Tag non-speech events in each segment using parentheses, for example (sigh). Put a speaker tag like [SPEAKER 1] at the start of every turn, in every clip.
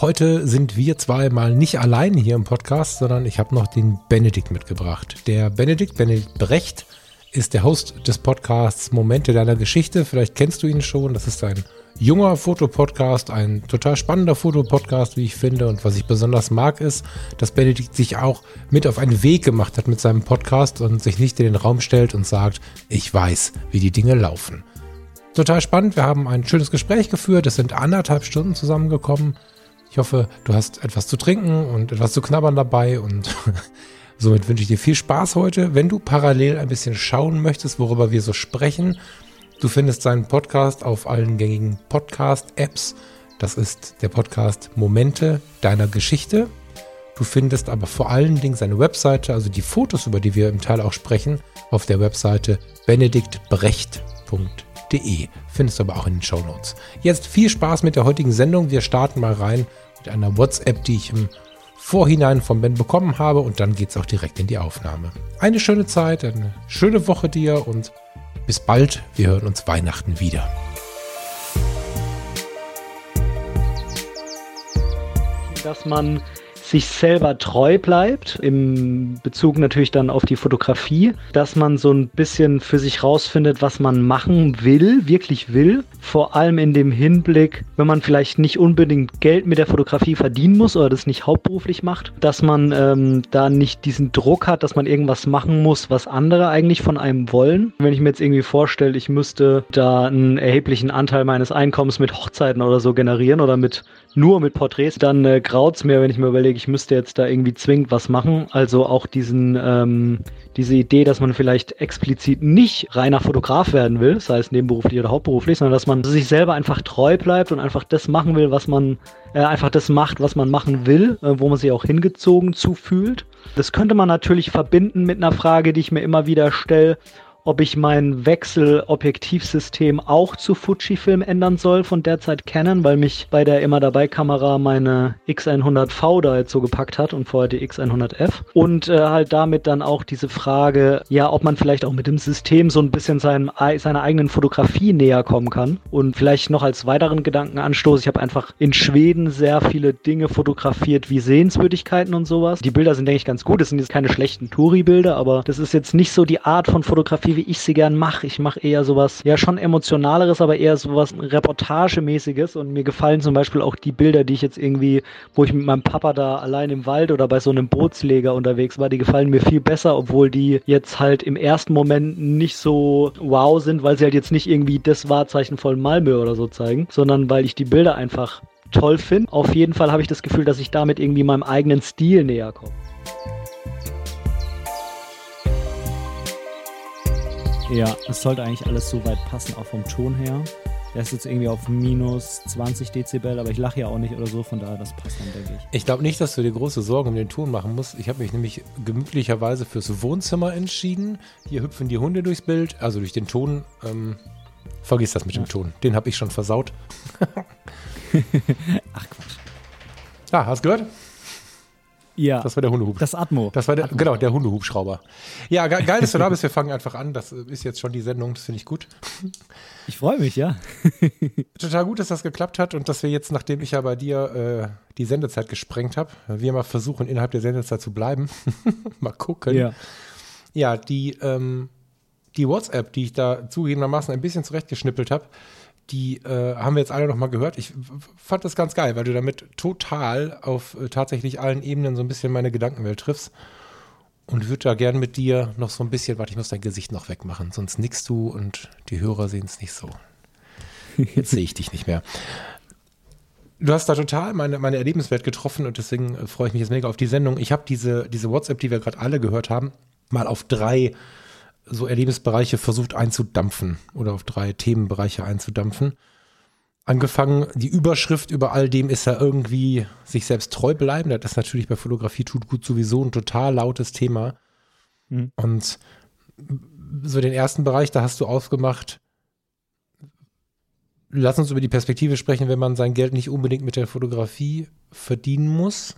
[SPEAKER 1] Heute sind wir zwei mal nicht allein hier im Podcast, sondern ich habe noch den Benedikt mitgebracht. Der Benedikt, Benedikt Brecht, ist der Host des Podcasts Momente deiner Geschichte. Vielleicht kennst du ihn schon. Das ist ein junger Fotopodcast, ein total spannender Fotopodcast, wie ich finde. Und was ich besonders mag, ist, dass Benedikt sich auch mit auf einen Weg gemacht hat mit seinem Podcast und sich nicht in den Raum stellt und sagt, ich weiß, wie die Dinge laufen. Total spannend. Wir haben ein schönes Gespräch geführt. Es sind anderthalb Stunden zusammengekommen. Ich hoffe, du hast etwas zu trinken und etwas zu knabbern dabei und (laughs) somit wünsche ich dir viel Spaß heute. Wenn du parallel ein bisschen schauen möchtest, worüber wir so sprechen, du findest seinen Podcast auf allen gängigen Podcast-Apps. Das ist der Podcast Momente deiner Geschichte. Du findest aber vor allen Dingen seine Webseite, also die Fotos, über die wir im Teil auch sprechen, auf der Webseite benediktbrecht.de. Findest du aber auch in den Show Notes. Jetzt viel Spaß mit der heutigen Sendung. Wir starten mal rein mit einer WhatsApp, die ich im Vorhinein von Ben bekommen habe und dann geht es auch direkt in die Aufnahme. Eine schöne Zeit, eine schöne Woche dir und bis bald. Wir hören uns Weihnachten wieder.
[SPEAKER 2] Dass man sich selber treu bleibt, im Bezug natürlich dann auf die Fotografie, dass man so ein bisschen für sich rausfindet, was man machen will, wirklich will. Vor allem in dem Hinblick, wenn man vielleicht nicht unbedingt Geld mit der Fotografie verdienen muss oder das nicht hauptberuflich macht, dass man ähm, da nicht diesen Druck hat, dass man irgendwas machen muss, was andere eigentlich von einem wollen. Wenn ich mir jetzt irgendwie vorstelle, ich müsste da einen erheblichen Anteil meines Einkommens mit Hochzeiten oder so generieren oder mit nur mit Porträts, dann äh, graut's mir, wenn ich mir überlege, ich müsste jetzt da irgendwie zwingend was machen. Also auch diesen, ähm, diese Idee, dass man vielleicht explizit nicht reiner Fotograf werden will, sei es nebenberuflich oder hauptberuflich, sondern dass man sich selber einfach treu bleibt und einfach das machen will, was man, äh, einfach das macht, was man machen will, äh, wo man sich auch hingezogen zu fühlt. Das könnte man natürlich verbinden mit einer Frage, die ich mir immer wieder stelle ob ich mein Wechselobjektivsystem auch zu Fujifilm ändern soll von derzeit Canon, weil mich bei der immer dabei Kamera meine X100V da jetzt so gepackt hat und vorher die X100F. Und äh, halt damit dann auch diese Frage, ja, ob man vielleicht auch mit dem System so ein bisschen seinem, seiner eigenen Fotografie näher kommen kann. Und vielleicht noch als weiteren Gedankenanstoß, ich habe einfach in Schweden sehr viele Dinge fotografiert wie Sehenswürdigkeiten und sowas. Die Bilder sind, denke ich, ganz gut. Das sind jetzt keine schlechten Touri-Bilder, aber das ist jetzt nicht so die Art von Fotografie, wie ich sie gern mache. Ich mache eher sowas, ja schon emotionaleres, aber eher sowas Reportagemäßiges und mir gefallen zum Beispiel auch die Bilder, die ich jetzt irgendwie, wo ich mit meinem Papa da allein im Wald oder bei so einem Bootsleger unterwegs war, die gefallen mir viel besser, obwohl die jetzt halt im ersten Moment nicht so wow sind, weil sie halt jetzt nicht irgendwie das Wahrzeichen von Malmö oder so zeigen, sondern weil ich die Bilder einfach toll finde. Auf jeden Fall habe ich das Gefühl, dass ich damit irgendwie meinem eigenen Stil näher komme.
[SPEAKER 3] Ja, es sollte eigentlich alles so weit passen, auch vom Ton her. Der ist jetzt irgendwie auf minus 20 Dezibel, aber ich lache ja auch nicht oder so, von daher, das passt dann, denke ich.
[SPEAKER 1] Ich glaube nicht, dass du dir große Sorgen um den Ton machen musst. Ich habe mich nämlich gemütlicherweise fürs Wohnzimmer entschieden. Hier hüpfen die Hunde durchs Bild, also durch den Ton. Ähm, vergiss das mit ja. dem Ton. Den habe ich schon versaut. (laughs)
[SPEAKER 3] Ach Quatsch.
[SPEAKER 1] Ja, hast du gehört?
[SPEAKER 3] Ja.
[SPEAKER 1] Das war der Hundehub.
[SPEAKER 3] Das Atmo.
[SPEAKER 1] Das war der, Atmo. genau, der Hundehubschrauber. Ja, ge geil, dass du da bist. Wir fangen einfach an. Das ist jetzt schon die Sendung. Das finde ich gut.
[SPEAKER 3] Ich freue mich, ja. (laughs)
[SPEAKER 1] Total gut, dass das geklappt hat und dass wir jetzt, nachdem ich ja bei dir äh, die Sendezeit gesprengt habe, wir mal versuchen, innerhalb der Sendezeit zu bleiben. (laughs) mal gucken.
[SPEAKER 3] Ja.
[SPEAKER 1] Ja, die, ähm, die WhatsApp, die ich da zugegebenermaßen ein bisschen zurechtgeschnippelt habe, die äh, haben wir jetzt alle nochmal gehört. Ich fand das ganz geil, weil du damit total auf äh, tatsächlich allen Ebenen so ein bisschen meine Gedankenwelt triffst. Und würde da gern mit dir noch so ein bisschen, warte, ich muss dein Gesicht noch wegmachen, sonst nickst du und die Hörer sehen es nicht so. Jetzt sehe ich dich nicht mehr. Du hast da total meine, meine Erlebniswelt getroffen und deswegen äh, freue ich mich jetzt mega auf die Sendung. Ich habe diese, diese WhatsApp, die wir gerade alle gehört haben, mal auf drei so Erlebnisbereiche versucht einzudampfen oder auf drei Themenbereiche einzudampfen. Angefangen, die Überschrift über all dem ist ja irgendwie sich selbst treu bleiben. Das ist natürlich bei Fotografie tut gut sowieso ein total lautes Thema. Mhm. Und so den ersten Bereich, da hast du aufgemacht, lass uns über die Perspektive sprechen, wenn man sein Geld nicht unbedingt mit der Fotografie verdienen muss.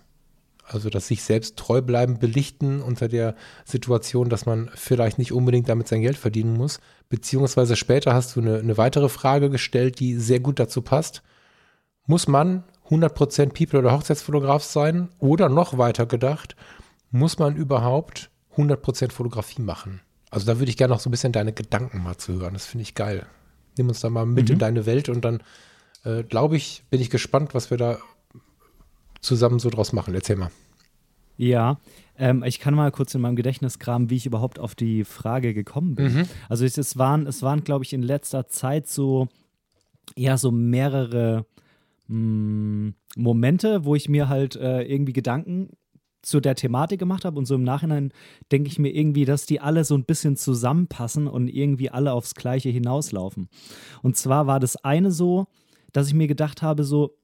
[SPEAKER 1] Also das sich selbst treu bleiben, belichten unter der Situation, dass man vielleicht nicht unbedingt damit sein Geld verdienen muss. Beziehungsweise später hast du eine, eine weitere Frage gestellt, die sehr gut dazu passt. Muss man 100% People- oder Hochzeitsfotograf sein? Oder noch weiter gedacht, muss man überhaupt 100% Fotografie machen? Also da würde ich gerne noch so ein bisschen deine Gedanken mal zu hören. Das finde ich geil. Nimm uns da mal mit mhm. in deine Welt und dann äh, glaube ich, bin ich gespannt, was wir da zusammen so draus machen. Erzähl mal.
[SPEAKER 2] Ja, ähm, ich kann mal kurz in meinem Gedächtnis kramen, wie ich überhaupt auf die Frage gekommen bin. Mhm. Also es, es waren, es waren, glaube ich, in letzter Zeit so, ja, so mehrere mh, hm, Momente, wo ich mir halt äh, irgendwie Gedanken zu der Thematik gemacht habe und so im Nachhinein denke ich mir irgendwie, dass die alle so ein bisschen zusammenpassen und irgendwie alle aufs Gleiche hinauslaufen. Und zwar war das eine so, dass ich mir gedacht habe, so,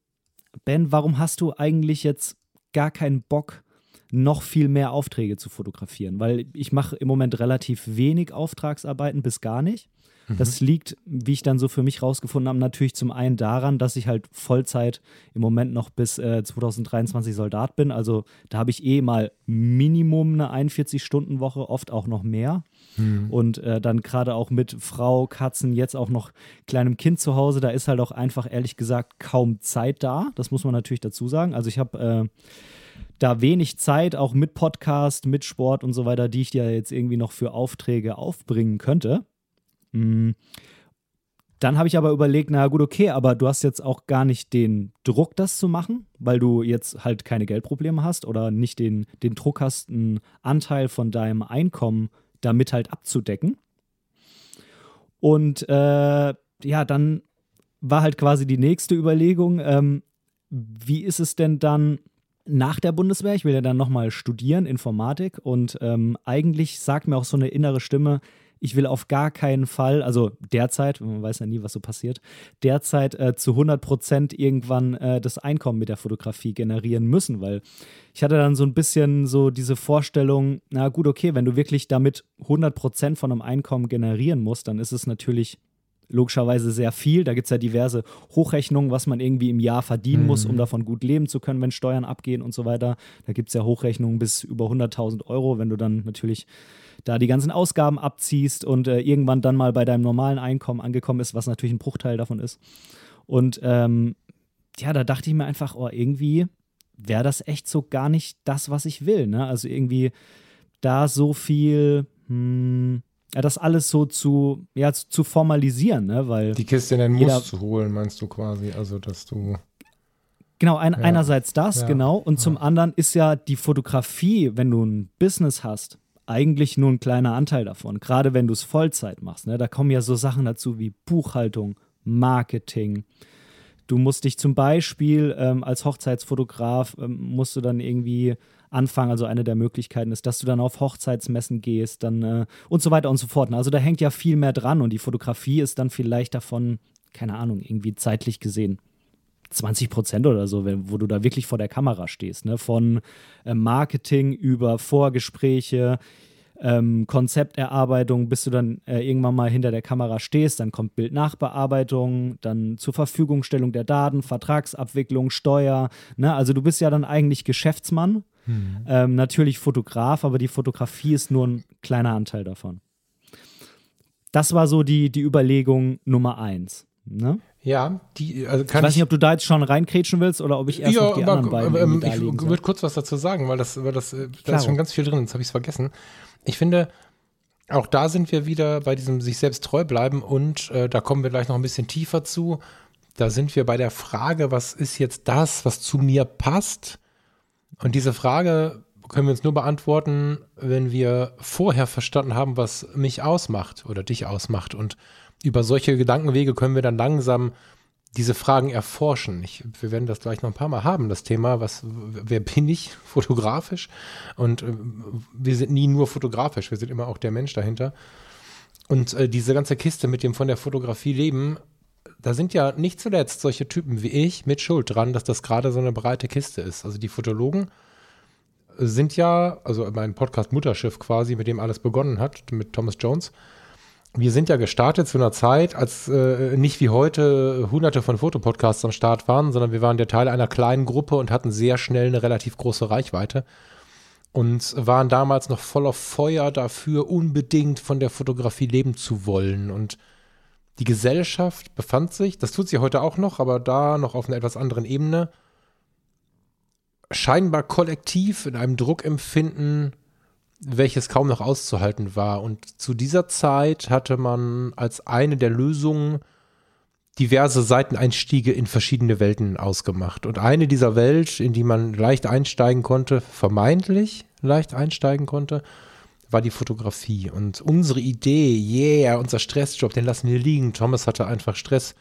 [SPEAKER 2] Ben, warum hast du eigentlich jetzt gar keinen Bock, noch viel mehr Aufträge zu fotografieren? Weil ich mache im Moment relativ wenig Auftragsarbeiten bis gar nicht. Mhm. Das liegt, wie ich dann so für mich rausgefunden habe, natürlich zum einen daran, dass ich halt Vollzeit im Moment noch bis äh, 2023 Soldat bin. Also da habe ich eh mal Minimum eine 41-Stunden-Woche, oft auch noch mehr. Mhm. Und äh, dann gerade auch mit Frau, Katzen, jetzt auch noch kleinem Kind zu Hause, da ist halt auch einfach ehrlich gesagt kaum Zeit da. Das muss man natürlich dazu sagen. Also ich habe äh, da wenig Zeit, auch mit Podcast, mit Sport und so weiter, die ich dir jetzt irgendwie noch für Aufträge aufbringen könnte. Mhm. Dann habe ich aber überlegt, na gut, okay, aber du hast jetzt auch gar nicht den Druck, das zu machen, weil du jetzt halt keine Geldprobleme hast oder nicht den, den Druck hast, einen Anteil von deinem Einkommen damit halt abzudecken. Und äh, ja, dann war halt quasi die nächste Überlegung, ähm, wie ist es denn dann nach der Bundeswehr? Ich will ja dann nochmal studieren, Informatik. Und ähm, eigentlich sagt mir auch so eine innere Stimme, ich will auf gar keinen Fall, also derzeit, man weiß ja nie, was so passiert, derzeit äh, zu 100 Prozent irgendwann äh, das Einkommen mit der Fotografie generieren müssen, weil ich hatte dann so ein bisschen so diese Vorstellung, na gut, okay, wenn du wirklich damit 100 Prozent von einem Einkommen generieren musst, dann ist es natürlich logischerweise sehr viel. Da gibt es ja diverse Hochrechnungen, was man irgendwie im Jahr verdienen mhm. muss, um davon gut leben zu können, wenn Steuern abgehen und so weiter. Da gibt es ja Hochrechnungen bis über 100.000 Euro, wenn du dann natürlich da die ganzen Ausgaben abziehst und äh, irgendwann dann mal bei deinem normalen Einkommen angekommen ist, was natürlich ein Bruchteil davon ist. Und ähm, ja, da dachte ich mir einfach, oh, irgendwie wäre das echt so gar nicht das, was ich will. Ne? Also irgendwie da so viel, hm, ja, das alles so zu, ja, zu, zu formalisieren, ne? Weil
[SPEAKER 1] die Kiste in den Muss zu holen, meinst du quasi, also dass du
[SPEAKER 2] Genau, ein, ja. einerseits das, ja. genau. Und ja. zum anderen ist ja die Fotografie, wenn du ein Business hast, eigentlich nur ein kleiner Anteil davon, gerade wenn du es Vollzeit machst. Ne? Da kommen ja so Sachen dazu wie Buchhaltung, Marketing. Du musst dich zum Beispiel ähm, als Hochzeitsfotograf, ähm, musst du dann irgendwie anfangen, also eine der Möglichkeiten ist, dass du dann auf Hochzeitsmessen gehst, dann äh, und so weiter und so fort. Ne? Also da hängt ja viel mehr dran und die Fotografie ist dann vielleicht davon, keine Ahnung, irgendwie zeitlich gesehen 20 Prozent oder so, wo du da wirklich vor der Kamera stehst. Ne? Von äh, Marketing über Vorgespräche, ähm, Konzepterarbeitung, bis du dann äh, irgendwann mal hinter der Kamera stehst. Dann kommt Bildnachbearbeitung, dann zur Verfügungstellung der Daten, Vertragsabwicklung, Steuer. Ne? Also du bist ja dann eigentlich Geschäftsmann, hm. ähm, natürlich Fotograf, aber die Fotografie ist nur ein kleiner Anteil davon. Das war so die, die Überlegung Nummer eins. Ne?
[SPEAKER 1] Ja, die, also
[SPEAKER 2] kann ich weiß ich, nicht, ob du da jetzt schon reinkrätschen willst oder ob ich erst ja, noch die aber, anderen beiden ähm,
[SPEAKER 1] Ich würde kurz was dazu sagen, weil das, weil das, äh, da ist schon ganz viel drin, jetzt habe ich es vergessen. Ich finde, auch da sind wir wieder bei diesem sich selbst treu bleiben und äh, da kommen wir gleich noch ein bisschen tiefer zu. Da sind wir bei der Frage, was ist jetzt das, was zu mir passt? Und diese Frage können wir uns nur beantworten, wenn wir vorher verstanden haben, was mich ausmacht oder dich ausmacht. Und über solche Gedankenwege können wir dann langsam diese Fragen erforschen. Ich, wir werden das gleich noch ein paar Mal haben, das Thema, was, wer bin ich (laughs) fotografisch? Und äh, wir sind nie nur fotografisch, wir sind immer auch der Mensch dahinter. Und äh, diese ganze Kiste mit dem von der Fotografie leben, da sind ja nicht zuletzt solche Typen wie ich mit Schuld dran, dass das gerade so eine breite Kiste ist. Also die Fotologen sind ja, also mein Podcast Mutterschiff quasi, mit dem alles begonnen hat, mit Thomas Jones. Wir sind ja gestartet zu einer Zeit, als äh, nicht wie heute hunderte von Fotopodcasts am Start waren, sondern wir waren der Teil einer kleinen Gruppe und hatten sehr schnell eine relativ große Reichweite und waren damals noch voller Feuer dafür, unbedingt von der Fotografie leben zu wollen. Und die Gesellschaft befand sich, das tut sie heute auch noch, aber da noch auf einer etwas anderen Ebene, scheinbar kollektiv in einem Druckempfinden, welches kaum noch auszuhalten war. Und zu dieser Zeit hatte man als eine der Lösungen diverse Seiteneinstiege in verschiedene Welten ausgemacht. Und eine dieser Welt, in die man leicht einsteigen konnte, vermeintlich leicht einsteigen konnte, war die Fotografie. Und unsere Idee, yeah, unser Stressjob, den lassen wir liegen. Thomas hatte einfach Stress,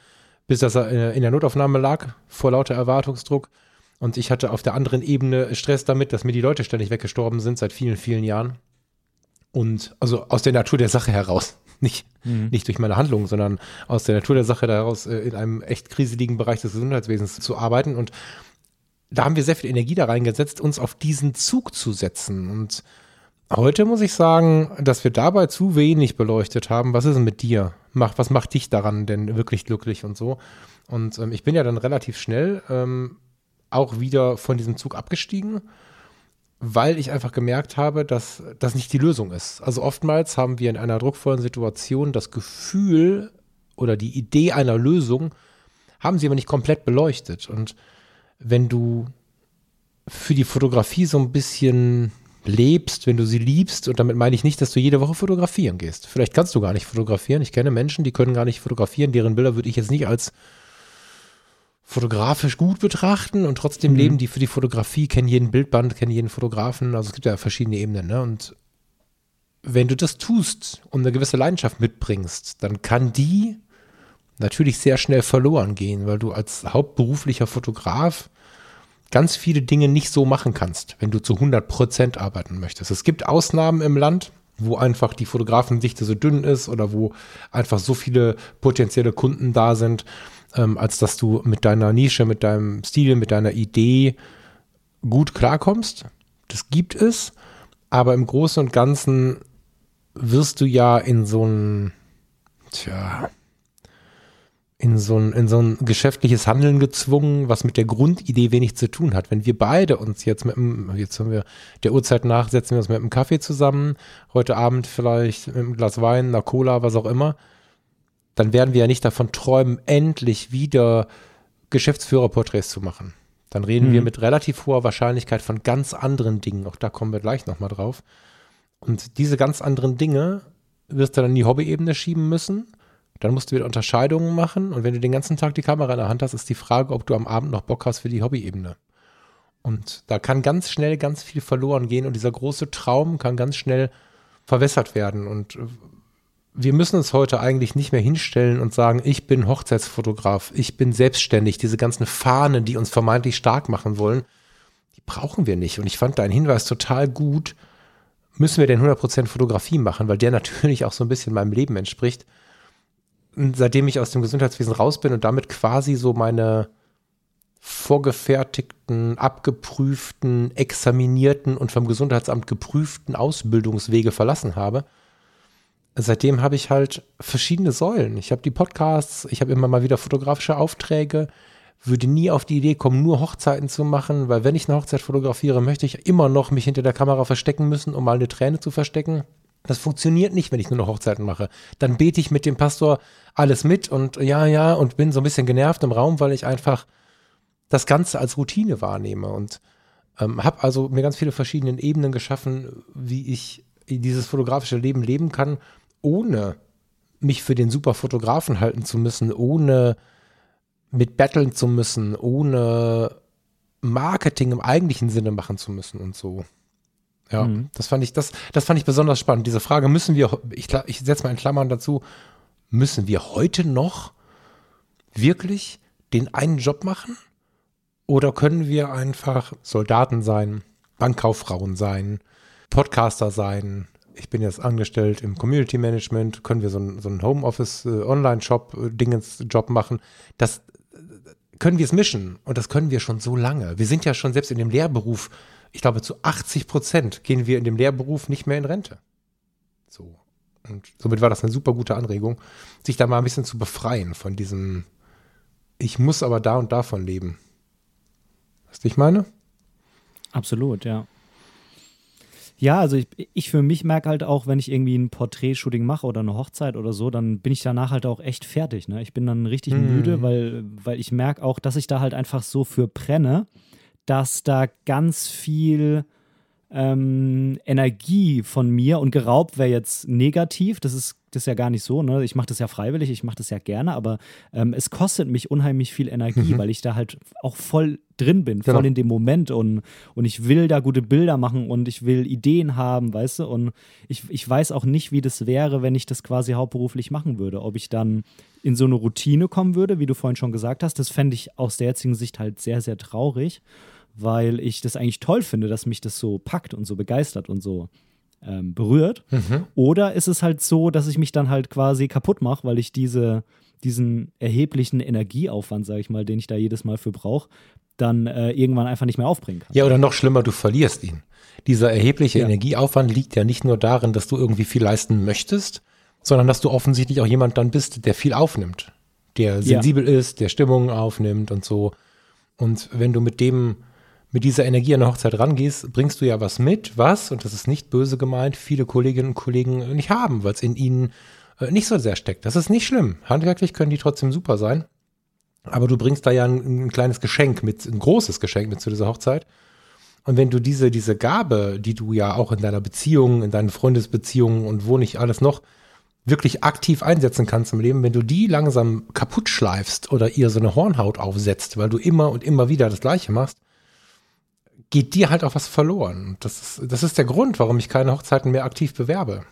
[SPEAKER 1] bis er in der Notaufnahme lag, vor lauter Erwartungsdruck. Und ich hatte auf der anderen Ebene Stress damit, dass mir die Leute ständig weggestorben sind seit vielen, vielen Jahren. Und also aus der Natur der Sache heraus. (laughs) Nicht, mhm. nicht durch meine Handlungen, sondern aus der Natur der Sache heraus äh, in einem echt kriseligen Bereich des Gesundheitswesens zu arbeiten. Und da haben wir sehr viel Energie da reingesetzt, uns auf diesen Zug zu setzen. Und heute muss ich sagen, dass wir dabei zu wenig beleuchtet haben. Was ist denn mit dir? Mach, was macht dich daran denn wirklich glücklich und so? Und ähm, ich bin ja dann relativ schnell ähm, auch wieder von diesem Zug abgestiegen, weil ich einfach gemerkt habe, dass das nicht die Lösung ist. Also oftmals haben wir in einer druckvollen Situation das Gefühl oder die Idee einer Lösung, haben sie aber nicht komplett beleuchtet. Und wenn du für die Fotografie so ein bisschen lebst, wenn du sie liebst, und damit meine ich nicht, dass du jede Woche fotografieren gehst. Vielleicht kannst du gar nicht fotografieren. Ich kenne Menschen, die können gar nicht fotografieren, deren Bilder würde ich jetzt nicht als fotografisch gut betrachten und trotzdem mhm. leben die für die Fotografie, kennen jeden Bildband, kennen jeden Fotografen. Also es gibt ja verschiedene Ebenen. Ne? Und wenn du das tust und eine gewisse Leidenschaft mitbringst, dann kann die natürlich sehr schnell verloren gehen, weil du als hauptberuflicher Fotograf ganz viele Dinge nicht so machen kannst, wenn du zu 100 Prozent arbeiten möchtest. Es gibt Ausnahmen im Land, wo einfach die Fotografendichte so dünn ist oder wo einfach so viele potenzielle Kunden da sind, ähm, als dass du mit deiner Nische, mit deinem Stil, mit deiner Idee gut klarkommst. Das gibt es, aber im Großen und Ganzen wirst du ja in so ein, tja, in so, ein, in so ein geschäftliches Handeln gezwungen, was mit der Grundidee wenig zu tun hat. Wenn wir beide uns jetzt mit dem, jetzt haben wir der Uhrzeit nach, setzen wir uns mit einem Kaffee zusammen, heute Abend vielleicht mit einem Glas Wein, einer Cola, was auch immer, dann werden wir ja nicht davon träumen, endlich wieder Geschäftsführerporträts zu machen. Dann reden mhm. wir mit relativ hoher Wahrscheinlichkeit von ganz anderen Dingen. Auch da kommen wir gleich nochmal drauf. Und diese ganz anderen Dinge wirst du dann in die Hobbyebene schieben müssen. Dann musst du wieder Unterscheidungen machen. Und wenn du den ganzen Tag die Kamera in der Hand hast, ist die Frage, ob du am Abend noch Bock hast für die Hobbyebene. Und da kann ganz schnell ganz viel verloren gehen. Und dieser große Traum kann ganz schnell verwässert werden. Und wir müssen uns heute eigentlich nicht mehr hinstellen und sagen, ich bin Hochzeitsfotograf, ich bin selbstständig. Diese ganzen Fahnen, die uns vermeintlich stark machen wollen, die brauchen wir nicht. Und ich fand deinen Hinweis total gut. Müssen wir denn 100% Fotografie machen, weil der (laughs) natürlich auch so ein bisschen meinem Leben entspricht. Und seitdem ich aus dem Gesundheitswesen raus bin und damit quasi so meine vorgefertigten, abgeprüften, examinierten und vom Gesundheitsamt geprüften Ausbildungswege verlassen habe, seitdem habe ich halt verschiedene Säulen. Ich habe die Podcasts, ich habe immer mal wieder fotografische Aufträge, würde nie auf die Idee kommen, nur Hochzeiten zu machen, weil wenn ich eine Hochzeit fotografiere, möchte ich immer noch mich hinter der Kamera verstecken müssen, um mal eine Träne zu verstecken. Das funktioniert nicht, wenn ich nur noch Hochzeiten mache. Dann bete ich mit dem Pastor alles mit und ja, ja, und bin so ein bisschen genervt im Raum, weil ich einfach das Ganze als Routine wahrnehme und ähm, habe also mir ganz viele verschiedene Ebenen geschaffen, wie ich dieses fotografische Leben leben kann ohne mich für den super Fotografen halten zu müssen, ohne mit battlen zu müssen, ohne Marketing im eigentlichen Sinne machen zu müssen und so. Ja, mhm. das fand ich, das, das fand ich besonders spannend. Diese Frage, müssen wir, ich, ich setze mal in Klammern dazu, müssen wir heute noch wirklich den einen Job machen? Oder können wir einfach Soldaten sein, Bankkauffrauen sein, Podcaster sein, ich bin jetzt angestellt im Community Management, können wir so einen, so einen Homeoffice, äh, Online-Shop, äh, Dingens-Job machen. Das können wir es mischen und das können wir schon so lange. Wir sind ja schon selbst in dem Lehrberuf ich glaube, zu 80 Prozent gehen wir in dem Lehrberuf nicht mehr in Rente. So. Und somit war das eine super gute Anregung, sich da mal ein bisschen zu befreien von diesem, ich muss aber da und davon leben. Du, ich meine?
[SPEAKER 2] Absolut, ja. Ja, also ich, ich für mich merke halt auch, wenn ich irgendwie ein Porträt-Shooting mache oder eine Hochzeit oder so, dann bin ich danach halt auch echt fertig. Ne? Ich bin dann richtig hm. müde, weil, weil ich merke auch, dass ich da halt einfach so für brenne, dass da ganz viel ähm, Energie von mir und geraubt wäre jetzt negativ. Das ist, das ist ja gar nicht so. Ne? Ich mache das ja freiwillig, ich mache das ja gerne, aber ähm, es kostet mich unheimlich viel Energie, mhm. weil ich da halt auch voll drin bin, genau. voll in dem Moment und, und ich will da gute Bilder machen und ich will Ideen haben, weißt du? Und ich, ich weiß auch nicht, wie das wäre, wenn ich das quasi hauptberuflich machen würde. Ob ich dann in so eine Routine kommen würde, wie du vorhin schon gesagt hast. Das fände ich aus der jetzigen Sicht halt sehr, sehr traurig weil ich das eigentlich toll finde, dass mich das so packt und so begeistert und so ähm, berührt. Mhm. Oder ist es halt so, dass ich mich dann halt quasi kaputt mache, weil ich diese, diesen erheblichen Energieaufwand, sage ich mal, den ich da jedes Mal für brauche, dann äh, irgendwann einfach nicht mehr aufbringen kann.
[SPEAKER 1] Ja, oder noch schlimmer, du verlierst ihn. Dieser erhebliche ja. Energieaufwand liegt ja nicht nur darin, dass du irgendwie viel leisten möchtest, sondern dass du offensichtlich auch jemand dann bist, der viel aufnimmt, der sensibel ja. ist, der Stimmung aufnimmt und so. Und wenn du mit dem mit dieser Energie an eine Hochzeit rangehst, bringst du ja was mit, was, und das ist nicht böse gemeint, viele Kolleginnen und Kollegen nicht haben, weil es in ihnen äh, nicht so sehr steckt. Das ist nicht schlimm. Handwerklich können die trotzdem super sein. Aber du bringst da ja ein, ein kleines Geschenk mit, ein großes Geschenk mit zu dieser Hochzeit. Und wenn du diese, diese Gabe, die du ja auch in deiner Beziehung, in deinen Freundesbeziehungen und wo nicht alles noch wirklich aktiv einsetzen kannst im Leben, wenn du die langsam kaputt schleifst oder ihr so eine Hornhaut aufsetzt, weil du immer und immer wieder das Gleiche machst, geht dir halt auch was verloren. Das ist, das ist der Grund, warum ich keine Hochzeiten mehr aktiv bewerbe.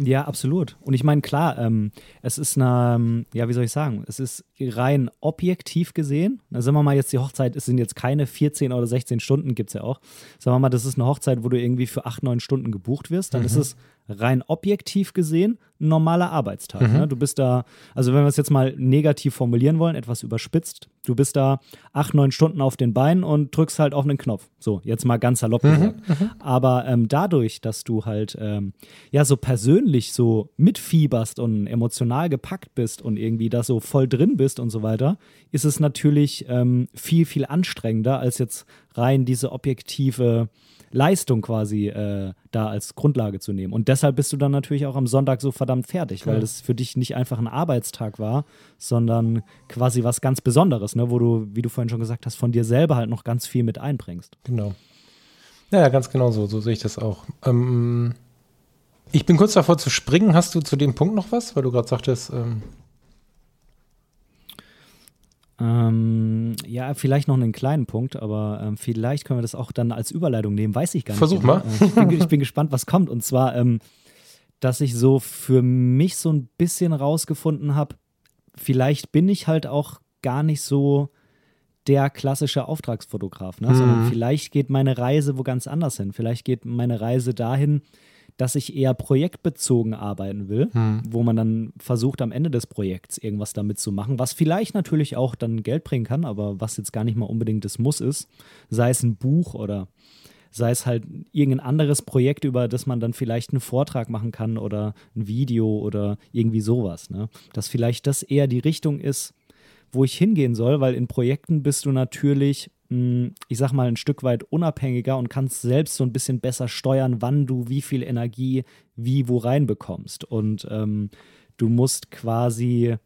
[SPEAKER 2] Ja, absolut. Und ich meine, klar, ähm, es ist eine, ähm, ja, wie soll ich sagen, es ist rein objektiv gesehen. Na, sagen wir mal jetzt, die Hochzeit, es sind jetzt keine 14 oder 16 Stunden, gibt es ja auch. Sagen wir mal, das ist eine Hochzeit, wo du irgendwie für 8, 9 Stunden gebucht wirst, dann mhm. ist es rein objektiv gesehen ein normaler Arbeitstag. Mhm. Ne? Du bist da, also wenn wir es jetzt mal negativ formulieren wollen, etwas überspitzt, du bist da acht, neun Stunden auf den Beinen und drückst halt auf einen Knopf. So, jetzt mal ganz salopp mhm. gesagt. Mhm. Aber ähm, dadurch, dass du halt ähm, ja so persönlich so mitfieberst und emotional gepackt bist und irgendwie da so voll drin bist und so weiter, ist es natürlich ähm, viel, viel anstrengender als jetzt rein diese objektive Leistung quasi äh, da als Grundlage zu nehmen. Und deshalb bist du dann natürlich auch am Sonntag so verdammt fertig, weil das für dich nicht einfach ein Arbeitstag war, sondern quasi was ganz Besonderes, ne? wo du, wie du vorhin schon gesagt hast, von dir selber halt noch ganz viel mit einbringst.
[SPEAKER 1] Genau. Ja, ganz genau so, so sehe ich das auch. Ähm, ich bin kurz davor zu springen. Hast du zu dem Punkt noch was? Weil du gerade sagtest, ähm,
[SPEAKER 2] ähm, ja, vielleicht noch einen kleinen Punkt, aber ähm, vielleicht können wir das auch dann als Überleitung nehmen, weiß ich gar nicht.
[SPEAKER 1] Versuch mal.
[SPEAKER 2] Äh, ich, bin, ich, bin, gespannt, was kommt. Und zwar, ähm, dass ich so für mich so ein bisschen rausgefunden habe, vielleicht bin ich halt auch gar nicht so der klassische Auftragsfotograf, ne? Mhm. sondern vielleicht geht meine Reise wo ganz anders hin. Vielleicht geht meine Reise dahin, dass ich eher projektbezogen arbeiten will, hm. wo man dann versucht, am Ende des Projekts irgendwas damit zu machen, was vielleicht natürlich auch dann Geld bringen kann, aber was jetzt gar nicht mal unbedingt das Muss ist, sei es ein Buch oder sei es halt irgendein anderes Projekt, über das man dann vielleicht einen Vortrag machen kann oder ein Video oder irgendwie sowas. Ne? Dass vielleicht das eher die Richtung ist, wo ich hingehen soll, weil in Projekten bist du natürlich ich sag mal, ein Stück weit unabhängiger und kannst selbst so ein bisschen besser steuern, wann du wie viel Energie wie wo reinbekommst. Und ähm, du musst quasi hm,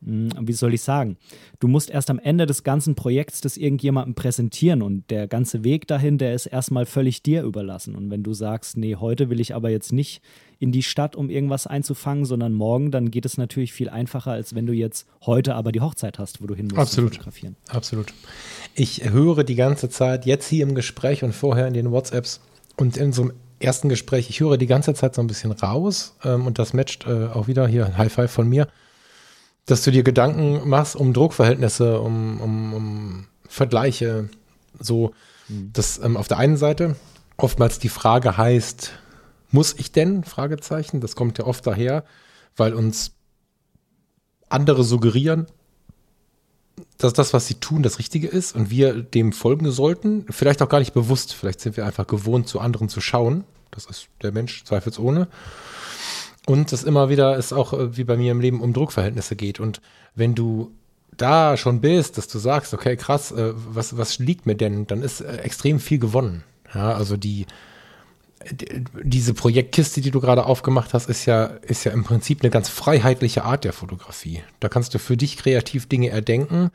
[SPEAKER 2] wie soll ich sagen, du musst erst am Ende des ganzen Projekts das irgendjemandem präsentieren und der ganze Weg dahin, der ist erstmal völlig dir überlassen. Und wenn du sagst, nee, heute will ich aber jetzt nicht in die Stadt, um irgendwas einzufangen, sondern morgen, dann geht es natürlich viel einfacher, als wenn du jetzt heute aber die Hochzeit hast, wo du hin musst
[SPEAKER 1] Absolut. fotografieren. Absolut. Ich höre die ganze Zeit, jetzt hier im Gespräch und vorher in den WhatsApps und in so einem ersten Gespräch, ich höre die ganze Zeit so ein bisschen raus ähm, und das matcht äh, auch wieder hier ein High Five von mir dass du dir Gedanken machst um Druckverhältnisse, um, um, um Vergleiche, so, mhm. dass ähm, auf der einen Seite oftmals die Frage heißt, muss ich denn? Fragezeichen. Das kommt ja oft daher, weil uns andere suggerieren, dass das, was sie tun, das Richtige ist und wir dem folgen sollten. Vielleicht auch gar nicht bewusst. Vielleicht sind wir einfach gewohnt, zu anderen zu schauen. Das ist der Mensch zweifelsohne. Und es immer wieder ist auch äh, wie bei mir im Leben um Druckverhältnisse geht. Und wenn du da schon bist, dass du sagst, okay, krass, äh, was, was liegt mir denn, dann ist äh, extrem viel gewonnen. Ja, also die diese Projektkiste, die du gerade aufgemacht hast, ist ja, ist ja im Prinzip eine ganz freiheitliche Art der Fotografie. Da kannst du für dich kreativ Dinge erdenken.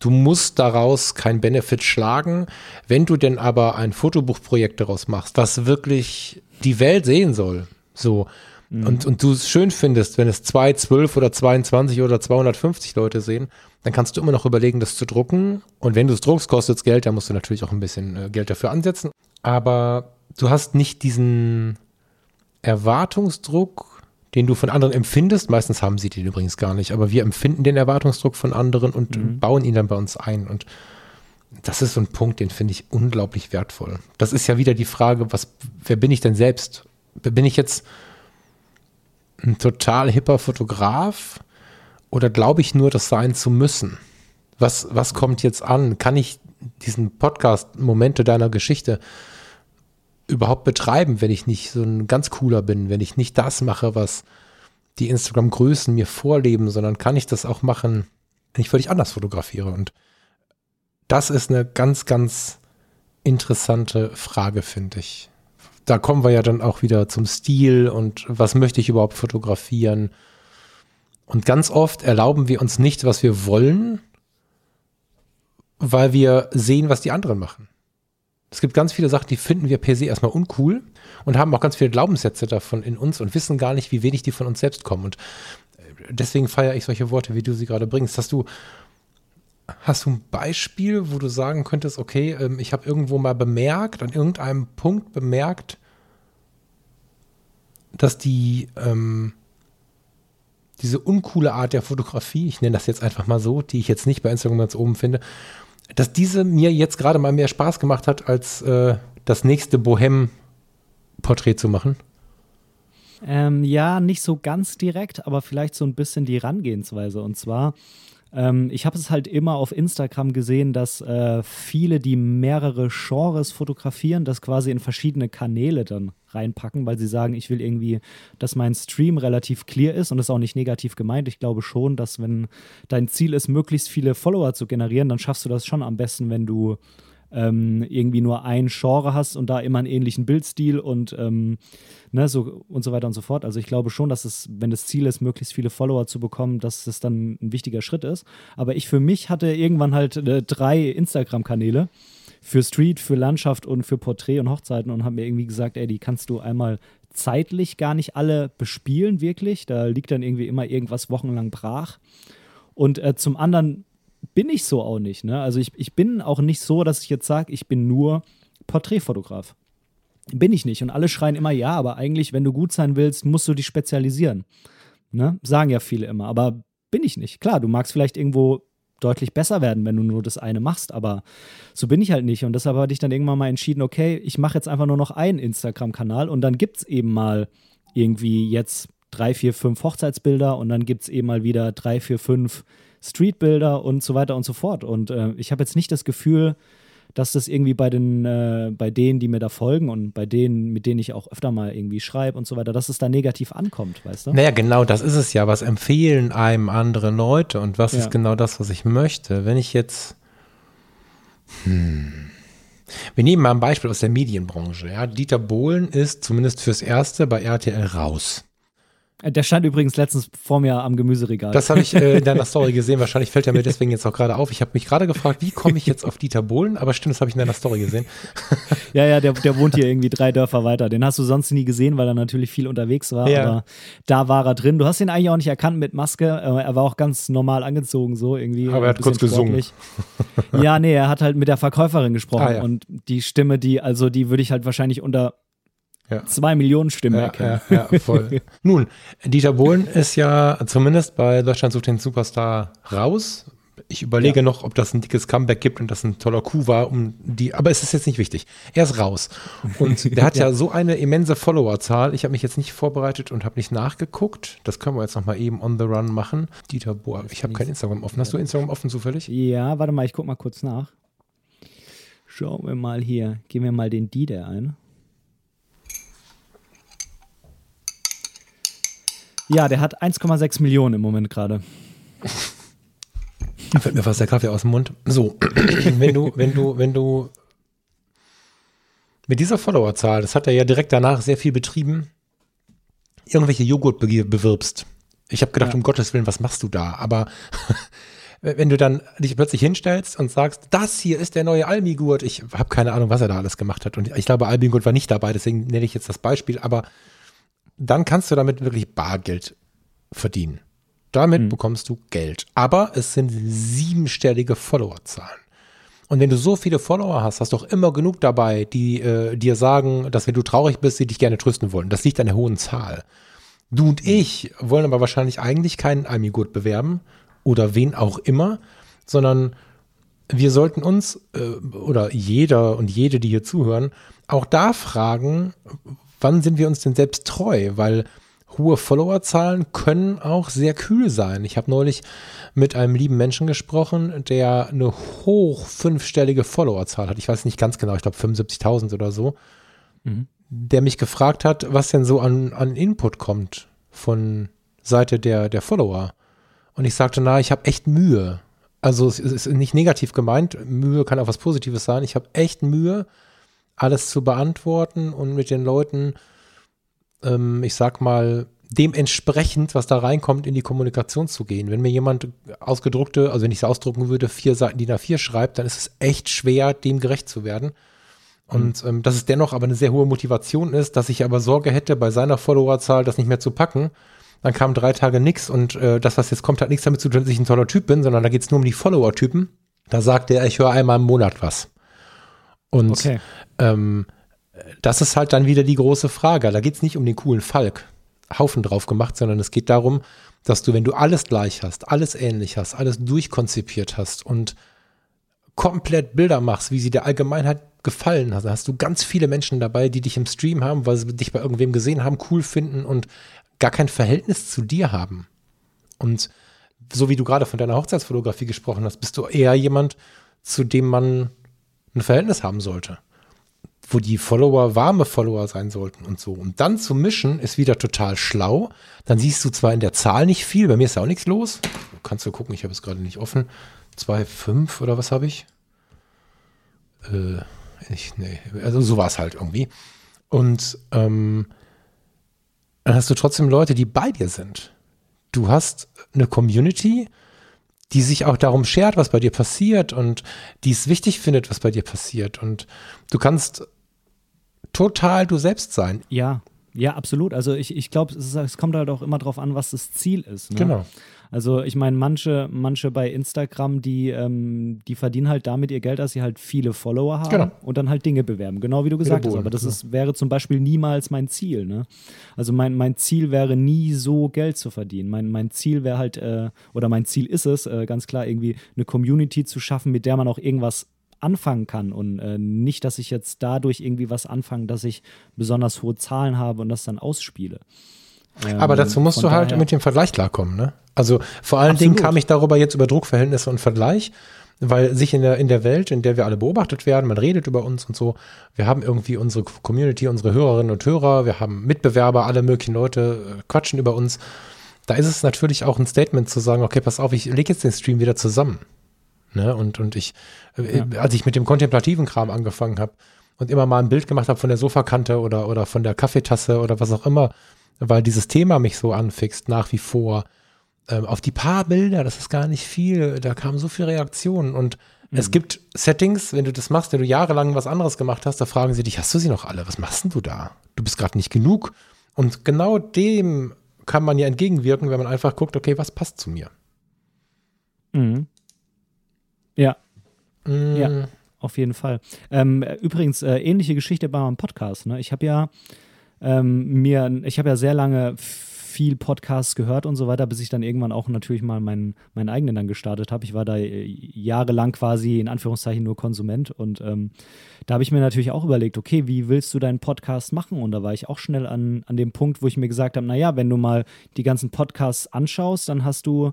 [SPEAKER 1] Du musst daraus kein Benefit schlagen. Wenn du denn aber ein Fotobuchprojekt daraus machst, was wirklich die Welt sehen soll, so, mhm. und, und du es schön findest, wenn es zwei, zwölf oder 22 oder 250 Leute sehen, dann kannst du immer noch überlegen, das zu drucken. Und wenn du es druckst, kostet es Geld, dann musst du natürlich auch ein bisschen äh, Geld dafür ansetzen. Aber du hast nicht diesen Erwartungsdruck, den du von anderen empfindest. Meistens haben sie den übrigens gar nicht, aber wir empfinden den Erwartungsdruck von anderen und mhm. bauen ihn dann bei uns ein. Und das ist so ein Punkt, den finde ich unglaublich wertvoll. Das ist ja wieder die Frage, was, wer bin ich denn selbst? Bin ich jetzt ein total hipper Fotograf? Oder glaube ich nur, das sein zu müssen? Was, was kommt jetzt an? Kann ich diesen Podcast Momente deiner Geschichte überhaupt betreiben, wenn ich nicht so ein ganz cooler bin, wenn ich nicht das mache, was die Instagram-Größen mir vorleben, sondern kann ich das auch machen, wenn ich völlig anders fotografiere? Und das ist eine ganz, ganz interessante Frage, finde ich. Da kommen wir ja dann auch wieder zum Stil und was möchte ich überhaupt fotografieren? Und ganz oft erlauben wir uns nicht, was wir wollen, weil wir sehen, was die anderen machen. Es gibt ganz viele Sachen, die finden wir per se erstmal uncool und haben auch ganz viele Glaubenssätze davon in uns und wissen gar nicht, wie wenig die von uns selbst kommen. Und äh, deswegen feiere ich solche Worte, wie du sie gerade bringst. Hast du, hast du ein Beispiel, wo du sagen könntest, okay, ähm, ich habe irgendwo mal bemerkt, an irgendeinem Punkt bemerkt, dass die, ähm, diese uncoole Art der Fotografie, ich nenne das jetzt einfach mal so, die ich jetzt nicht bei Instagram ganz oben finde, dass diese mir jetzt gerade mal mehr Spaß gemacht hat, als äh, das nächste Bohem-Porträt zu machen?
[SPEAKER 2] Ähm, ja, nicht so ganz direkt, aber vielleicht so ein bisschen die Herangehensweise. Und zwar ähm, ich habe es halt immer auf Instagram gesehen, dass äh, viele, die mehrere Genres fotografieren, das quasi in verschiedene Kanäle dann reinpacken, weil sie sagen, ich will irgendwie, dass mein Stream relativ clear ist und das ist auch nicht negativ gemeint. Ich glaube schon, dass wenn dein Ziel ist, möglichst viele Follower zu generieren, dann schaffst du das schon am besten, wenn du ähm, irgendwie nur ein Genre hast und da immer einen ähnlichen Bildstil und ähm, ne, so und so weiter und so fort. Also ich glaube schon, dass es, wenn das Ziel ist, möglichst viele Follower zu bekommen, dass es dann ein wichtiger Schritt ist. Aber ich für mich hatte irgendwann halt äh, drei Instagram-Kanäle für Street, für Landschaft und für Porträt und Hochzeiten und habe mir irgendwie gesagt, ey, die kannst du einmal zeitlich gar nicht alle bespielen, wirklich. Da liegt dann irgendwie immer irgendwas wochenlang brach. Und äh, zum anderen bin ich so auch nicht. Ne? Also ich, ich bin auch nicht so, dass ich jetzt sage, ich bin nur Porträtfotograf. Bin ich nicht. Und alle schreien immer, ja, aber eigentlich, wenn du gut sein willst, musst du dich spezialisieren. Ne? Sagen ja viele immer, aber bin ich nicht. Klar, du magst vielleicht irgendwo deutlich besser werden, wenn du nur das eine machst, aber so bin ich halt nicht. Und deshalb hatte ich dann irgendwann mal entschieden, okay, ich mache jetzt einfach nur noch einen Instagram-Kanal und dann gibt es eben mal irgendwie jetzt drei, vier, fünf Hochzeitsbilder und dann gibt es eben mal wieder drei, vier, fünf Streetbilder und so weiter und so fort. Und äh, ich habe jetzt nicht das Gefühl, dass das irgendwie bei den, äh, bei denen, die mir da folgen und bei denen, mit denen ich auch öfter mal irgendwie schreibe und so weiter, dass es da negativ ankommt, weißt du?
[SPEAKER 1] Naja, genau, das ist es ja. Was empfehlen einem andere Leute und was ja. ist genau das, was ich möchte? Wenn ich jetzt, hm, wir nehmen mal ein Beispiel aus der Medienbranche. Ja. Dieter Bohlen ist zumindest fürs Erste bei RTL raus.
[SPEAKER 2] Der stand übrigens letztens vor mir am Gemüseregal.
[SPEAKER 1] Das habe ich äh, in deiner (laughs) Story gesehen. Wahrscheinlich fällt er mir deswegen jetzt auch gerade auf. Ich habe mich gerade gefragt, wie komme ich jetzt auf Dieter Bohlen? Aber stimmt, das habe ich in deiner Story gesehen. (laughs)
[SPEAKER 2] ja, ja, der, der wohnt hier irgendwie drei Dörfer weiter. Den hast du sonst nie gesehen, weil er natürlich viel unterwegs war. Ja. Aber da war er drin. Du hast ihn eigentlich auch nicht erkannt mit Maske. Äh, er war auch ganz normal angezogen, so irgendwie.
[SPEAKER 1] Aber er hat kurz sportlich.
[SPEAKER 2] gesungen. (laughs) ja, nee, er hat halt mit der Verkäuferin gesprochen. Ah, ja. Und die Stimme, die, also die würde ich halt wahrscheinlich unter ja. zwei Millionen Stimmen
[SPEAKER 1] ja,
[SPEAKER 2] erkennen.
[SPEAKER 1] Ja, ja, voll. (laughs) Nun, Dieter Bohlen ist ja zumindest bei Deutschland sucht den Superstar raus. Ich überlege noch, ob das ein dickes Comeback gibt und das ein toller Coup war, um die, aber es ist jetzt nicht wichtig. Er ist raus. Und (laughs) der hat ja. so eine immense Followerzahl. Ich habe mich jetzt nicht vorbereitet und habe nicht nachgeguckt. Das können wir jetzt noch mal eben on the run machen. Dieter Bohr, ich habe kein Instagram offen. Hast du Instagram offen zufällig?
[SPEAKER 2] Ja, warte mal, ich guck mal kurz nach. Schauen wir mal hier. Gehen wir mal den Dieter ein. Ja, der hat 1,6 Millionen im Moment gerade.
[SPEAKER 1] Da (laughs) fällt mir fast der Kaffee aus dem Mund. So, (clears throat) wenn du, wenn du, wenn du mit dieser Followerzahl, das hat er ja direkt danach sehr viel betrieben, irgendwelche Joghurt bewirbst. Ich habe gedacht, ja. um Gottes Willen, was machst du da? Aber (laughs) wenn du dann dich plötzlich hinstellst und sagst, das hier ist der neue Almigurt, ich habe keine Ahnung, was er da alles gemacht hat. Und ich glaube, Almigurt war nicht dabei, deswegen nenne ich jetzt das Beispiel, aber dann kannst du damit wirklich Bargeld verdienen. Damit mhm. bekommst du Geld. Aber es sind siebenstellige Followerzahlen. Und wenn du so viele Follower hast, hast du auch immer genug dabei, die äh, dir sagen, dass wenn du traurig bist, sie dich gerne trösten wollen. Das liegt an der hohen Zahl. Du und ich wollen aber wahrscheinlich eigentlich keinen Almigurt bewerben oder wen auch immer, sondern wir sollten uns äh, oder jeder und jede, die hier zuhören, auch da fragen, wann sind wir uns denn selbst treu? Weil hohe Followerzahlen können auch sehr kühl sein. Ich habe neulich mit einem lieben Menschen gesprochen, der eine hoch fünfstellige Followerzahl hat. Ich weiß nicht ganz genau, ich glaube 75.000 oder so. Mhm. Der mich gefragt hat, was denn so an, an Input kommt von Seite der, der Follower. Und ich sagte, na, ich habe echt Mühe. Also es ist nicht negativ gemeint, Mühe kann auch was Positives sein. Ich habe echt Mühe, alles zu beantworten und mit den Leuten, ähm, ich sag mal, dementsprechend, was da reinkommt, in die Kommunikation zu gehen. Wenn mir jemand ausgedruckte, also wenn ich es ausdrucken würde, vier Seiten DIN A4 schreibt, dann ist es echt schwer, dem gerecht zu werden. Und mhm. ähm, dass es dennoch aber eine sehr hohe Motivation ist, dass ich aber Sorge hätte, bei seiner Followerzahl das nicht mehr zu packen. Dann kam drei Tage nichts und äh, das, was jetzt kommt, hat nichts damit zu tun, dass ich ein toller Typ bin, sondern da geht es nur um die Follower-Typen. Da sagt er, ich höre einmal im Monat was. Und okay. ähm, das ist halt dann wieder die große Frage. Da geht es nicht um den coolen Falk, Haufen drauf gemacht, sondern es geht darum, dass du, wenn du alles gleich hast, alles ähnlich hast, alles durchkonzipiert hast und komplett Bilder machst, wie sie der Allgemeinheit gefallen hast, hast du ganz viele Menschen dabei, die dich im Stream haben, weil sie dich bei irgendwem gesehen haben, cool finden und gar kein Verhältnis zu dir haben. Und so wie du gerade von deiner Hochzeitsfotografie gesprochen hast, bist du eher jemand, zu dem man ein Verhältnis haben sollte. Wo die Follower warme Follower sein sollten und so. Und dann zu mischen ist wieder total schlau. Dann siehst du zwar in der Zahl nicht viel, bei mir ist ja auch nichts los. Kannst du gucken, ich habe es gerade nicht offen. 2,5 oder was habe ich? Äh, ich, nee, also so war es halt irgendwie. Und ähm, dann hast du trotzdem Leute, die bei dir sind. Du hast eine Community, die sich auch darum schert, was bei dir passiert und die es wichtig findet, was bei dir passiert. Und du kannst total du selbst sein.
[SPEAKER 2] Ja, ja, absolut. Also ich, ich glaube, es, es, kommt halt auch immer darauf an, was das Ziel ist. Ne?
[SPEAKER 1] Genau.
[SPEAKER 2] Also ich meine, manche, manche bei Instagram, die, ähm, die verdienen halt damit ihr Geld, dass sie halt viele Follower haben genau. und dann halt Dinge bewerben. Genau wie du gesagt hast. Aber das ist, wäre zum Beispiel niemals mein Ziel. Ne? Also mein, mein Ziel wäre nie so Geld zu verdienen. Mein, mein Ziel wäre halt, äh, oder mein Ziel ist es, äh, ganz klar, irgendwie eine Community zu schaffen, mit der man auch irgendwas anfangen kann und äh, nicht, dass ich jetzt dadurch irgendwie was anfange, dass ich besonders hohe Zahlen habe und das dann ausspiele.
[SPEAKER 1] Ähm, Aber dazu musst du halt mit dem Vergleich klarkommen, ne? Also vor allen Absolut. Dingen kam ich darüber jetzt über Druckverhältnisse und Vergleich, weil sich in der, in der Welt, in der wir alle beobachtet werden, man redet über uns und so, wir haben irgendwie unsere Community, unsere Hörerinnen und Hörer, wir haben Mitbewerber, alle möglichen Leute äh, quatschen über uns. Da ist es natürlich auch ein Statement zu sagen, okay, pass auf, ich lege jetzt den Stream wieder zusammen. Ne? Und, und ich, äh, ja. als ich mit dem kontemplativen Kram angefangen habe und immer mal ein Bild gemacht habe von der Sofakante oder, oder von der Kaffeetasse oder was auch immer, weil dieses Thema mich so anfixt nach wie vor. Ähm, auf die paar Bilder, das ist gar nicht viel, da kamen so viele Reaktionen und mhm. es gibt Settings, wenn du das machst, wenn du jahrelang was anderes gemacht hast, da fragen sie dich, hast du sie noch alle? Was machst denn du da? Du bist gerade nicht genug. Und genau dem kann man ja entgegenwirken, wenn man einfach guckt, okay, was passt zu mir?
[SPEAKER 2] Mhm. Ja. Mhm. Ja, auf jeden Fall. Ähm, übrigens, äh, ähnliche Geschichte bei meinem Podcast. Ne? Ich habe ja ähm, mir, ich habe ja sehr lange viel Podcasts gehört und so weiter, bis ich dann irgendwann auch natürlich mal meinen, meinen eigenen dann gestartet habe. Ich war da äh, jahrelang quasi in Anführungszeichen nur Konsument und ähm, da habe ich mir natürlich auch überlegt, okay, wie willst du deinen Podcast machen? Und da war ich auch schnell an, an dem Punkt, wo ich mir gesagt habe, naja, wenn du mal die ganzen Podcasts anschaust, dann hast du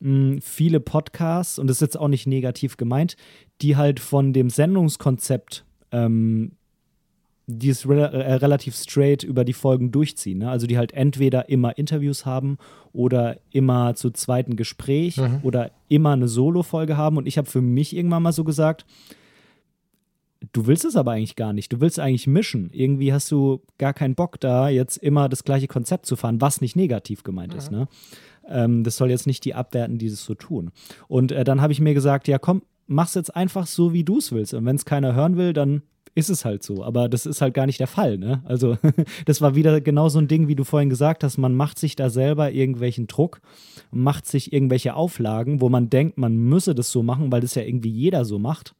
[SPEAKER 2] mh, hm, viele Podcasts, und das ist jetzt auch nicht negativ gemeint, die halt von dem Sendungskonzept ähm, die es re äh, relativ straight über die Folgen durchziehen. Ne? Also die halt entweder immer Interviews haben oder immer zu zweiten Gespräch mhm. oder immer eine Solo-Folge haben. Und ich habe für mich irgendwann mal so gesagt, du willst es aber eigentlich gar nicht. Du willst eigentlich mischen. Irgendwie hast du gar keinen Bock da, jetzt immer das gleiche Konzept zu fahren, was nicht negativ gemeint mhm. ist. Ne? Ähm, das soll jetzt nicht die abwerten, die das so tun. Und äh, dann habe ich mir gesagt, ja komm, mach's jetzt einfach so, wie du es willst. Und wenn es keiner hören will, dann ist es halt so. Aber das ist halt gar nicht der Fall. Ne? Also (laughs) das war wieder genau so ein Ding, wie du vorhin gesagt hast. Man macht sich da selber irgendwelchen Druck, macht sich irgendwelche Auflagen, wo man denkt, man müsse das so machen, weil das ja irgendwie jeder so macht.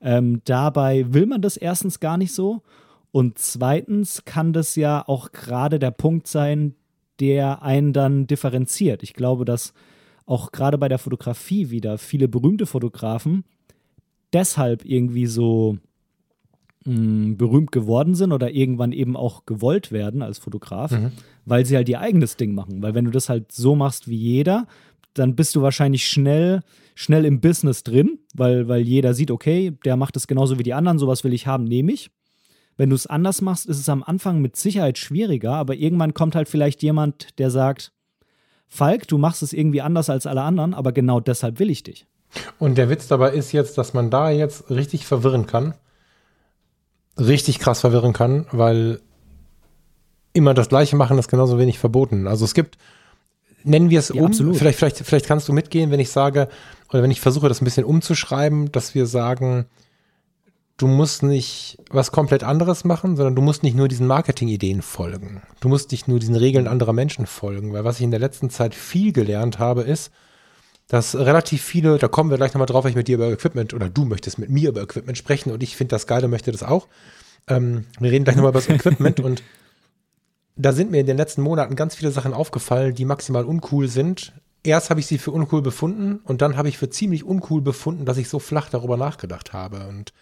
[SPEAKER 2] Ähm, dabei will man das erstens gar nicht so. Und zweitens kann das ja auch gerade der Punkt sein, der einen dann differenziert. Ich glaube, dass auch gerade bei der Fotografie wieder viele berühmte Fotografen deshalb irgendwie so mh, berühmt geworden sind oder irgendwann eben auch gewollt werden als Fotograf, mhm. weil sie halt ihr eigenes Ding machen. Weil wenn du das halt so machst wie jeder, dann bist du wahrscheinlich schnell, schnell im Business drin, weil, weil jeder sieht, okay, der macht es genauso wie die anderen, sowas will ich haben, nehme ich. Wenn du es anders machst, ist es am Anfang mit Sicherheit schwieriger, aber irgendwann kommt halt vielleicht jemand, der sagt, Falk, du machst es irgendwie anders als alle anderen, aber genau deshalb will ich dich.
[SPEAKER 1] Und der Witz dabei ist jetzt, dass man da jetzt richtig verwirren kann, richtig krass verwirren kann, weil immer das Gleiche machen ist genauso wenig verboten. Also es gibt, nennen wir es ja, um, vielleicht, vielleicht, vielleicht kannst du mitgehen, wenn ich sage, oder wenn ich versuche, das ein bisschen umzuschreiben, dass wir sagen, du musst nicht was komplett anderes machen, sondern du musst nicht nur diesen Marketing-Ideen folgen. Du musst nicht nur diesen Regeln anderer Menschen folgen, weil was ich in der letzten Zeit viel gelernt habe, ist, dass relativ viele, da kommen wir gleich nochmal drauf, wenn ich mit dir über Equipment oder du möchtest mit mir über Equipment sprechen und ich finde das geil und möchte das auch. Ähm, wir reden gleich nochmal über das Equipment (laughs) und da sind mir in den letzten Monaten ganz viele Sachen aufgefallen, die maximal uncool sind. Erst habe ich sie für uncool befunden und dann habe ich für ziemlich uncool befunden, dass ich so flach darüber nachgedacht habe. Und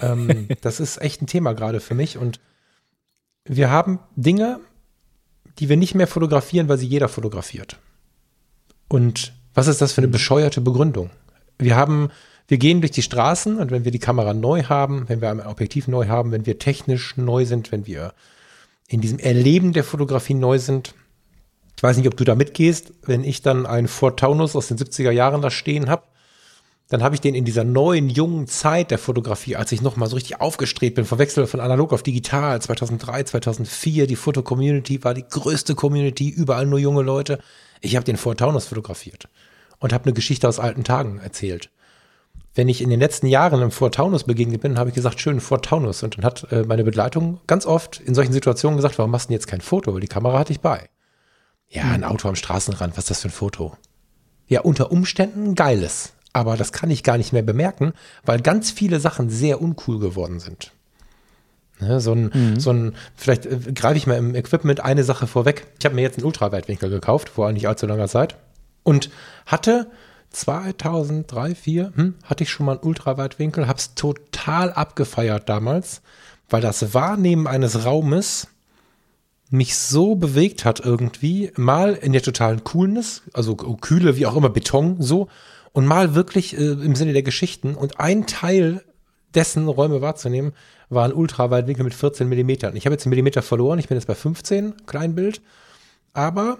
[SPEAKER 1] ähm, (laughs) das ist echt ein Thema gerade für mich. Und wir haben Dinge, die wir nicht mehr fotografieren, weil sie jeder fotografiert. Und was ist das für eine bescheuerte Begründung? Wir haben, wir gehen durch die Straßen und wenn wir die Kamera neu haben, wenn wir ein Objektiv neu haben, wenn wir technisch neu sind, wenn wir in diesem Erleben der Fotografie neu sind, ich weiß nicht, ob du da mitgehst, wenn ich dann einen Ford Taunus aus den 70er Jahren da stehen habe, dann habe ich den in dieser neuen, jungen Zeit der Fotografie, als ich nochmal so richtig aufgestrebt bin, verwechselt von analog auf digital, 2003, 2004, die Foto-Community war die größte Community, überall nur junge Leute. Ich habe den Ford Taunus fotografiert und habe eine Geschichte aus alten Tagen erzählt. Wenn ich in den letzten Jahren im Fort Taunus begegnet bin, habe ich gesagt, schön Fort Taunus. Und dann hat äh, meine Begleitung ganz oft in solchen Situationen gesagt, warum machst du denn jetzt kein Foto? Weil die Kamera hatte ich bei. Ja, ein Auto am Straßenrand, was ist das für ein Foto? Ja, unter Umständen geiles. Aber das kann ich gar nicht mehr bemerken, weil ganz viele Sachen sehr uncool geworden sind. Ne, so ein, mhm. so ein, vielleicht äh, greife ich mal im Equipment eine Sache vorweg. Ich habe mir jetzt einen Ultraweitwinkel gekauft, vor nicht allzu langer Zeit. Und hatte 2003, 2004, hm, hatte ich schon mal einen Ultraweitwinkel, habe es total abgefeiert damals, weil das Wahrnehmen eines Raumes mich so bewegt hat irgendwie, mal in der totalen Coolness, also Kühle wie auch immer Beton so, und mal wirklich äh, im Sinne der Geschichten. Und ein Teil dessen Räume wahrzunehmen, war ein Ultraweitwinkel mit 14 Millimetern. Ich habe jetzt einen Millimeter verloren, ich bin jetzt bei 15, Kleinbild, aber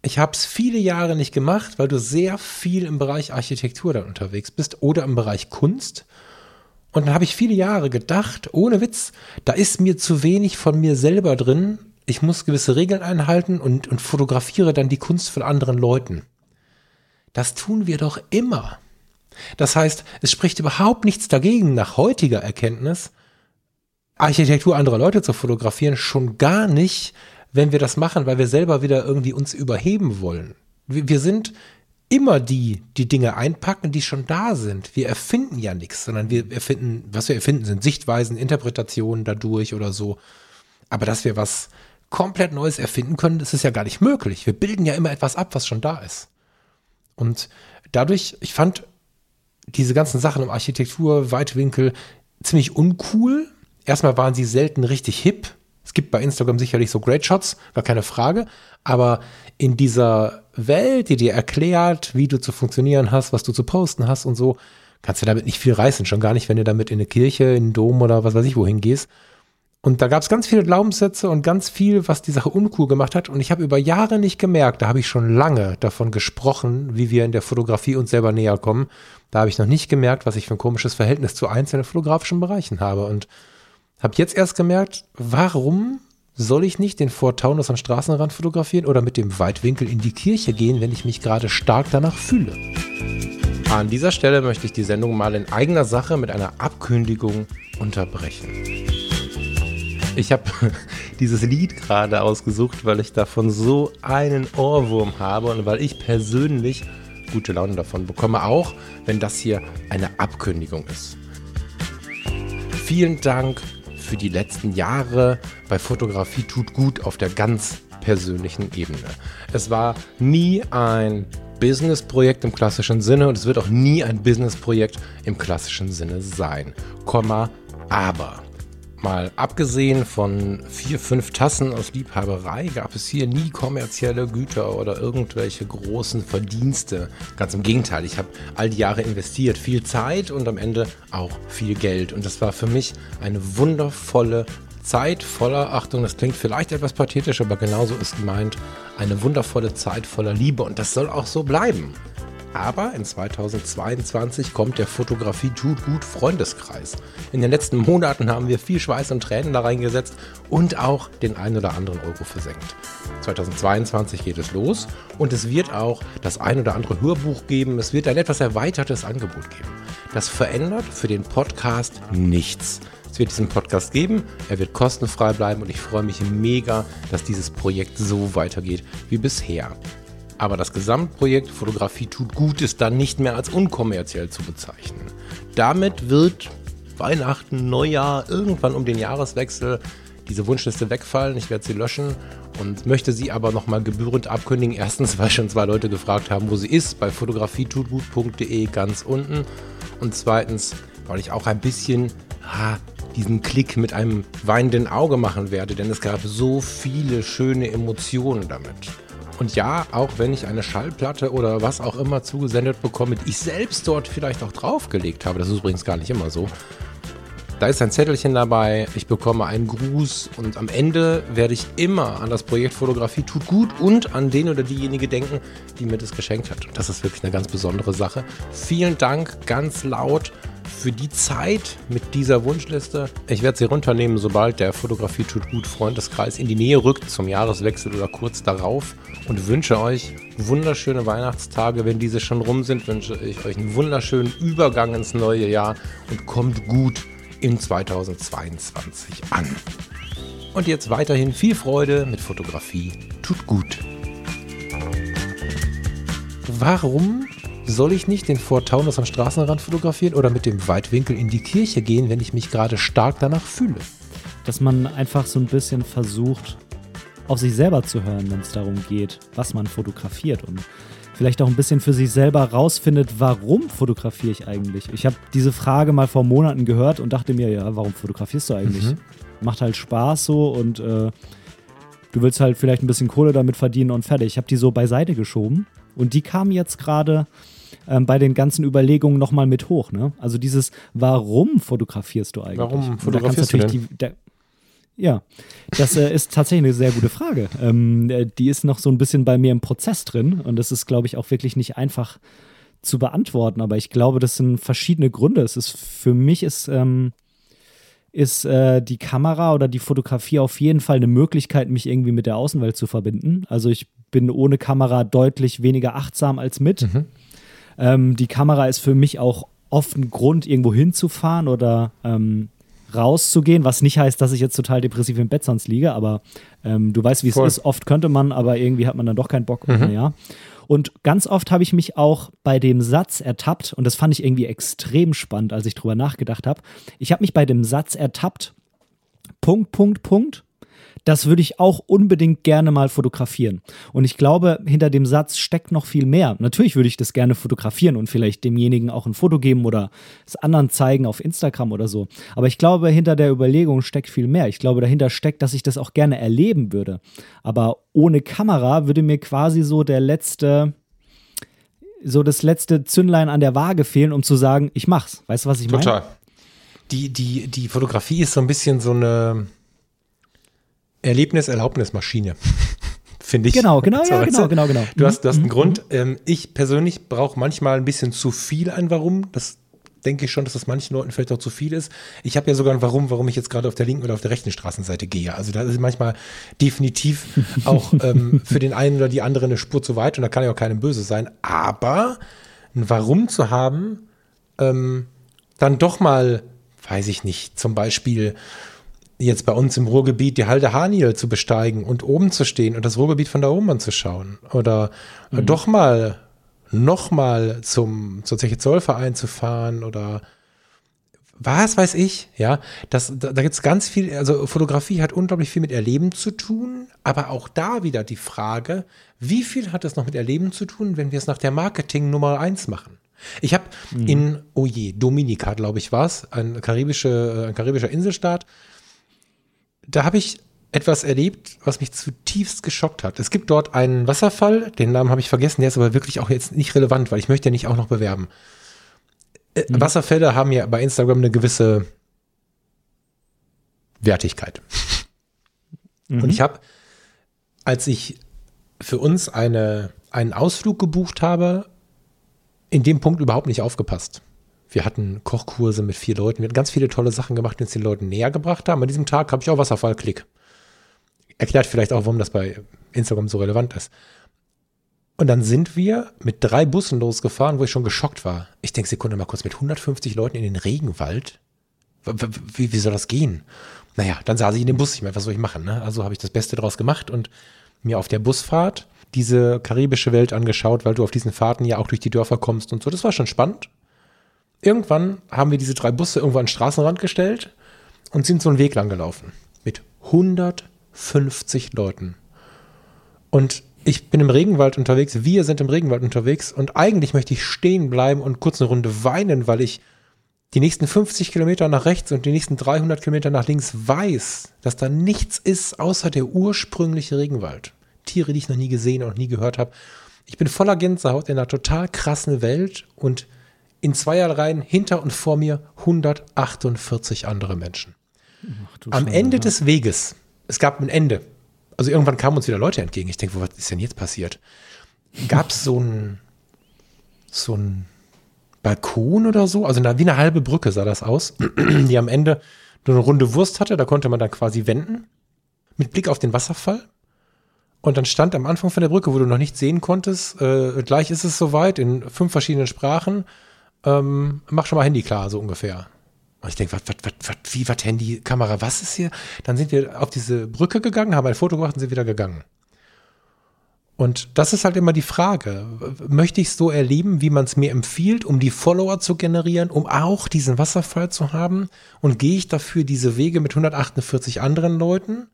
[SPEAKER 1] ich habe es viele Jahre nicht gemacht, weil du sehr viel im Bereich Architektur dann unterwegs bist oder im Bereich Kunst. Und dann habe ich viele Jahre gedacht, ohne Witz, da ist mir zu wenig von mir selber drin. Ich muss gewisse Regeln einhalten und, und fotografiere dann die Kunst von anderen Leuten. Das tun wir doch immer. Das heißt, es spricht überhaupt nichts dagegen, nach heutiger Erkenntnis, Architektur anderer Leute zu fotografieren, schon gar nicht, wenn wir das machen, weil wir selber wieder irgendwie uns überheben wollen. Wir, sind immer die, die Dinge einpacken, die schon da sind. Wir erfinden ja nichts, sondern wir erfinden, was wir erfinden, sind Sichtweisen, Interpretationen dadurch oder so. Aber dass wir was komplett Neues erfinden können. Das ist ja gar nicht möglich. Wir bilden ja immer etwas ab, was schon da ist. Und dadurch, ich fand diese ganzen Sachen um Architektur, Weitwinkel ziemlich uncool. Erstmal waren sie selten richtig hip. Es gibt bei Instagram sicherlich so Great Shots, gar keine Frage. Aber in dieser Welt, die dir erklärt, wie du zu funktionieren hast, was du zu posten hast und so, kannst du damit nicht viel reißen. Schon gar nicht, wenn du damit in eine Kirche, in einen Dom oder was weiß ich wohin gehst. Und da gab es ganz viele Glaubenssätze und ganz viel, was die Sache uncool gemacht hat. Und ich habe über Jahre nicht gemerkt, da habe ich schon lange davon gesprochen, wie wir in der Fotografie uns selber näher kommen. Da habe ich noch nicht gemerkt, was ich für ein komisches Verhältnis zu einzelnen fotografischen Bereichen habe. Und habe jetzt erst gemerkt, warum soll ich nicht den Fort Taunus am Straßenrand fotografieren oder mit dem Weitwinkel in die Kirche gehen, wenn ich mich gerade stark danach fühle? An dieser Stelle möchte ich die Sendung mal in eigener Sache mit einer Abkündigung unterbrechen. Ich habe (laughs) dieses Lied gerade ausgesucht, weil ich davon so einen Ohrwurm habe und weil ich persönlich gute Laune davon bekomme, auch wenn das hier eine Abkündigung ist. Vielen Dank für die letzten Jahre bei Fotografie tut gut auf der ganz persönlichen Ebene. Es war nie ein Businessprojekt im klassischen Sinne und es wird auch nie ein Businessprojekt im klassischen Sinne sein. Komma, aber. Mal abgesehen von vier, fünf Tassen aus Liebhaberei gab es hier nie kommerzielle Güter oder irgendwelche großen Verdienste. Ganz im Gegenteil, ich habe all die Jahre investiert, viel Zeit und am Ende auch viel Geld. Und das war für mich eine wundervolle Zeit voller, Achtung, das klingt vielleicht etwas pathetisch, aber genauso ist gemeint, eine wundervolle Zeit voller Liebe. Und das soll auch so bleiben. Aber in 2022 kommt der Fotografie tut gut Freundeskreis. In den letzten Monaten haben wir viel Schweiß und Tränen da reingesetzt und auch den ein oder anderen Euro versenkt. 2022 geht es los und es wird auch das ein oder andere Hörbuch geben. Es wird ein etwas erweitertes Angebot geben. Das verändert für den Podcast nichts. Es wird diesen Podcast geben, er wird kostenfrei bleiben und ich freue mich mega, dass dieses Projekt so weitergeht wie bisher. Aber das Gesamtprojekt Fotografie tut gut ist dann nicht mehr als unkommerziell zu bezeichnen. Damit wird Weihnachten, Neujahr, irgendwann um den Jahreswechsel diese Wunschliste wegfallen. Ich werde sie löschen und möchte sie aber nochmal gebührend abkündigen. Erstens, weil schon zwei Leute gefragt haben, wo sie ist, bei fotografietutgut.de ganz unten. Und zweitens, weil ich auch ein bisschen ha, diesen Klick mit einem weinenden Auge machen werde, denn es gab so viele schöne Emotionen damit. Und ja, auch wenn ich eine Schallplatte oder was auch immer zugesendet bekomme, die ich selbst dort vielleicht auch draufgelegt habe, das ist übrigens gar nicht immer so, da ist ein Zettelchen dabei, ich bekomme einen Gruß und am Ende werde ich immer an das Projekt Fotografie tut gut und an den oder diejenige denken, die mir das geschenkt hat. Und das ist wirklich eine ganz besondere Sache. Vielen Dank ganz laut für die Zeit mit dieser Wunschliste. Ich werde sie runternehmen, sobald der Fotografie tut gut Freundeskreis in die Nähe rückt, zum Jahreswechsel oder kurz darauf. Und wünsche euch wunderschöne Weihnachtstage. Wenn diese schon rum sind, wünsche ich euch einen wunderschönen Übergang ins neue Jahr und kommt gut in 2022 an. Und jetzt weiterhin viel Freude mit Fotografie. Tut gut. Warum soll ich nicht den Fort Taunus am Straßenrand fotografieren oder mit dem Weitwinkel in die Kirche gehen, wenn ich mich gerade stark danach fühle?
[SPEAKER 2] Dass man einfach so ein bisschen versucht, auf sich selber zu hören, wenn es darum geht, was man fotografiert und vielleicht auch ein bisschen für sich selber rausfindet, warum fotografiere ich eigentlich? Ich habe diese Frage mal vor Monaten gehört und dachte mir, ja, warum fotografierst du eigentlich? Mhm. Macht halt Spaß so und äh, du willst halt vielleicht ein bisschen Kohle damit verdienen und fertig. Ich habe die so beiseite geschoben und die kam jetzt gerade ähm, bei den ganzen Überlegungen nochmal mit hoch. Ne? Also dieses, warum fotografierst du eigentlich?
[SPEAKER 1] Warum fotografierst du denn? Die, der,
[SPEAKER 2] ja, das äh, ist tatsächlich eine sehr gute Frage. Ähm, äh, die ist noch so ein bisschen bei mir im Prozess drin und das ist, glaube ich, auch wirklich nicht einfach zu beantworten. Aber ich glaube, das sind verschiedene Gründe. Es ist für mich ist ähm, ist äh, die Kamera oder die Fotografie auf jeden Fall eine Möglichkeit, mich irgendwie mit der Außenwelt zu verbinden. Also ich bin ohne Kamera deutlich weniger achtsam als mit. Mhm. Ähm, die Kamera ist für mich auch oft ein Grund, irgendwo hinzufahren oder ähm, rauszugehen, was nicht heißt, dass ich jetzt total depressiv im Bett sonst liege, aber ähm, du weißt, wie es ist. Oft könnte man, aber irgendwie hat man dann doch keinen Bock. Mhm. Ja. Und ganz oft habe ich mich auch bei dem Satz ertappt, und das fand ich irgendwie extrem spannend, als ich drüber nachgedacht habe. Ich habe mich bei dem Satz ertappt, Punkt, Punkt, Punkt, das würde ich auch unbedingt gerne mal fotografieren. Und ich glaube, hinter dem Satz steckt noch viel mehr. Natürlich würde ich das gerne fotografieren und vielleicht demjenigen auch ein Foto geben oder es anderen zeigen auf Instagram oder so. Aber ich glaube, hinter der Überlegung steckt viel mehr. Ich glaube, dahinter steckt, dass ich das auch gerne erleben würde. Aber ohne Kamera würde mir quasi so der letzte, so das letzte Zündlein an der Waage fehlen, um zu sagen, ich mach's. Weißt du, was ich meine?
[SPEAKER 1] Total. Die, die, die Fotografie ist so ein bisschen so eine Erlebnis-Erlaubnismaschine. (laughs) Finde ich.
[SPEAKER 2] Genau, genau, ja, genau, genau, genau.
[SPEAKER 1] Du hast, du hast einen mhm. Grund. Ähm, ich persönlich brauche manchmal ein bisschen zu viel ein Warum. Das denke ich schon, dass das manchen Leuten vielleicht auch zu viel ist. Ich habe ja sogar ein Warum, warum ich jetzt gerade auf der linken oder auf der rechten Straßenseite gehe. Also da ist manchmal definitiv (laughs) auch ähm, für den einen oder die andere eine Spur zu weit und da kann ja auch keinem böse sein. Aber ein Warum zu haben, ähm, dann doch mal, weiß ich nicht, zum Beispiel jetzt bei uns im Ruhrgebiet die Halde Haniel zu besteigen und oben zu stehen und das Ruhrgebiet von da oben anzuschauen. Oder mhm. doch mal nochmal zum, zur Zeche Zollverein zu fahren oder was weiß ich, ja, das, da, da gibt es ganz viel, also Fotografie hat unglaublich viel mit Erleben zu tun, aber auch da wieder die Frage, wie viel hat es noch mit Erleben zu tun, wenn wir es nach der Marketing Nummer eins machen? Ich habe mhm. in, oh je, Dominika, glaube ich, war es, ein, karibische, ein karibischer Inselstaat, da habe ich etwas erlebt, was mich zutiefst geschockt hat. Es gibt dort einen Wasserfall, den Namen habe ich vergessen, der ist aber wirklich auch jetzt nicht relevant, weil ich möchte ja nicht auch noch bewerben. Äh, mhm. Wasserfälle haben ja bei Instagram eine gewisse Wertigkeit. Mhm. Und ich habe, als ich für uns eine, einen Ausflug gebucht habe, in dem Punkt überhaupt nicht aufgepasst. Wir hatten Kochkurse mit vier Leuten. Wir hatten ganz viele tolle Sachen gemacht, die uns den Leuten näher gebracht haben. An diesem Tag habe ich auch Wasserfallklick. Erklärt vielleicht auch, warum das bei Instagram so relevant ist. Und dann sind wir mit drei Bussen losgefahren, wo ich schon geschockt war. Ich denke, Sekunde mal kurz, mit 150 Leuten in den Regenwald? Wie, wie soll das gehen? Naja, dann saß ich in dem Bus. Ich meine, was soll ich machen? Ne? Also habe ich das Beste draus gemacht und mir auf der Busfahrt diese karibische Welt angeschaut, weil du auf diesen Fahrten ja auch durch die Dörfer kommst und so. Das war schon spannend. Irgendwann haben wir diese drei Busse irgendwo an den Straßenrand gestellt und sind so einen Weg lang gelaufen. Mit 150 Leuten. Und ich bin im Regenwald unterwegs, wir sind im Regenwald unterwegs und eigentlich möchte ich stehen bleiben und kurz eine Runde weinen, weil ich die nächsten 50 Kilometer nach rechts und die nächsten 300 Kilometer nach links weiß, dass da nichts ist außer der ursprüngliche Regenwald. Tiere, die ich noch nie gesehen und nie gehört habe. Ich bin voller Gänsehaut in einer total krassen Welt und in Zweierreihen hinter und vor mir 148 andere Menschen. Ach, Am Ende des Weges, es gab ein Ende, also irgendwann kamen uns wieder Leute entgegen. Ich denke, was ist denn jetzt passiert? Gab es so ein, so ein Balkon oder so, also wie eine halbe Brücke sah das aus, (clears throat) die am Ende nur eine runde Wurst hatte, da konnte man dann quasi wenden, mit Blick auf den Wasserfall. Und dann stand am Anfang von der Brücke, wo du noch nicht sehen konntest, äh, gleich ist es soweit, in fünf verschiedenen Sprachen, ähm, mach schon mal Handy klar, so ungefähr. Und ich denke, was, was, was, wie, was, Handy, Kamera, was ist hier? Dann sind wir auf diese Brücke gegangen, haben ein Foto gemacht und sind wieder gegangen. Und das ist halt immer die Frage. Möchte ich so erleben, wie man es mir empfiehlt, um die Follower zu generieren, um auch diesen Wasserfall zu haben? Und gehe ich dafür diese Wege mit 148 anderen Leuten,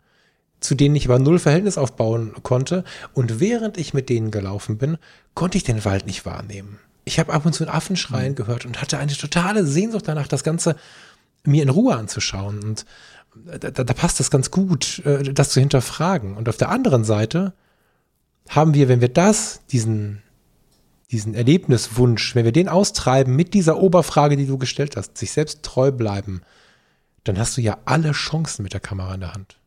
[SPEAKER 1] zu denen ich aber null Verhältnis aufbauen konnte? Und während ich mit denen gelaufen bin, konnte ich den Wald nicht wahrnehmen ich habe ab und zu einen Affen schreien mhm. gehört und hatte eine totale Sehnsucht danach, das Ganze mir in Ruhe anzuschauen. Und da, da passt das ganz gut, äh, das zu hinterfragen. Und auf der anderen Seite haben wir, wenn wir das, diesen, diesen Erlebniswunsch, wenn wir den austreiben mit dieser Oberfrage, die du gestellt hast, sich selbst treu bleiben, dann hast du ja alle Chancen mit der Kamera in der Hand.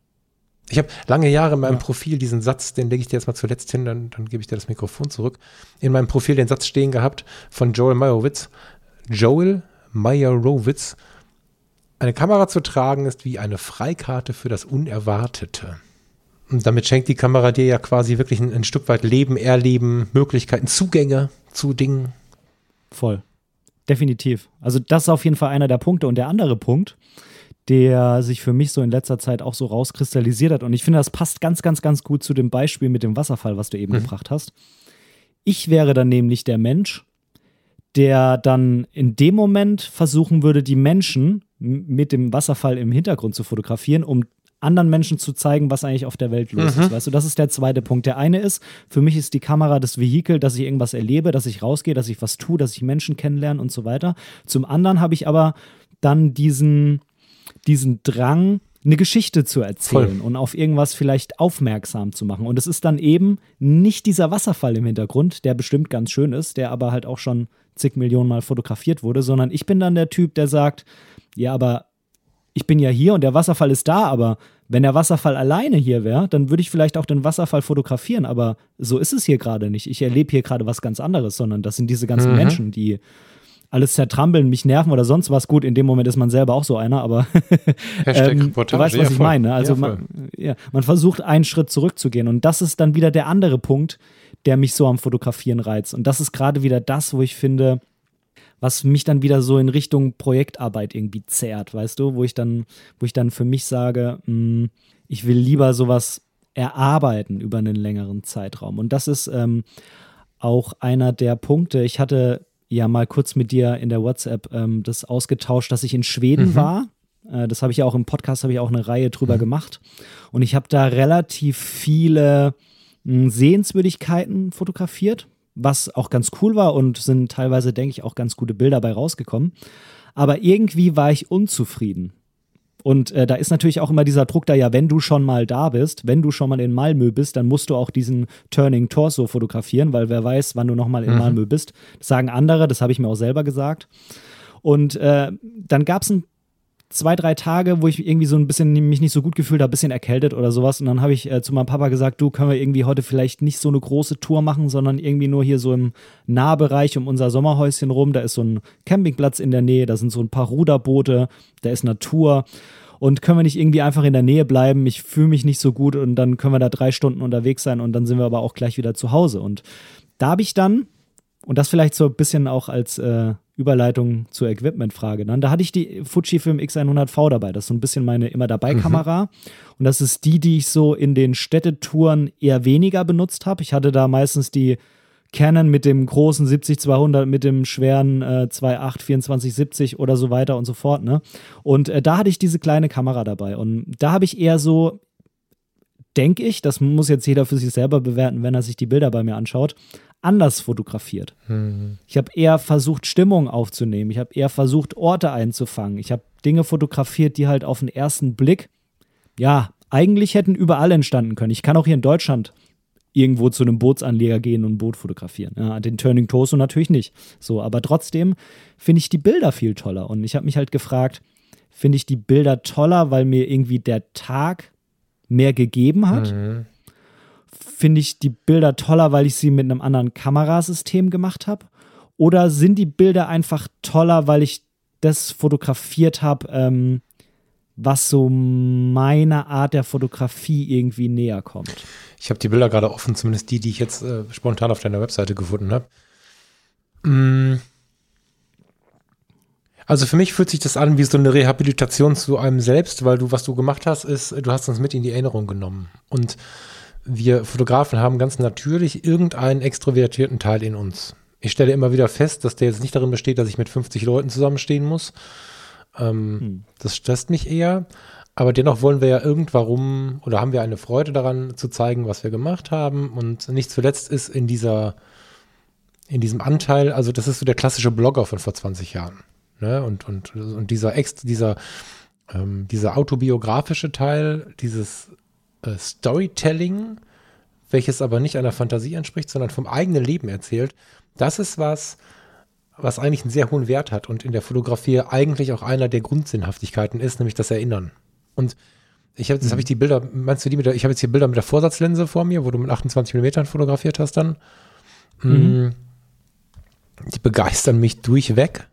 [SPEAKER 1] Ich habe lange Jahre in meinem ja. Profil diesen Satz, den lege ich dir jetzt mal zuletzt hin, dann, dann gebe ich dir das Mikrofon zurück. In meinem Profil den Satz stehen gehabt von Joel Meyerowitz. Joel Meyerowitz. Eine Kamera zu tragen ist wie eine Freikarte für das Unerwartete. Und damit schenkt die Kamera dir ja quasi wirklich ein, ein Stück weit Leben, Erleben, Möglichkeiten, Zugänge zu Dingen.
[SPEAKER 2] Voll. Definitiv. Also das ist auf jeden Fall einer der Punkte. Und der andere Punkt, der sich für mich so in letzter Zeit auch so rauskristallisiert hat. Und ich finde, das passt ganz, ganz, ganz gut zu dem Beispiel mit dem Wasserfall, was du eben mhm. gebracht hast. Ich wäre dann nämlich der Mensch, der dann in dem Moment versuchen würde, die Menschen mit dem Wasserfall im Hintergrund zu fotografieren, um anderen Menschen zu zeigen, was eigentlich auf der Welt los mhm. ist. Weißt du, das ist der zweite Punkt. Der eine ist, für mich ist die Kamera das Vehikel, dass ich irgendwas erlebe, dass ich rausgehe, dass ich was tue, dass ich Menschen kennenlerne und so weiter. Zum anderen habe ich aber dann diesen, diesen Drang, eine Geschichte zu erzählen Voll. und auf irgendwas vielleicht aufmerksam zu machen. Und es ist dann eben nicht dieser Wasserfall im Hintergrund, der bestimmt ganz schön ist, der aber halt auch schon zig Millionen Mal fotografiert wurde, sondern ich bin dann der Typ, der sagt, ja, aber ich bin ja hier und der Wasserfall ist da, aber wenn der Wasserfall alleine hier wäre, dann würde ich vielleicht auch den Wasserfall fotografieren, aber so ist es hier gerade nicht. Ich erlebe hier gerade was ganz anderes, sondern das sind diese ganzen mhm. Menschen, die alles zertrampeln, mich nerven oder sonst was. Gut, in dem Moment ist man selber auch so einer, aber (laughs) ähm, du weißt, was ich meine. Also ja, man, ja, man versucht einen Schritt zurückzugehen und das ist dann wieder der andere Punkt, der mich so am Fotografieren reizt. Und das ist gerade wieder das, wo ich finde, was mich dann wieder so in Richtung Projektarbeit irgendwie zerrt, weißt du, wo ich dann, wo ich dann für mich sage, mh, hm, ich will lieber sowas erarbeiten über einen längeren Zeitraum. Und das ist ähm, auch einer der Punkte. Ich hatte ja mal kurz mit dir in der WhatsApp ähm, das ausgetauscht, dass ich in Schweden mhm. war. Äh, das habe ich ja auch im Podcast, habe ich auch eine Reihe drüber mhm. gemacht. Und ich habe da relativ viele mh, hm, Sehenswürdigkeiten fotografiert, was auch ganz cool war und sind teilweise, denke ich, auch ganz gute Bilder bei rausgekommen. Aber irgendwie war ich unzufrieden. Und äh, da ist natürlich auch immer dieser Druck da, ja, wenn du schon mal da bist, wenn du schon mal in Malmö bist, dann musst du auch diesen Turning Torso fotografieren, weil wer weiß, wann du noch mal in mhm. Malmö bist. Das sagen andere, das habe ich mir auch selber gesagt. Und äh, dann gab es ein zwei, drei Tage, wo ich irgendwie so ein bisschen mich nicht so gut gefühlt habe, ein bisschen erkältet oder sowas. Und dann habe ich äh, zu meinem Papa gesagt, du, können wir irgendwie heute vielleicht nicht so eine große Tour machen, sondern irgendwie nur hier so im Nahbereich um unser Sommerhäuschen rum. Da ist so ein Campingplatz in der Nähe, da sind so ein paar Ruderboote, da ist Natur. Und können wir nicht irgendwie einfach in der Nähe bleiben? Ich fühle mich nicht so gut und dann können wir da drei Stunden unterwegs sein und dann sind wir aber auch gleich wieder zu Hause. Und da habe ich dann, und das vielleicht so ein bisschen auch als äh, Überleitung zur Equipment-Frage. Dann, da hatte ich die Fujifilm X100V dabei. Das ist so ein bisschen meine immer dabei mhm. Kamera. Mhm. Und das ist die, die ich so in den Städtetouren eher weniger benutzt habe. Ich hatte da meistens die Canon mit dem großen 70-200, mit dem schweren äh, 2.8 2470 oder so weiter und so fort. Ne? Und äh, da hatte ich diese kleine Kamera dabei. Und da habe ich eher so, denke ich, das muss jetzt jeder für sich selber bewerten, wenn er sich die Bilder bei mir anschaut, anders fotografiert. Mhm. Ich habe eher versucht, Stimmung aufzunehmen. Ich habe eher versucht, Orte einzufangen. Ich habe Dinge fotografiert, die halt auf den ersten Blick, ja, eigentlich hätten überall entstanden können. Ich kann auch hier in Deutschland irgendwo zu einem Bootsanleger gehen und ein Boot fotografieren. Ja, den Turning Torso natürlich nicht. So, aber trotzdem finde ich die Bilder viel toller. Und ich habe mich halt gefragt, finde ich die Bilder toller, weil mir irgendwie der Tag mehr gegeben hat? Mhm finde ich die Bilder toller, weil ich sie mit einem anderen Kamerasystem gemacht habe? Oder sind die Bilder einfach toller, weil ich das fotografiert habe, ähm, was so meiner Art der Fotografie irgendwie näher kommt?
[SPEAKER 1] Ich habe die Bilder gerade offen, zumindest die, die ich jetzt äh, spontan auf deiner Webseite gefunden habe. Mm. Also für mich fühlt sich das an wie so eine Rehabilitation zu einem selbst, weil du, was du gemacht hast, ist, du hast uns mit in die Erinnerung genommen. Und wir Fotografen haben ganz natürlich irgendeinen extrovertierten Teil in uns. Ich stelle immer wieder fest, dass der jetzt nicht darin besteht, dass ich mit 50 Leuten zusammenstehen muss. Ähm, hm. Das stresst mich eher. Aber dennoch wollen wir ja irgendwann oder haben wir eine Freude daran zu zeigen, was wir gemacht haben. Und nicht zuletzt ist in dieser, in diesem Anteil, also das ist so der klassische Blogger von vor 20 Jahren. Ne? Und, und, und dieser Ex, dieser, ähm, dieser autobiografische Teil, dieses äh, Storytelling, welches aber nicht einer Fantasie entspricht, sondern vom eigenen Leben erzählt, das ist was, was eigentlich einen sehr hohen Wert hat und in der Fotografie eigentlich auch einer der Grundsinnhaftigkeiten ist, nämlich das Erinnern. Und ich habe, jetzt habe ich mhm. die Bilder, meinst du die mit der, ich habe jetzt hier Bilder mit der Vorsatzlinse vor mir, wo du mit 28 mm fotografiert hast dann. Mhm. Mm, die begeistern mich durchweg,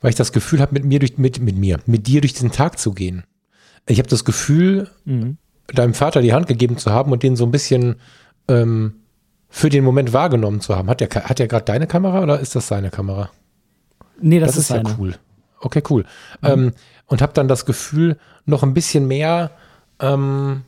[SPEAKER 1] weil ich das Gefühl habe, mit mir durch, mit, mit mir, mit dir durch diesen Tag zu gehen. Ich habe das Gefühl, mhm deinem Vater die Hand gegeben zu haben und den so ein bisschen ähm, für den Moment wahrgenommen zu haben. Hat der, hat der gerade deine Kamera oder ist das seine Kamera?
[SPEAKER 2] Nee, das, das ist, ist ja
[SPEAKER 1] cool. Okay, cool. Mhm. Ähm, und habe dann das Gefühl, noch ein bisschen mehr ähm,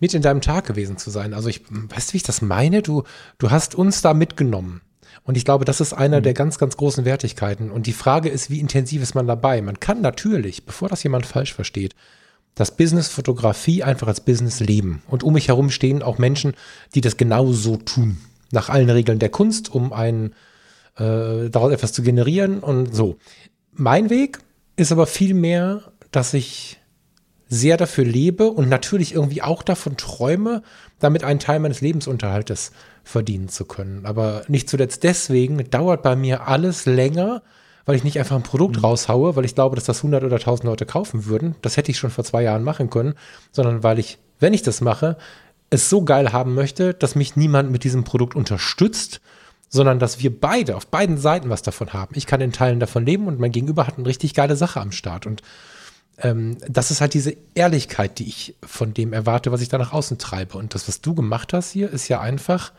[SPEAKER 1] mit in deinem Tag gewesen zu sein. Also ich, weißt du, wie ich das meine? Du, du hast uns da mitgenommen. Und ich glaube, das ist einer mhm. der ganz, ganz großen Wertigkeiten. Und die Frage ist, wie intensiv ist man dabei? Man kann natürlich, bevor das jemand falsch versteht, das Business Fotografie einfach als Business leben. Und um mich herum stehen auch Menschen, die das genauso tun. Nach allen Regeln der Kunst, um ein, äh, daraus etwas zu generieren und so. Mein Weg ist aber viel mehr, dass ich sehr dafür lebe und natürlich irgendwie auch davon träume, damit einen Teil meines Lebensunterhaltes verdienen zu können. Aber nicht zuletzt deswegen dauert bei mir alles länger, weil ich nicht einfach ein Produkt mhm. raushaue, weil ich glaube, dass das 100 oder 1000 Leute kaufen würden. Das hätte ich schon vor zwei Jahren machen können, sondern weil ich, wenn ich das mache, es so geil haben möchte, dass mich niemand mit diesem Produkt unterstützt, sondern dass wir beide auf beiden Seiten was davon haben. Ich kann in Teilen davon leben und mein Gegenüber hat eine richtig geile Sache am Start. Und ähm, das ist halt diese Ehrlichkeit, die ich von dem erwarte, was ich da nach außen treibe. Und das, was du gemacht hast hier, ist ja einfach,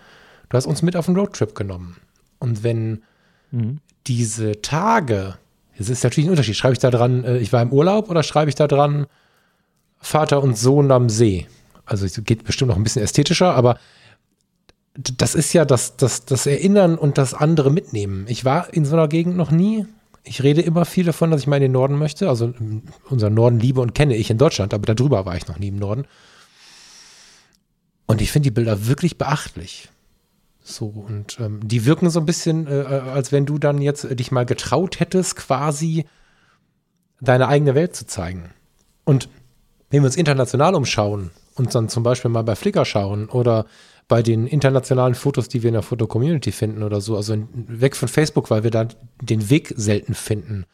[SPEAKER 1] du hast uns mit auf einen Roadtrip genommen. Und wenn mhm diese Tage, es ist natürlich ein Unterschied. Schreibe ich da dran, äh, ich war im Urlaub oder schreibe ich da dran Vater und Sohn am See? Also es geht bestimmt noch ein bisschen ästhetischer, aber das ist ja das, das, das Erinnern und das andere mitnehmen. Ich war in so einer Gegend noch nie. Ich rede immer viel davon, dass ich mal in den Norden möchte. Also unseren Norden liebe und kenne ich in Deutschland, aber darüber war ich noch nie im Norden. Und ich finde die Bilder wirklich beachtlich. So, und ähm, die wirken so ein bisschen, äh, äh, als wenn du dann jetzt äh, dich mal getraut hättest, quasi deine eigene Welt zu zeigen. Und wenn wir uns international umschauen und dann zum Beispiel mal bei Flickr schauen oder bei den internationalen Fotos, die wir in der Foto-Community finden oder so, also weg von Facebook, weil wir da den Weg selten finden.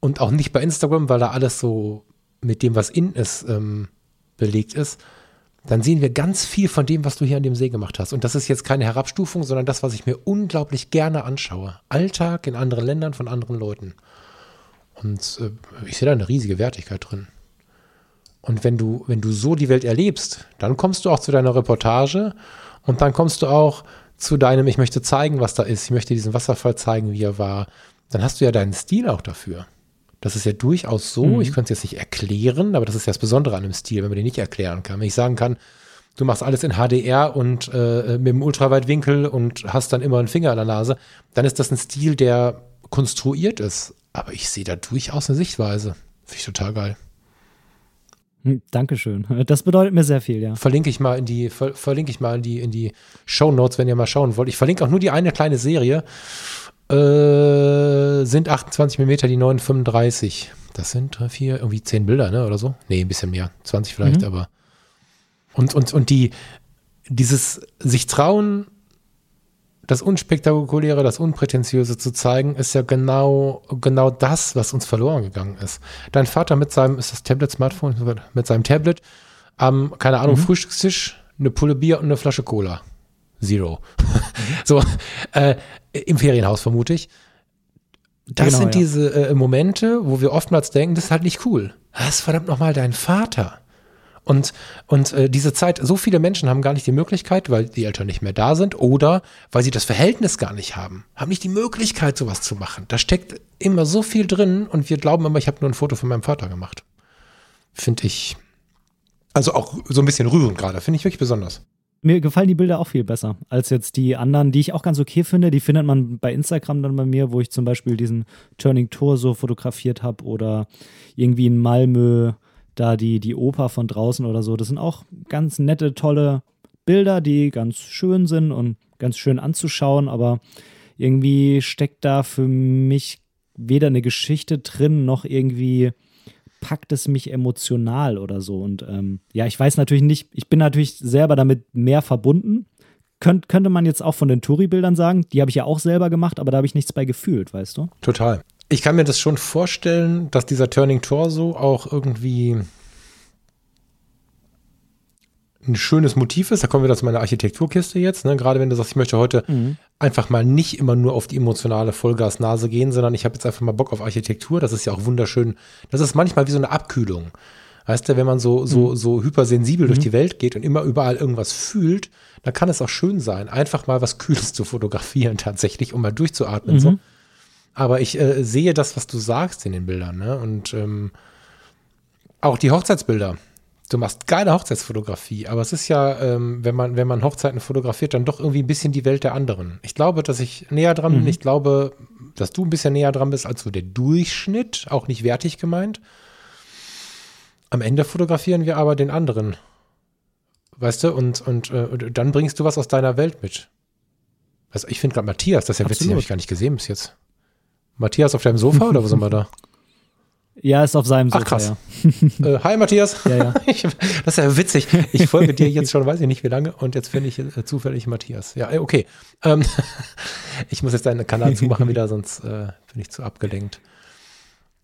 [SPEAKER 1] Und auch nicht bei Instagram, weil da alles so mit dem, was in ist, ähm, belegt ist dann sehen wir ganz viel von dem, was du hier an dem See gemacht hast. Und das ist jetzt keine Herabstufung, sondern das, was ich mir unglaublich gerne anschaue. Alltag in anderen Ländern von anderen Leuten. Und äh, ich sehe da eine riesige Wertigkeit drin. Und wenn du, wenn du so die Welt erlebst, dann kommst du auch zu deiner Reportage und dann kommst du auch zu deinem, ich möchte zeigen, was da ist, ich möchte diesen Wasserfall zeigen, wie er war. Dann hast du ja deinen Stil auch dafür. Das ist ja durchaus so. Mhm. Ich könnte es jetzt nicht erklären, aber das ist ja das Besondere an einem Stil, wenn man den nicht erklären kann. Wenn ich sagen kann, du machst alles in HDR und äh, mit dem Ultraweitwinkel und hast dann immer einen Finger an der Nase, dann ist das ein Stil, der konstruiert ist. Aber ich sehe da durchaus eine Sichtweise. Finde ich total geil.
[SPEAKER 2] Hm, Dankeschön. Das bedeutet mir sehr viel, ja.
[SPEAKER 1] Verlinke ich mal in die, ver, verlinke ich mal in die, in die Show Notes, wenn ihr mal schauen wollt. Ich verlinke auch nur die eine kleine Serie. Äh, sind 28 mm die 935. Das sind drei, vier, irgendwie zehn Bilder, ne? Oder so? Nee, ein bisschen mehr. 20 vielleicht, mhm. aber. Und, und, und die, dieses sich trauen, das Unspektakuläre, das Unprätentiöse zu zeigen, ist ja genau, genau das, was uns verloren gegangen ist. Dein Vater mit seinem, ist das Tablet, Smartphone, mit seinem Tablet, am, keine Ahnung, mhm. Frühstückstisch, eine Pulle Bier und eine Flasche Cola. Zero. (laughs) So, äh, im Ferienhaus vermute ich. Das genau, sind ja. diese äh, Momente, wo wir oftmals denken, das ist halt nicht cool. Das ist verdammt nochmal dein Vater. Und, und äh, diese Zeit, so viele Menschen haben gar nicht die Möglichkeit, weil die Eltern nicht mehr da sind oder weil sie das Verhältnis gar nicht haben, haben nicht die Möglichkeit, sowas zu machen. Da steckt immer so viel drin und wir glauben immer, ich habe nur ein Foto von meinem Vater gemacht. Finde ich, also auch so ein bisschen rührend gerade, finde ich wirklich besonders
[SPEAKER 2] mir gefallen die Bilder auch viel besser als jetzt die anderen, die ich auch ganz okay finde. Die findet man bei Instagram dann bei mir, wo ich zum Beispiel diesen Turning Tour so fotografiert habe oder irgendwie in Malmö da die, die Oper von draußen oder so. Das sind auch ganz nette, tolle Bilder, die ganz schön sind und ganz schön anzuschauen, aber irgendwie steckt da für mich weder eine Geschichte drin noch irgendwie packt es mich emotional oder so. Und ähm, ja, ich weiß natürlich nicht, ich bin natürlich selber damit mehr verbunden. Könnt, könnte man jetzt auch von den Touri-Bildern sagen, die habe ich ja auch selber gemacht, aber da habe ich nichts bei gefühlt, weißt du?
[SPEAKER 1] Total. Ich kann mir das schon vorstellen, dass dieser Turning Torso auch irgendwie ein schönes Motiv ist. Da kommen wir zu meiner Architekturkiste jetzt. Ne? Gerade wenn du sagst, ich möchte heute mhm. einfach mal nicht immer nur auf die emotionale Vollgasnase gehen, sondern ich habe jetzt einfach mal Bock auf Architektur. Das ist ja auch wunderschön. Das ist manchmal wie so eine Abkühlung. Weißt du, wenn man so, so, mhm. so hypersensibel mhm. durch die Welt geht und immer überall irgendwas fühlt, dann kann es auch schön sein, einfach mal was Kühles zu fotografieren, (laughs) tatsächlich, um mal durchzuatmen. So. Mhm. Aber ich äh, sehe das, was du sagst in den Bildern. Ne? Und ähm, auch die Hochzeitsbilder du machst geile Hochzeitsfotografie, aber es ist ja, ähm, wenn man, wenn man Hochzeiten fotografiert, dann doch irgendwie ein bisschen die Welt der anderen. Ich glaube, dass ich näher dran bin. Mhm. Ich glaube, dass du ein bisschen näher dran bist als so der Durchschnitt, auch nicht wertig gemeint. am Ende fotografieren wir aber den anderen. Weißt du, und, und, äh, dann bringst du was aus deiner Welt mit. Also ich finde gerade Matthias, das ist ja
[SPEAKER 2] Absolut.
[SPEAKER 1] witzig, habe ich gar nicht gesehen bis jetzt. Matthias auf deinem Sofa oder wo sind wir da? (laughs)
[SPEAKER 2] Ja, ist auf seinem Sofa,
[SPEAKER 1] Ach, krass.
[SPEAKER 2] ja. (laughs)
[SPEAKER 1] Äh, hi Matthias.
[SPEAKER 2] Ja, ja. (laughs)
[SPEAKER 1] Ich, das ist ja witzig. Ich folge dir jetzt schon, weiß ich nicht wie lange, und jetzt finde ich äh, zufällig Matthias. Ja, äh, okay. Ähm, (laughs) ich muss jetzt deinen Kanal zumachen wieder, sonst äh, bin ich zu abgelenkt.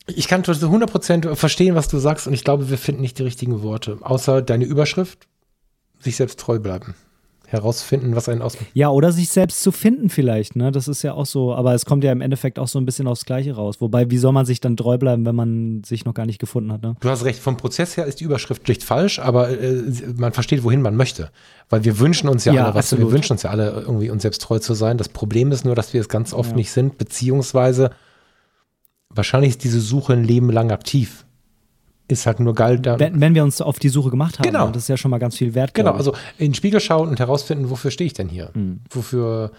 [SPEAKER 1] Ich kann zu 100% verstehen, was du sagst, und ich glaube, wir finden nicht die richtigen Worte. Außer deine Überschrift, sich selbst treu bleiben. Herausfinden, was einen ausmacht.
[SPEAKER 2] Ja, oder sich selbst zu finden vielleicht, ne? Das ist ja auch so, aber es kommt ja im Endeffekt auch so ein bisschen aufs Gleiche raus. Wobei, wie soll man sich dann treu bleiben, wenn man sich noch gar nicht gefunden hat, ne?
[SPEAKER 1] Du hast recht, vom Prozess her ist die Überschrift schlicht falsch, aber äh, man versteht, wohin man möchte. Weil wir wünschen uns ja,
[SPEAKER 2] Ja,
[SPEAKER 1] alle, was, wir
[SPEAKER 2] absolut.
[SPEAKER 1] wünschen uns ja alle, irgendwie uns selbst treu zu sein. Das Problem ist nur, dass wir es ganz oft
[SPEAKER 2] Ja.
[SPEAKER 1] nicht sind, beziehungsweise wahrscheinlich ist diese Suche ein Leben lang aktiv. Ist halt nur geil. Da,
[SPEAKER 2] Wenn, wenn wir uns auf die Suche gemacht haben,
[SPEAKER 1] Genau.
[SPEAKER 2] das ist ja schon mal ganz viel wert.
[SPEAKER 1] genau, also in den Spiegel schauen und herausfinden, wofür stehe ich denn hier?
[SPEAKER 2] Mhm.
[SPEAKER 1] Wofür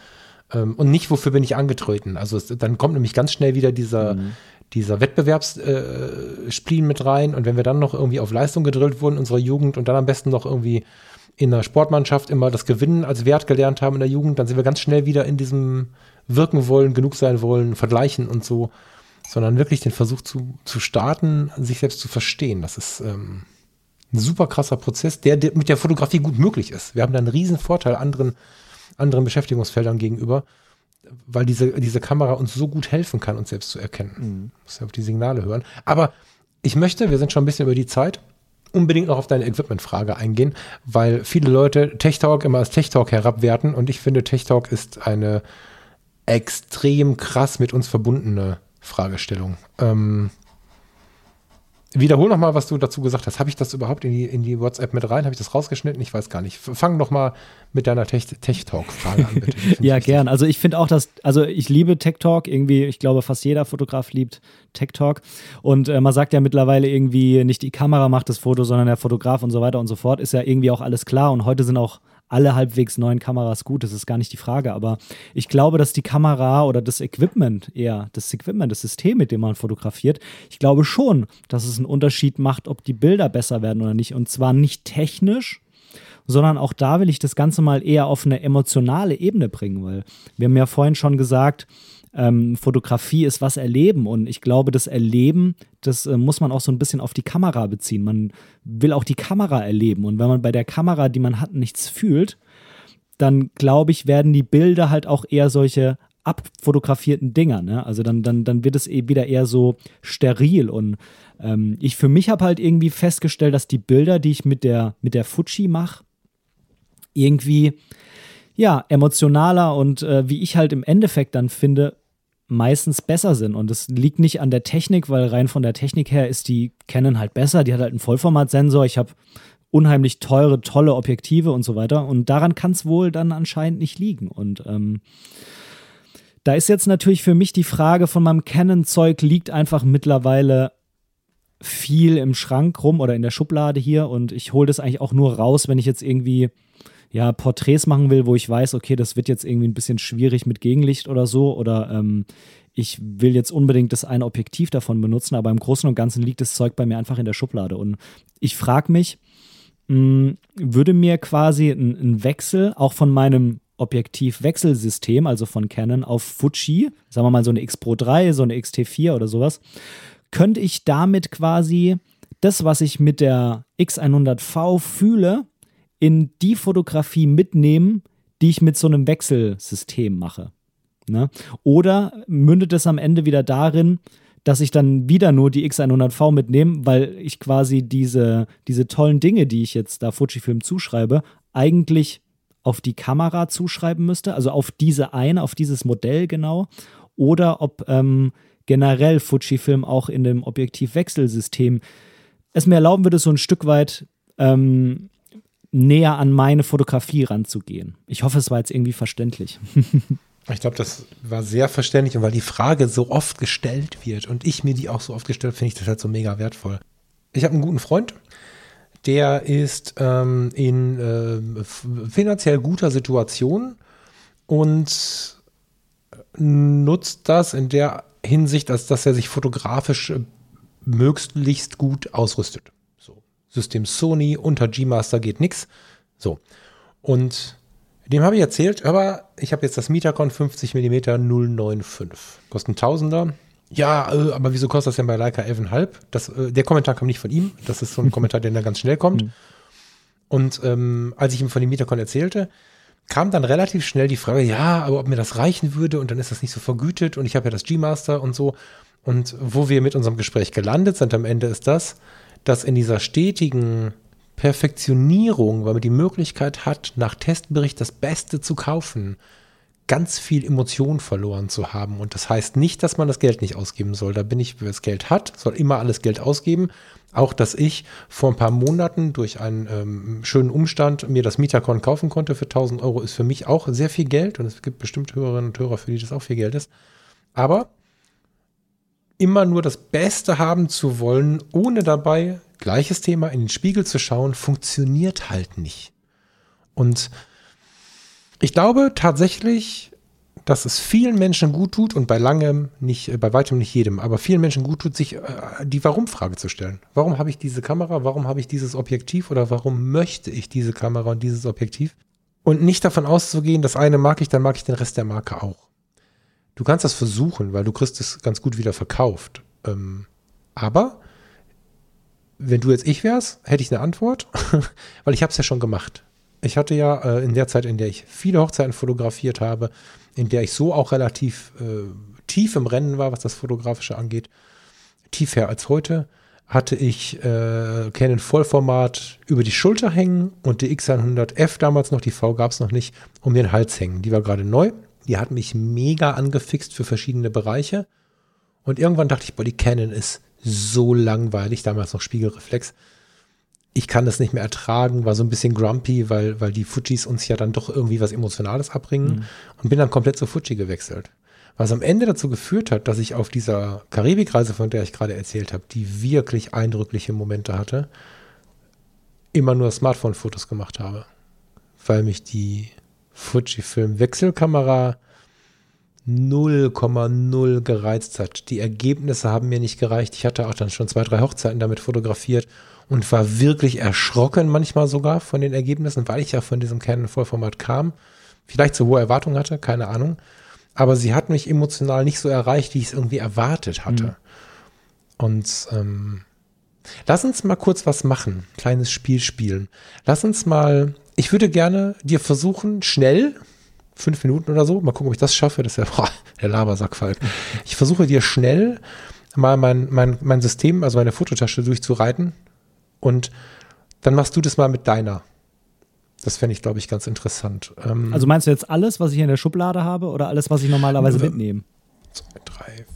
[SPEAKER 1] ähm, und nicht, wofür bin ich angetreten. Also es, dann kommt nämlich ganz schnell wieder dieser,
[SPEAKER 2] Mhm.
[SPEAKER 1] dieser Wettbewerbsspleen äh, mit rein. Und wenn wir dann noch irgendwie auf Leistung gedrillt wurden in unserer Jugend und dann am besten noch irgendwie in der Sportmannschaft immer das Gewinnen als Wert gelernt haben in der Jugend, dann sind wir ganz schnell wieder in diesem Wirken wollen, genug sein wollen, vergleichen und so. Sondern wirklich den Versuch zu, zu starten, sich selbst zu verstehen. Das ist ähm, ein super krasser Prozess, der, der mit der Fotografie gut möglich ist. Wir haben da einen riesen Vorteil anderen, anderen Beschäftigungsfeldern gegenüber, weil diese, diese Kamera uns so gut helfen kann, uns selbst zu erkennen. Muss ja auf die Signale hören. Aber ich möchte, wir sind schon ein bisschen über die Zeit, unbedingt noch auf deine Equipment-Frage eingehen, weil viele Leute Tech Talk immer als Tech Talk herabwerten und ich finde, Tech Talk ist eine extrem krass mit uns verbundene Fragestellung. Ähm, wiederhol noch mal, was du dazu gesagt hast. Habe ich das überhaupt in die, in die WhatsApp mit rein? Habe ich das rausgeschnitten? Ich weiß gar nicht. Fang doch mal mit deiner Tech, Tech Talk-Frage an, bitte. (laughs)
[SPEAKER 2] Ja, gern. Also ich finde auch, dass, also ich liebe Tech Talk irgendwie, ich glaube fast jeder Fotograf liebt Tech Talk und äh, man sagt ja mittlerweile irgendwie nicht die Kamera macht das Foto, sondern der Fotograf und so weiter und so fort, ist ja irgendwie auch alles klar und heute sind auch alle halbwegs neuen Kameras gut, das ist gar nicht die Frage, aber ich glaube, dass die Kamera oder das Equipment eher, das Equipment, das System, mit dem man fotografiert, ich glaube schon, dass es einen Unterschied macht, ob die Bilder besser werden oder nicht. Und zwar nicht technisch, sondern auch da will ich das Ganze mal eher auf eine emotionale Ebene bringen, weil wir haben ja vorhin schon gesagt, ähm, Fotografie ist was erleben und ich glaube, das Erleben, das äh, muss man auch so ein bisschen auf die Kamera beziehen. Man will auch die Kamera erleben und wenn man bei der Kamera, die man hat, nichts fühlt, dann glaube ich, werden die Bilder halt auch eher solche abfotografierten Dinger. Ne? Also dann, dann, dann wird es eh wieder eher so steril. Und ähm, ich für mich habe halt irgendwie festgestellt, dass die Bilder, die ich mit der, mit der Fuji mache, irgendwie ja emotionaler und äh, wie ich halt im Endeffekt dann finde, meistens besser sind. Und es liegt nicht an der Technik, weil rein von der Technik her ist die Canon halt besser. Die hat halt einen Vollformatsensor. Ich habe unheimlich teure, tolle Objektive und so weiter. Und daran kann es wohl dann anscheinend nicht liegen. Und ähm, da ist jetzt natürlich für mich die Frage von meinem Canon-Zeug liegt einfach mittlerweile viel im Schrank rum oder in der Schublade hier und ich hole das eigentlich auch nur raus, wenn ich jetzt irgendwie ja, Porträts machen will, wo ich weiß, okay, das wird jetzt irgendwie ein bisschen schwierig mit Gegenlicht oder so oder ähm, ich will jetzt unbedingt das eine Objektiv davon benutzen, aber im Großen und Ganzen liegt das Zeug bei mir einfach in der Schublade. Und ich frage mich, mh, würde mir quasi ein, ein Wechsel auch von meinem Objektivwechselsystem, also von Canon auf Fuji, sagen wir mal so eine X Pro 3, so eine XT4 oder sowas, könnte ich damit quasi das, was ich mit der X100V fühle, in die Fotografie mitnehmen, die ich mit so einem Wechselsystem mache. Ne? Oder mündet es am Ende wieder darin, dass ich dann wieder nur die X100V mitnehme, weil ich quasi diese, diese tollen Dinge, die ich jetzt da Fujifilm zuschreibe, eigentlich auf die Kamera zuschreiben müsste, also auf diese eine, auf dieses Modell genau, oder ob ähm, generell Fujifilm auch in dem Objektivwechselsystem es mir erlauben würde, so ein Stück weit ähm, näher an meine Fotografie ranzugehen. Ich hoffe, es war jetzt irgendwie verständlich. (laughs)
[SPEAKER 1] Ich glaube, das war sehr verständlich und weil die Frage so oft gestellt wird und ich mir die auch so oft gestellt, finde ich das halt so mega wertvoll. Ich habe einen guten Freund, der ist ähm, in äh, finanziell guter Situation und nutzt das in der Hinsicht, als dass er sich fotografisch äh, möglichst gut ausrüstet. System Sony, unter G-Master geht nichts. So. Und dem habe ich erzählt, aber ich habe jetzt das Metacon 50 mm 095. Kostet ein Tausender. Ja, äh, aber wieso kostet das denn bei Leica 11,5? Das, äh, der Kommentar kam nicht von ihm. Das ist so ein Kommentar, der da ganz schnell kommt. Mhm. Und ähm, als ich ihm von dem Metacon erzählte, kam dann relativ schnell die Frage, ja, aber ob mir das reichen würde und dann ist das nicht so vergütet und ich habe ja das G-Master und so. Und wo wir mit unserem Gespräch gelandet sind am Ende ist das, dass in dieser stetigen Perfektionierung, weil man die Möglichkeit hat, nach Testbericht das Beste zu kaufen, ganz viel Emotion verloren zu haben. Und das heißt nicht, dass man das Geld nicht ausgeben soll. Da bin ich, wer das Geld hat, soll immer alles Geld ausgeben. Auch, dass ich vor ein paar Monaten durch einen ähm, schönen Umstand mir das Mietacon kaufen konnte für 1000 Euro, ist für mich auch sehr viel Geld. Und es gibt bestimmt Hörerinnen und Hörer, für die das auch viel Geld ist. Aber immer nur das Beste haben zu wollen, ohne dabei, gleiches Thema, in den Spiegel zu schauen, funktioniert halt nicht. Und ich glaube tatsächlich, dass es vielen Menschen gut tut und bei langem nicht, äh, bei weitem nicht jedem, aber vielen Menschen gut tut, sich äh, die Warum-Frage zu stellen. Warum habe ich diese Kamera? Warum habe ich dieses Objektiv? Oder warum möchte ich diese Kamera und dieses Objektiv? Und nicht davon auszugehen, das eine mag ich, dann mag ich den Rest der Marke auch. Du kannst das versuchen, weil du kriegst es ganz gut wieder verkauft. Ähm, aber wenn du jetzt ich wärst, hätte ich eine Antwort, (laughs) weil ich habe es ja schon gemacht. Ich hatte ja äh, in der Zeit, in der ich viele Hochzeiten fotografiert habe, in der ich so auch relativ äh, tief im Rennen war, was das Fotografische angeht, tiefer als heute, hatte ich äh, Canon Vollformat über die Schulter hängen und die X100F damals noch, die V gab es noch nicht, um den Hals hängen. Die war gerade neu. Die hat mich mega angefixt für verschiedene Bereiche. Und irgendwann dachte ich, boah, die Canon ist so langweilig, damals noch Spiegelreflex. Ich kann das nicht mehr ertragen, war so ein bisschen grumpy, weil, weil die Fujis uns ja dann doch irgendwie was Emotionales abbringen mhm. und bin dann komplett zu Fuji gewechselt. Was am Ende dazu geführt hat, dass ich auf dieser Karibikreise, von der ich gerade erzählt habe, die wirklich eindrückliche Momente hatte, immer nur Smartphone-Fotos gemacht habe. Weil mich die Fujifilm-Wechselkamera 0,0 gereizt hat. Die Ergebnisse haben mir nicht gereicht. Ich hatte auch dann schon zwei, drei Hochzeiten damit fotografiert und war wirklich erschrocken manchmal sogar von den Ergebnissen, weil ich ja von diesem Canon Vollformat kam. Vielleicht so hohe Erwartungen hatte, keine Ahnung. Aber sie hat mich emotional nicht so erreicht, wie ich es irgendwie erwartet hatte. Mhm. Und ähm, lass uns mal kurz was machen. Kleines Spiel spielen. Lass uns mal, ich würde gerne dir versuchen, schnell, fünf Minuten oder so. Mal gucken, ob ich das schaffe. Das ist ja (laughs) boah, der Labersackfalk. Ich versuche dir schnell mal mein, mein, mein System, also meine Fototasche durchzureiten. Und dann machst du das mal mit deiner. Das fände ich, glaube ich, ganz interessant.
[SPEAKER 2] Ähm, also meinst du jetzt alles, was ich in der Schublade habe oder alles, was ich normalerweise mitnehme?
[SPEAKER 1] Zwei, drei, vier.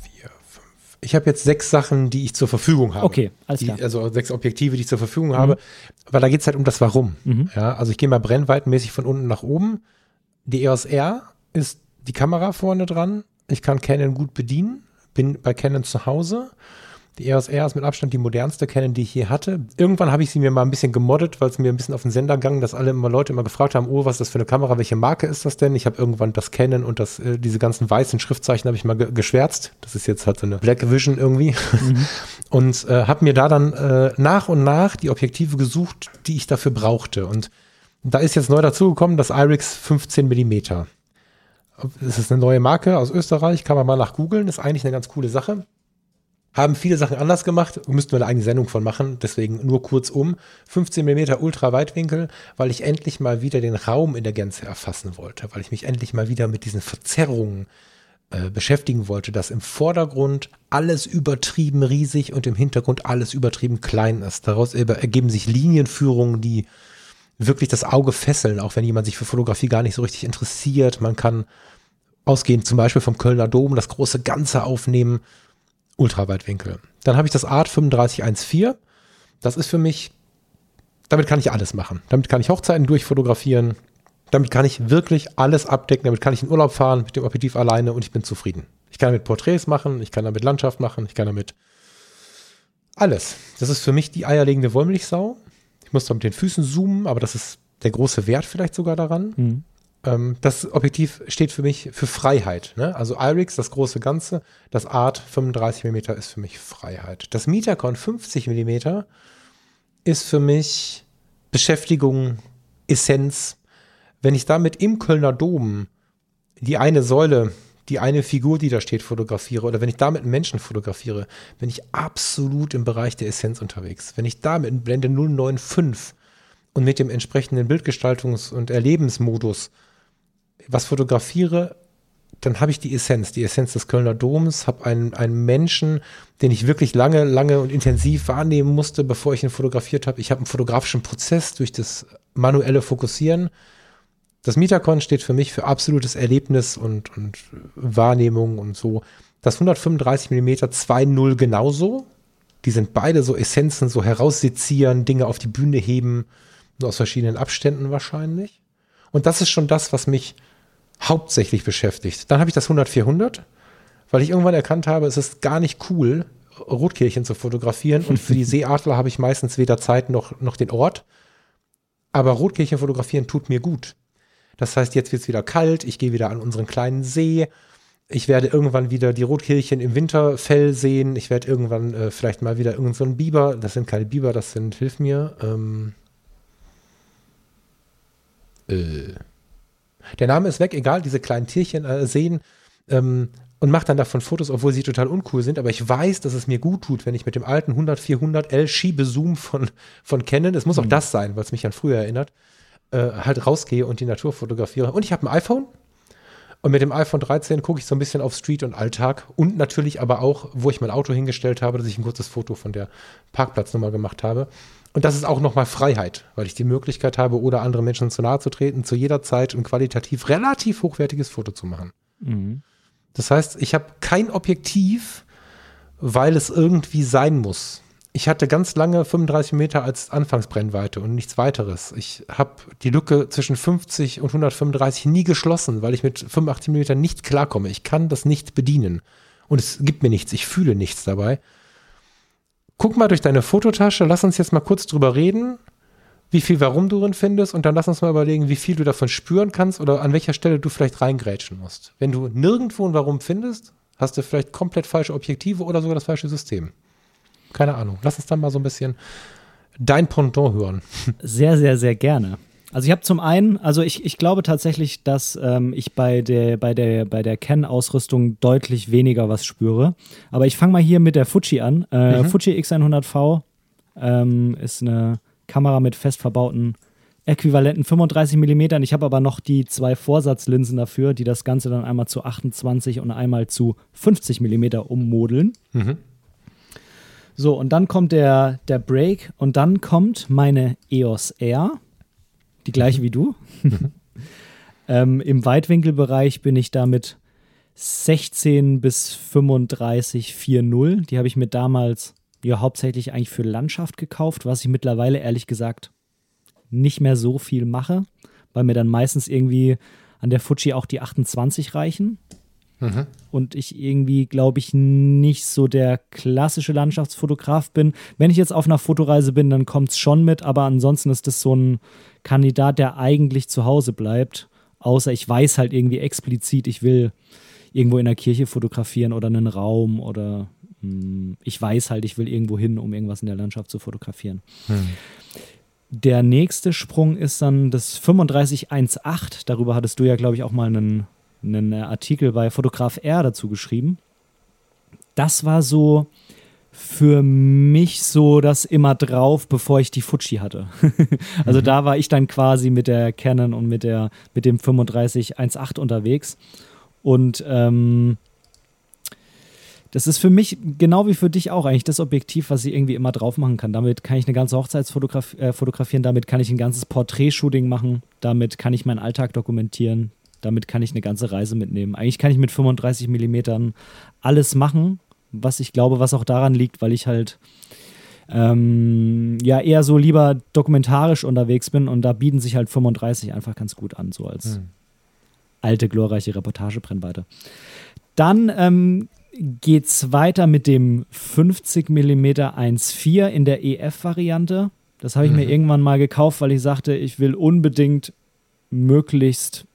[SPEAKER 1] Ich habe jetzt sechs Sachen, die ich zur Verfügung habe.
[SPEAKER 2] Okay, alles klar.
[SPEAKER 1] Die, also sechs Objektive, die ich zur Verfügung mhm. habe. Weil da geht es halt um das Warum. Mhm. Ja, also ich gehe mal brennweitenmäßig von unten nach oben die EOS R ist die Kamera vorne dran. Ich kann Canon gut bedienen. Bin bei Canon zu Hause. Die EOS R ist mit Abstand die modernste Canon, die ich je hatte. Irgendwann habe ich sie mir mal ein bisschen gemoddet, weil es mir ein bisschen auf den Sender ging, dass alle immer Leute immer gefragt haben, oh, was ist das für eine Kamera, welche Marke ist das denn? Ich habe irgendwann das Canon und das, äh, diese ganzen weißen Schriftzeichen habe ich mal ge geschwärzt. Das ist jetzt halt so eine Black Vision irgendwie. Mhm. (laughs) Und äh, habe mir da dann äh, nach und nach die Objektive gesucht, die ich dafür brauchte. Und da ist jetzt neu dazugekommen das IRIX 15 mm. Das ist eine neue Marke aus Österreich, kann man mal nach googeln, ist eigentlich eine ganz coole Sache. Haben viele Sachen anders gemacht, müssten wir eine eigene Sendung von machen, deswegen nur kurz um. 15 mm Ultraweitwinkel, weil ich endlich mal wieder den Raum in der Gänze erfassen wollte, weil ich mich endlich mal wieder mit diesen Verzerrungen äh, beschäftigen wollte, dass im Vordergrund alles übertrieben riesig und im Hintergrund alles übertrieben klein ist. Daraus ergeben sich Linienführungen, die wirklich das Auge fesseln, auch wenn jemand sich für Fotografie gar nicht so richtig interessiert. Man kann ausgehend zum Beispiel vom Kölner Dom das große Ganze aufnehmen, Ultraweitwinkel. Dann habe ich das Art 3514. Das ist für mich, damit kann ich alles machen. Damit kann ich Hochzeiten durchfotografieren. Damit kann ich wirklich alles abdecken. Damit kann ich in Urlaub fahren mit dem Objektiv alleine und ich bin zufrieden. Ich kann damit Porträts machen, ich kann damit Landschaft machen, ich kann damit alles. Das ist für mich die eierlegende Wollmilchsau. Ich muss da mit den Füßen zoomen, aber das ist der große Wert vielleicht sogar daran. Mhm. Ähm, das Objektiv steht für mich für Freiheit. Ne? Also IRIX, das große Ganze, das Art 35 mm ist für mich Freiheit. Das Metacon 50 mm ist für mich Beschäftigung, Essenz. Wenn ich damit im Kölner Dom die eine Säule, die eine Figur, die da steht, fotografiere oder wenn ich damit einen Menschen fotografiere, bin ich absolut im Bereich der Essenz unterwegs. Wenn ich damit in Blende 095 und mit dem entsprechenden Bildgestaltungs- und Erlebensmodus was fotografiere, dann habe ich die Essenz, die Essenz des Kölner Doms, habe einen, einen Menschen, den ich wirklich lange, lange und intensiv wahrnehmen musste, bevor ich ihn fotografiert habe. Ich habe einen fotografischen Prozess durch das manuelle Fokussieren. Das Metacon steht für mich für absolutes Erlebnis und, und Wahrnehmung und so. Das 135 mm 2.0 genauso. Die sind beide so Essenzen, so heraussezieren, Dinge auf die Bühne heben, nur aus verschiedenen Abständen wahrscheinlich. Und das ist schon das, was mich hauptsächlich beschäftigt. Dann habe ich das 100-400, weil ich irgendwann erkannt habe, es ist gar nicht cool, Rotkehlchen zu fotografieren. Und für die (laughs) Seeadler habe ich meistens weder Zeit noch, noch den Ort. Aber Rotkehlchen fotografieren tut mir gut. Das heißt, jetzt wird es wieder kalt, ich gehe wieder an unseren kleinen See. Ich werde irgendwann wieder die Rotkehlchen im Winterfell sehen. Ich werde irgendwann äh, vielleicht mal wieder irgendeinen so Biber, das sind keine Biber, das sind, hilf mir, ähm, äh, der Name ist weg, egal, diese kleinen Tierchen äh, sehen ähm, und macht dann davon Fotos, obwohl sie total uncool sind. Aber ich weiß, dass es mir gut tut, wenn ich mit dem alten 100-400L Schiebezoom von, von Canon, es muss mhm. auch das sein, weil es mich an früher erinnert, äh, halt rausgehe und die Natur fotografiere. Und ich habe ein iPhone. Und mit dem iPhone 13 gucke ich so ein bisschen auf Street und Alltag und natürlich aber auch, wo ich mein Auto hingestellt habe, dass ich ein kurzes Foto von der Parkplatznummer gemacht habe. Und das ist auch nochmal Freiheit, weil ich die Möglichkeit habe, oder anderen Menschen zu nahe zu treten, zu jeder Zeit ein qualitativ relativ hochwertiges Foto zu machen. Mhm. Das heißt, ich habe kein Objektiv, weil es irgendwie sein muss. Ich hatte ganz lange 35 Meter als Anfangsbrennweite und nichts weiteres. Ich habe die Lücke zwischen 50 und 135 nie geschlossen, weil ich mit 85 Meter nicht klarkomme. Ich kann das nicht bedienen. Und es gibt mir nichts. Ich fühle nichts dabei guck mal durch deine Fototasche, lass uns jetzt mal kurz drüber reden, wie viel Warum du drin findest und dann lass uns mal überlegen, wie viel du davon spüren kannst oder an welcher Stelle du vielleicht reingrätschen musst. Wenn du nirgendwo ein Warum findest, hast du vielleicht komplett falsche Objektive oder sogar das falsche System. Keine Ahnung. Lass uns dann mal so ein bisschen dein Pendant hören.
[SPEAKER 2] Sehr, sehr, sehr gerne. Also ich habe zum einen, also ich, ich glaube tatsächlich, dass ähm, ich bei der, bei der, bei der Ken-Ausrüstung deutlich weniger was spüre. Aber ich fange mal hier mit der Fuji an. Äh, mhm. Fuji X100V ähm, ist eine Kamera mit fest verbauten äquivalenten 35 mm. Ich habe aber noch die zwei Vorsatzlinsen dafür, die das Ganze dann einmal zu 28 und einmal zu 50 mm ummodeln. Mhm. So, und dann kommt der, der Break und dann kommt meine EOS R die gleiche wie du. (laughs) ähm, Im Weitwinkelbereich bin ich damit 16 bis 35 4.0. Die habe ich mir damals ja hauptsächlich eigentlich für Landschaft gekauft, was ich mittlerweile ehrlich gesagt nicht mehr so viel mache, weil mir dann meistens irgendwie an der Fuji auch die 28 reichen. Mhm. Und ich irgendwie, glaube ich, nicht so der klassische Landschaftsfotograf bin. Wenn ich jetzt auf einer Fotoreise bin, dann kommt es schon mit, aber ansonsten ist das so ein Kandidat, der eigentlich zu Hause bleibt. Außer ich weiß halt irgendwie explizit, ich will irgendwo in der Kirche fotografieren oder einen Raum oder mh, hm, ich weiß halt, ich will irgendwo hin, um irgendwas in der Landschaft zu fotografieren. Mhm. Der nächste Sprung ist dann das 3518. Darüber hattest du ja, glaube ich, auch mal einen einen Artikel bei Fotograf R dazu geschrieben. Das war so für mich so das immer drauf, bevor ich die Fuji hatte. (laughs) also mhm. da war ich dann quasi mit der Canon und mit, der, mit dem 3518 unterwegs. Und ähm, das ist für mich genau wie für dich auch eigentlich das Objektiv, was ich irgendwie immer drauf machen kann. Damit kann ich eine ganze Hochzeit äh, fotografieren, damit kann ich ein ganzes Porträtshooting machen, damit kann ich meinen Alltag dokumentieren, damit kann ich eine ganze Reise mitnehmen. Eigentlich kann ich mit 35 Millimetern alles machen, was ich glaube, was auch daran liegt, weil ich halt ähm, ja eher so lieber dokumentarisch unterwegs bin und da bieten sich halt 35 einfach ganz gut an, so als hm. alte, glorreiche Reportagebrennweite. Dann ähm, geht es weiter mit dem 50 mm 1.4 in der EF-Variante. Das habe ich mhm. mir irgendwann mal gekauft, weil ich sagte, ich will unbedingt möglichst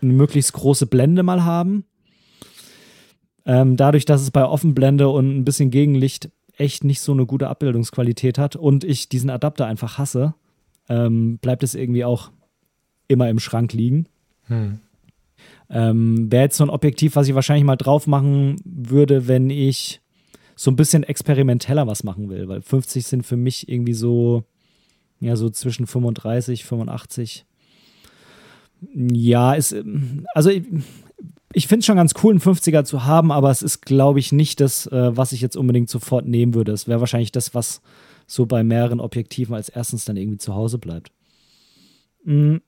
[SPEAKER 2] eine möglichst große Blende mal haben. Ähm, dadurch, dass es bei Offenblende und ein bisschen Gegenlicht echt nicht so eine gute Abbildungsqualität hat und ich diesen Adapter einfach hasse, ähm, bleibt es irgendwie auch immer im Schrank liegen. Hm. Ähm, Wäre jetzt so ein Objektiv, was ich wahrscheinlich mal drauf machen würde, wenn ich so ein bisschen experimenteller was machen will, weil 50 sind für mich irgendwie so, ja, so zwischen 35, 85. Ja, ist, also ich, ich finde es schon ganz cool, einen 50er zu haben, aber es ist, glaube ich, nicht das, äh, was ich jetzt unbedingt sofort nehmen würde. Es wäre wahrscheinlich das, was so bei mehreren Objektiven als erstens dann irgendwie zu Hause bleibt. Mhm.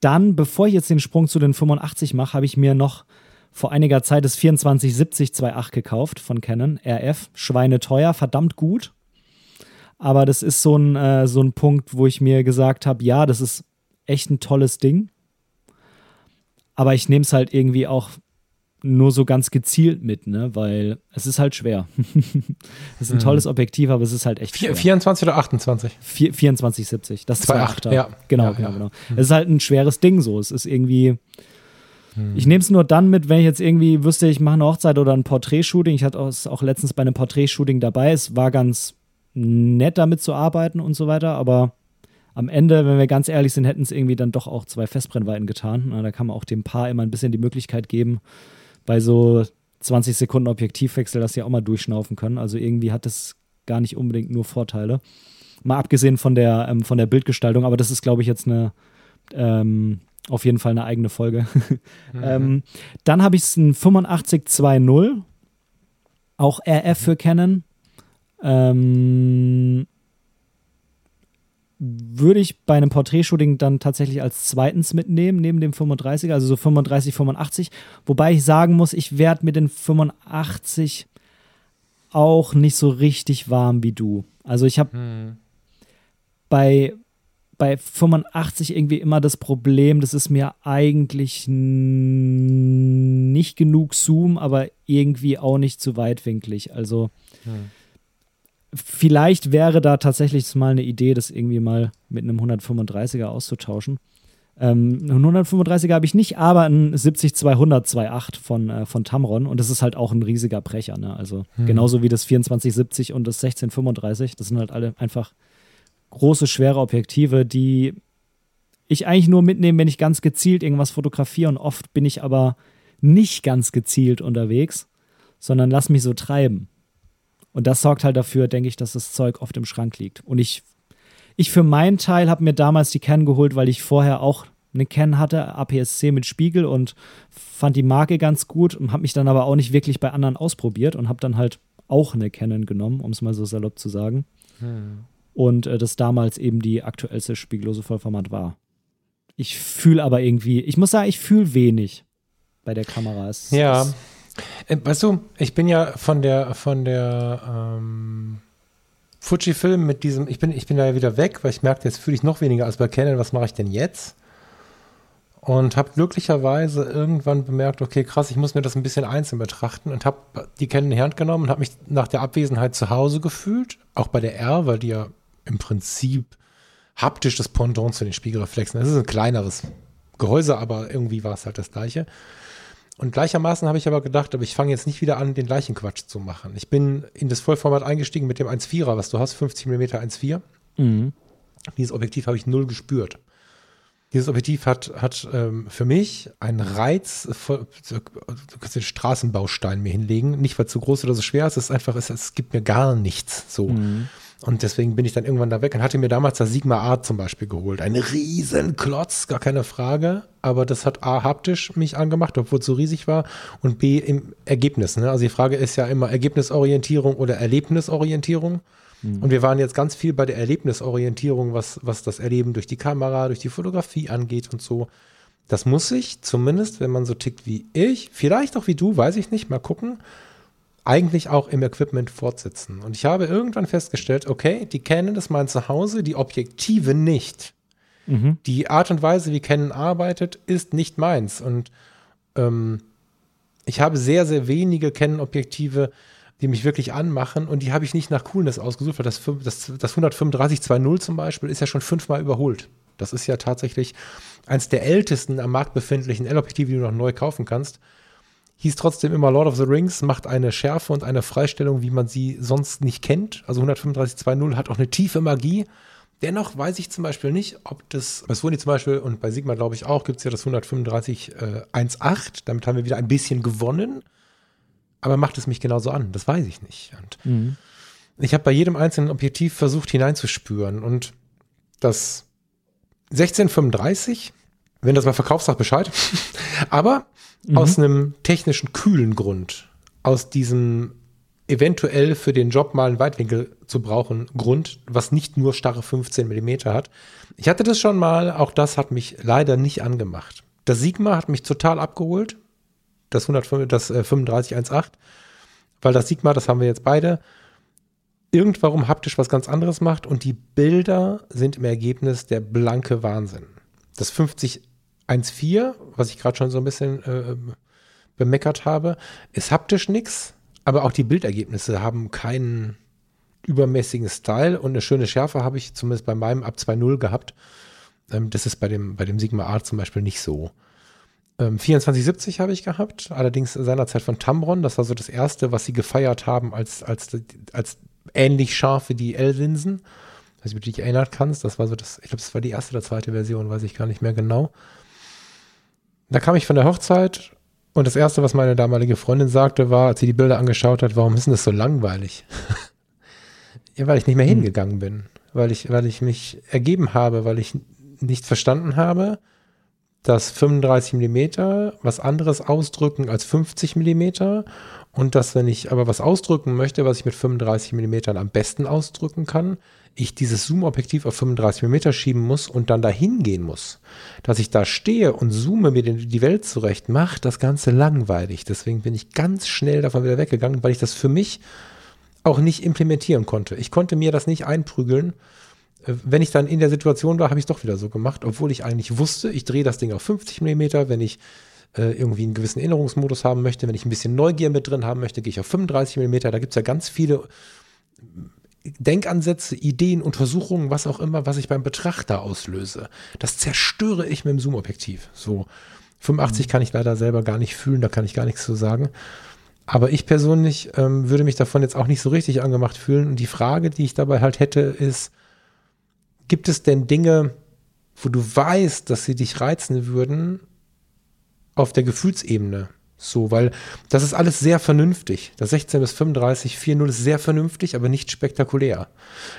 [SPEAKER 2] Dann, bevor ich jetzt den Sprung zu den 85 mache, habe ich mir noch vor einiger Zeit das 2470 2.8 gekauft von Canon, RF. Schweineteuer, verdammt gut. Aber das ist so ein, äh, so ein Punkt, wo ich mir gesagt habe, ja, das ist echt ein tolles Ding. Aber ich nehme es halt irgendwie auch nur so ganz gezielt mit, ne? Weil es ist halt schwer. (laughs) es ist ein mhm. tolles Objektiv, aber es ist halt echt schwer.
[SPEAKER 1] 24 oder 28?
[SPEAKER 2] 4, 24, 70. Das
[SPEAKER 1] 2,8. Ja.
[SPEAKER 2] Genau,
[SPEAKER 1] ja,
[SPEAKER 2] genau, ja. genau. Mhm. Es ist halt ein schweres Ding so. Es ist irgendwie. Mhm. Ich nehme es nur dann mit, wenn ich jetzt irgendwie wüsste, ich mache eine Hochzeit oder ein Porträtshooting. Ich hatte es auch letztens bei einem Porträtshooting dabei. Es war ganz nett, damit zu arbeiten und so weiter, aber am Ende, wenn wir ganz ehrlich sind, hätten es irgendwie dann doch auch zwei Festbrennweiten getan. Na, da kann man auch dem Paar immer ein bisschen die Möglichkeit geben, bei so 20 Sekunden Objektivwechsel, dass sie auch mal durchschnaufen können. Also irgendwie hat das gar nicht unbedingt nur Vorteile. Mal abgesehen von der, ähm, von der Bildgestaltung, aber das ist, glaube ich, jetzt eine ähm, auf jeden Fall eine eigene Folge. (laughs) mhm. ähm, dann habe ich es ein 8520, auch RF für Canon. Ähm, würde ich bei einem Porträtshooting dann tatsächlich als zweitens mitnehmen, neben dem 35, also so 35, 85. Wobei ich sagen muss, ich werde mit den 85 auch nicht so richtig warm wie du. Also ich habe hm. bei, bei 85 irgendwie immer das Problem, das ist mir eigentlich nicht genug Zoom, aber irgendwie auch nicht zu weitwinklig. Also hm vielleicht wäre da tatsächlich mal eine Idee, das irgendwie mal mit einem 135er auszutauschen. Ähm, einen 135er habe ich nicht, aber ein 70-200 2.8 von, äh, von Tamron und das ist halt auch ein riesiger Brecher. Ne? Also hm. genauso wie das 2470 und das 1635. Das sind halt alle einfach große, schwere Objektive, die ich eigentlich nur mitnehme, wenn ich ganz gezielt irgendwas fotografiere und oft bin ich aber nicht ganz gezielt unterwegs, sondern lass mich so treiben. Und das sorgt halt dafür, denke ich, dass das Zeug oft im Schrank liegt. Und ich, ich für meinen Teil habe mir damals die Canon geholt, weil ich vorher auch eine Canon hatte, APS-C mit Spiegel und fand die Marke ganz gut und habe mich dann aber auch nicht wirklich bei anderen ausprobiert und habe dann halt auch eine Canon genommen, um es mal so salopp zu sagen. Hm. Und äh, das damals eben die aktuellste spiegellose Vollformat war. Ich fühle aber irgendwie, ich muss sagen, ich fühle wenig bei der Kamera. Es,
[SPEAKER 1] ja. Es, weißt du, ich bin ja von der, von der ähm, Fujifilm mit diesem, ich bin, ich bin da ja wieder weg, weil ich merkte, jetzt fühle ich noch weniger als bei Canon, was mache ich denn jetzt? Und habe glücklicherweise irgendwann bemerkt, okay, krass, ich muss mir das ein bisschen einzeln betrachten und habe die Canon in die Hand genommen und habe mich nach der Abwesenheit zu Hause gefühlt, auch bei der R, weil die ja im Prinzip haptisch das Pendant zu den Spiegelreflexen. Das ist ein kleineres Gehäuse, aber irgendwie war es halt das gleiche. Und gleichermaßen habe ich aber gedacht, aber ich fange jetzt nicht wieder an, den gleichen Quatsch zu machen. Ich bin in das Vollformat eingestiegen mit dem 1.4er, was du hast, 50 mm 1.4. Mhm. Dieses Objektiv habe ich null gespürt. Dieses Objektiv hat, hat ähm, für mich einen Reiz, du kannst den Straßenbaustein mir hinlegen, nicht weil es zu groß oder so schwer ist, es ist einfach, es, es gibt mir gar nichts so. Mhm. Und deswegen bin ich dann irgendwann da weg und hatte mir damals das Sigma Art zum Beispiel geholt. Ein riesen Klotz, gar keine Frage. Aber das hat A, haptisch mich angemacht, obwohl es so riesig war. Und B, im Ergebnis. Ne? Also die Frage ist ja immer Ergebnisorientierung oder Erlebnisorientierung. Mhm. Und wir waren jetzt ganz viel bei der Erlebnisorientierung, was, was das Erleben durch die Kamera, durch die Fotografie angeht und so. Das muss sich zumindest, wenn man so tickt wie ich, vielleicht auch wie du, weiß ich nicht, mal gucken, eigentlich auch im Equipment fortsetzen. Und ich habe irgendwann festgestellt, okay, die Canon ist mein Zuhause, die Objektive nicht. Mhm. Die Art und Weise, wie Canon arbeitet, ist nicht meins. Und ähm, ich habe sehr, sehr wenige Canon-Objektive, die mich wirklich anmachen und die habe ich nicht nach Coolness ausgesucht, weil das, das, das 135-2.0 zum Beispiel ist ja schon fünfmal überholt. Das ist ja tatsächlich eins der ältesten am Markt befindlichen L-Objektive, die du noch neu kaufen kannst. Hieß trotzdem immer Lord of the Rings, macht eine Schärfe und eine Freistellung, wie man sie sonst nicht kennt. Also 135.2.0 hat auch eine tiefe Magie. Dennoch weiß ich zum Beispiel nicht, ob das, bei Sony zum Beispiel und bei Sigma glaube ich auch, gibt es ja das 135.1.8. Damit haben wir wieder ein bisschen gewonnen. Aber macht es mich genauso an? Das weiß ich nicht. Und mhm. ich habe bei jedem einzelnen Objektiv versucht hineinzuspüren. Und das 1635, wenn das mal verkaufst, sag Bescheid. (laughs) Aber mhm. aus einem technischen kühlen Grund, aus diesem eventuell für den Job mal einen Weitwinkel zu brauchen Grund, was nicht nur starre 15 Millimeter hat. Ich hatte das schon mal, auch das hat mich leider nicht angemacht. Das Sigma hat mich total abgeholt, das, 105, das äh, 3518, weil das Sigma, das haben wir jetzt beide, irgendwann haptisch was ganz anderes macht und die Bilder sind im Ergebnis der blanke Wahnsinn. Das 5014, was ich gerade schon so ein bisschen äh, bemeckert habe, ist haptisch nichts, aber auch die Bildergebnisse haben keinen übermäßigen Style und eine schöne Schärfe habe ich zumindest bei meinem ab 2.0 gehabt. Ähm, das ist bei dem, bei dem Sigma Art zum Beispiel nicht so. Ähm, 2470 habe ich gehabt, allerdings seinerzeit von Tamron. Das war so das erste, was sie gefeiert haben als, als, als ähnlich scharf wie die L-Linsen. Weiß ich, ob du dich erinnern kannst. Das war so das, ich glaube, das war die erste oder zweite Version, weiß ich gar nicht mehr genau. Da kam ich von der Hochzeit und das Erste, was meine damalige Freundin sagte, war, als sie die Bilder angeschaut hat, warum ist denn das so langweilig? (laughs) ja, weil ich nicht mehr hm. hingegangen bin, weil ich, weil ich mich ergeben habe, weil ich nicht verstanden habe, dass 35 Millimeter was anderes ausdrücken als 50 Millimeter und dass, wenn ich aber was ausdrücken möchte, was ich mit 35 Millimetern am besten ausdrücken kann, ich dieses Zoom-Objektiv auf 35 mm schieben muss und dann dahin gehen muss, dass ich da stehe und zoome mir die Welt zurecht, macht das Ganze langweilig. Deswegen bin ich ganz schnell davon wieder weggegangen, weil ich das für mich auch nicht implementieren konnte. Ich konnte mir das nicht einprügeln. Äh, wenn ich dann in der Situation war, habe ich es doch wieder so gemacht, obwohl ich eigentlich wusste, ich drehe das Ding auf 50 mm, wenn ich äh, irgendwie einen gewissen Erinnerungsmodus haben möchte, wenn ich ein bisschen Neugier mit drin haben möchte, gehe ich auf 35 mm. Da gibt es ja ganz viele Denkansätze, Ideen, Untersuchungen, was auch immer, was ich beim Betrachter auslöse. Das zerstöre ich mit dem Zoom-Objektiv. So 85 mhm. kann ich leider selber gar nicht fühlen, da kann ich gar nichts zu sagen. Aber ich persönlich ähm, würde mich davon jetzt auch nicht so richtig angemacht fühlen. Und die Frage, die ich dabei halt hätte, ist, gibt es denn Dinge, wo du weißt, dass sie dich reizen würden, auf der Gefühlsebene? So, weil das ist alles sehr vernünftig. Das 16 bis 35 4.0 ist sehr vernünftig, aber nicht spektakulär.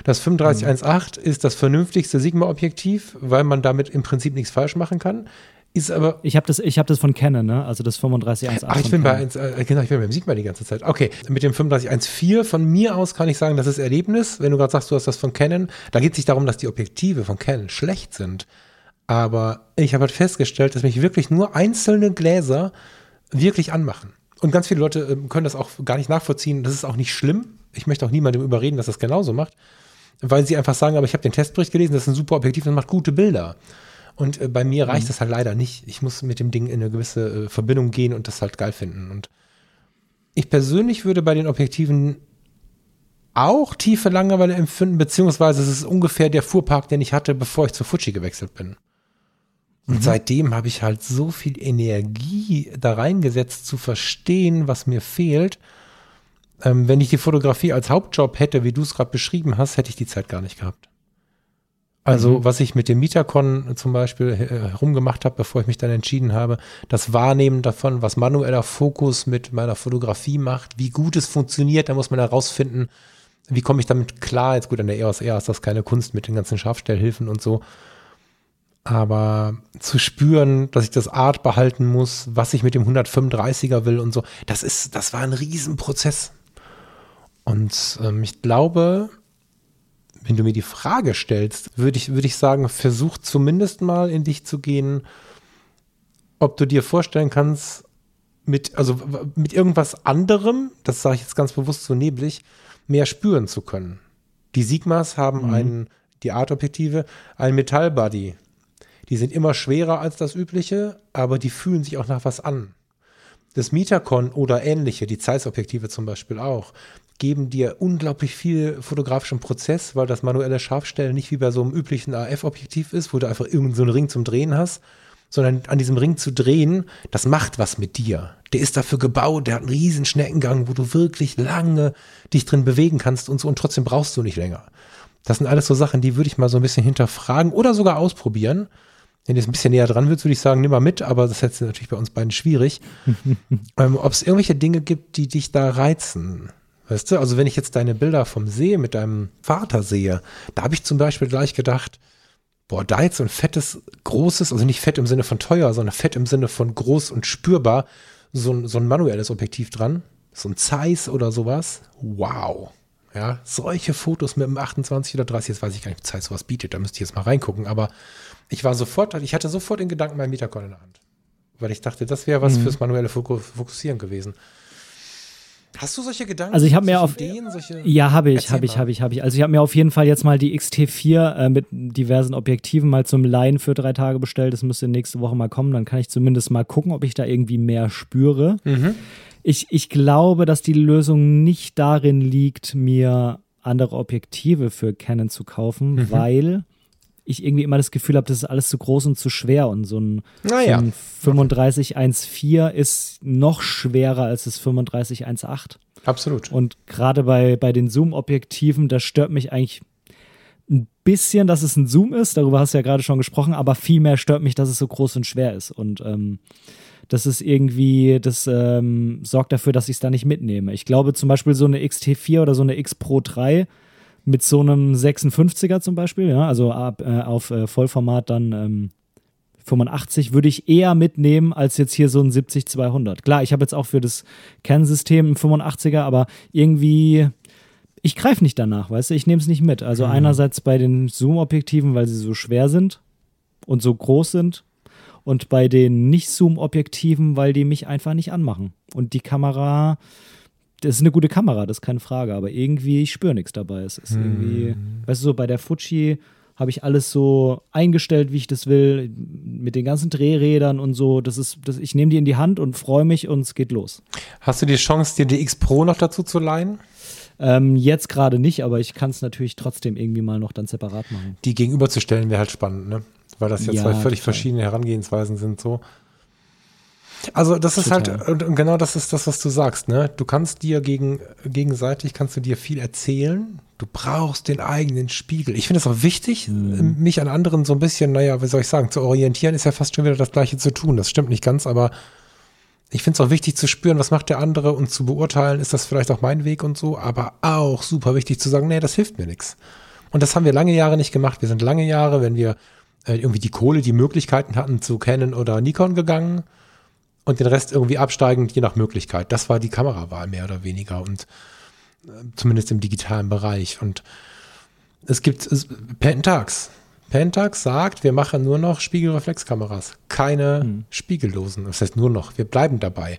[SPEAKER 1] Das 3518 mhm. ist das vernünftigste Sigma-Objektiv, weil man damit im Prinzip nichts falsch machen kann. Ist aber
[SPEAKER 2] ich habe das, hab das von Canon, ne? also das 3518.
[SPEAKER 1] Ach, ich bin, bei 1, äh, genau, ich bin beim Sigma die ganze Zeit. Okay, mit dem 3514 von mir aus kann ich sagen, das ist Erlebnis. Wenn du gerade sagst, du hast das von Canon, da geht es nicht darum, dass die Objektive von Canon schlecht sind. Aber ich habe halt festgestellt, dass mich wirklich nur einzelne Gläser wirklich anmachen. Und ganz viele Leute ähm, können das auch gar nicht nachvollziehen. Das ist auch nicht schlimm. Ich möchte auch niemandem überreden, dass das genauso macht, weil sie einfach sagen, aber ich habe den Testbericht gelesen, das ist ein super Objektiv, das macht gute Bilder. Und äh, bei mir reicht mhm. das halt leider nicht. Ich muss mit dem Ding in eine gewisse äh, Verbindung gehen und das halt geil finden. Und ich persönlich würde bei den Objektiven auch tiefe Langeweile empfinden, beziehungsweise es ist ungefähr der Fuhrpark, den ich hatte, bevor ich zu Fuji gewechselt bin. Und mhm. seitdem habe ich halt so viel Energie da reingesetzt, zu verstehen, was mir fehlt. Ähm, wenn ich die Fotografie als Hauptjob hätte, wie du es gerade beschrieben hast, hätte ich die Zeit gar nicht gehabt. Also, mhm. was ich mit dem Mietacon zum Beispiel herumgemacht habe, bevor ich mich dann entschieden habe, das Wahrnehmen davon, was manueller Fokus mit meiner Fotografie macht, wie gut es funktioniert, da muss man herausfinden, wie komme ich damit klar. Jetzt gut, an der EOS R ist das keine Kunst mit den ganzen Scharfstellhilfen und so. Aber zu spüren, dass ich das Art behalten muss, was ich mit dem 135er will und so, das ist, das war ein Riesenprozess. Und ähm, ich glaube, wenn du mir die Frage stellst, würde ich, würde ich sagen, versuch zumindest mal in dich zu gehen, ob du dir vorstellen kannst, mit, also mit irgendwas anderem, das sage ich jetzt ganz bewusst so neblig, mehr spüren zu können. Die Sigmas haben mhm. einen, die Art-Objektive, ein Metallbody. Die sind immer schwerer als das übliche, aber die fühlen sich auch nach was an. Das Metacon oder ähnliche, die Zeiss-Objektive zum Beispiel auch, geben dir unglaublich viel fotografischen Prozess, weil das manuelle Scharfstellen nicht wie bei so einem üblichen AF-Objektiv ist, wo du einfach irgendeinen so Ring zum Drehen hast, sondern an diesem Ring zu drehen, das macht was mit dir. Der ist dafür gebaut, der hat einen riesen Schneckengang, wo du wirklich lange dich drin bewegen kannst und so und trotzdem brauchst du nicht länger. Das sind alles so Sachen, die würde ich mal so ein bisschen hinterfragen oder sogar ausprobieren. Wenn du jetzt ein bisschen näher dran willst, würde ich sagen, nimm mal mit, aber das ist jetzt natürlich bei uns beiden schwierig. (laughs) ähm, Ob es irgendwelche Dinge gibt, die dich da reizen. Weißt du, also wenn ich jetzt deine Bilder vom See mit deinem Vater sehe, da habe ich zum Beispiel gleich gedacht, boah, da jetzt so ein fettes, großes, also nicht fett im Sinne von teuer, sondern fett im Sinne von groß und spürbar, so ein, so ein manuelles Objektiv dran, so ein Zeiss oder sowas. Wow. Ja, solche Fotos mit einem 28 oder 30, jetzt weiß ich gar nicht, ob Zeiss sowas bietet, da müsste ich jetzt mal reingucken, aber ich war sofort, ich hatte sofort den Gedanken meinen Metacon in der Hand. Weil ich dachte, das wäre was mhm. fürs manuelle Fokussieren gewesen. Hast du solche Gedanken?
[SPEAKER 2] Also ich habe mir auf Ideen, ja habe ich, habe ich, habe ich, habe ich. Also ich habe mir auf jeden Fall jetzt mal die XT4 äh, mit diversen Objektiven mal zum Leihen für drei Tage bestellt. Das müsste nächste Woche mal kommen. Dann kann ich zumindest mal gucken, ob ich da irgendwie mehr spüre. Mhm. Ich, ich glaube, dass die Lösung nicht darin liegt, mir andere Objektive für Canon zu kaufen, mhm. weil ich irgendwie immer das Gefühl habe, das ist alles zu groß und zu schwer. Und so ein, naja. so ein 3514 ist noch schwerer als das 3518.
[SPEAKER 1] Absolut.
[SPEAKER 2] Und gerade bei, bei den Zoom-Objektiven, das stört mich eigentlich ein bisschen, dass es ein Zoom ist. Darüber hast du ja gerade schon gesprochen, aber viel mehr stört mich, dass es so groß und schwer ist. Und ähm, das ist irgendwie, das ähm, sorgt dafür, dass ich es da nicht mitnehme. Ich glaube zum Beispiel so eine XT4 oder so eine X Pro 3 mit so einem 56er zum Beispiel, ja, also ab, äh, auf äh, Vollformat dann ähm, 85 würde ich eher mitnehmen als jetzt hier so ein 70-200. Klar, ich habe jetzt auch für das Kernsystem einen 85er, aber irgendwie, ich greife nicht danach, weißt du, ich nehme es nicht mit. Also mhm. einerseits bei den Zoom-Objektiven, weil sie so schwer sind und so groß sind und bei den Nicht-Zoom-Objektiven, weil die mich einfach nicht anmachen. Und die Kamera, das ist eine gute Kamera, das ist keine Frage, aber irgendwie, ich spüre nichts dabei. Es ist irgendwie, hm. weißt du, so bei der Fuji habe ich alles so eingestellt, wie ich das will, mit den ganzen Drehrädern und so. Das ist, das, ich nehme die in die Hand und freue mich und es geht los.
[SPEAKER 1] Hast du die Chance, dir die X Pro noch dazu zu leihen?
[SPEAKER 2] Ähm, jetzt gerade nicht, aber ich kann es natürlich trotzdem irgendwie mal noch dann separat machen.
[SPEAKER 1] Die gegenüberzustellen wäre halt spannend, ne? Weil das ja, ja zwei völlig total. verschiedene Herangehensweisen sind so. Also das ist halt, Total. halt, und genau das ist das, was du sagst, ne? Du kannst dir gegen, gegenseitig, kannst du dir viel erzählen. Du brauchst den eigenen Spiegel. Ich finde es auch wichtig, mhm. mich an anderen so ein bisschen, naja, wie soll ich sagen, zu orientieren, ist ja fast schon wieder das Gleiche zu tun. Das stimmt nicht ganz, aber ich finde es auch wichtig zu spüren, was macht der andere und zu beurteilen, ist das vielleicht auch mein Weg und so, aber auch super wichtig zu sagen, nee, das hilft mir nichts. Und das haben wir lange Jahre nicht gemacht. Wir sind lange Jahre, wenn wir äh, irgendwie die Kohle, die Möglichkeiten hatten, zu Canon oder Nikon gegangen und den Rest irgendwie absteigend, je nach Möglichkeit. Das war die Kamerawahl mehr oder weniger und äh, zumindest im digitalen Bereich. Und es gibt es, Pentax. Pentax sagt, wir machen nur noch Spiegelreflexkameras, keine hm. spiegellosen. Das heißt nur noch, wir bleiben dabei.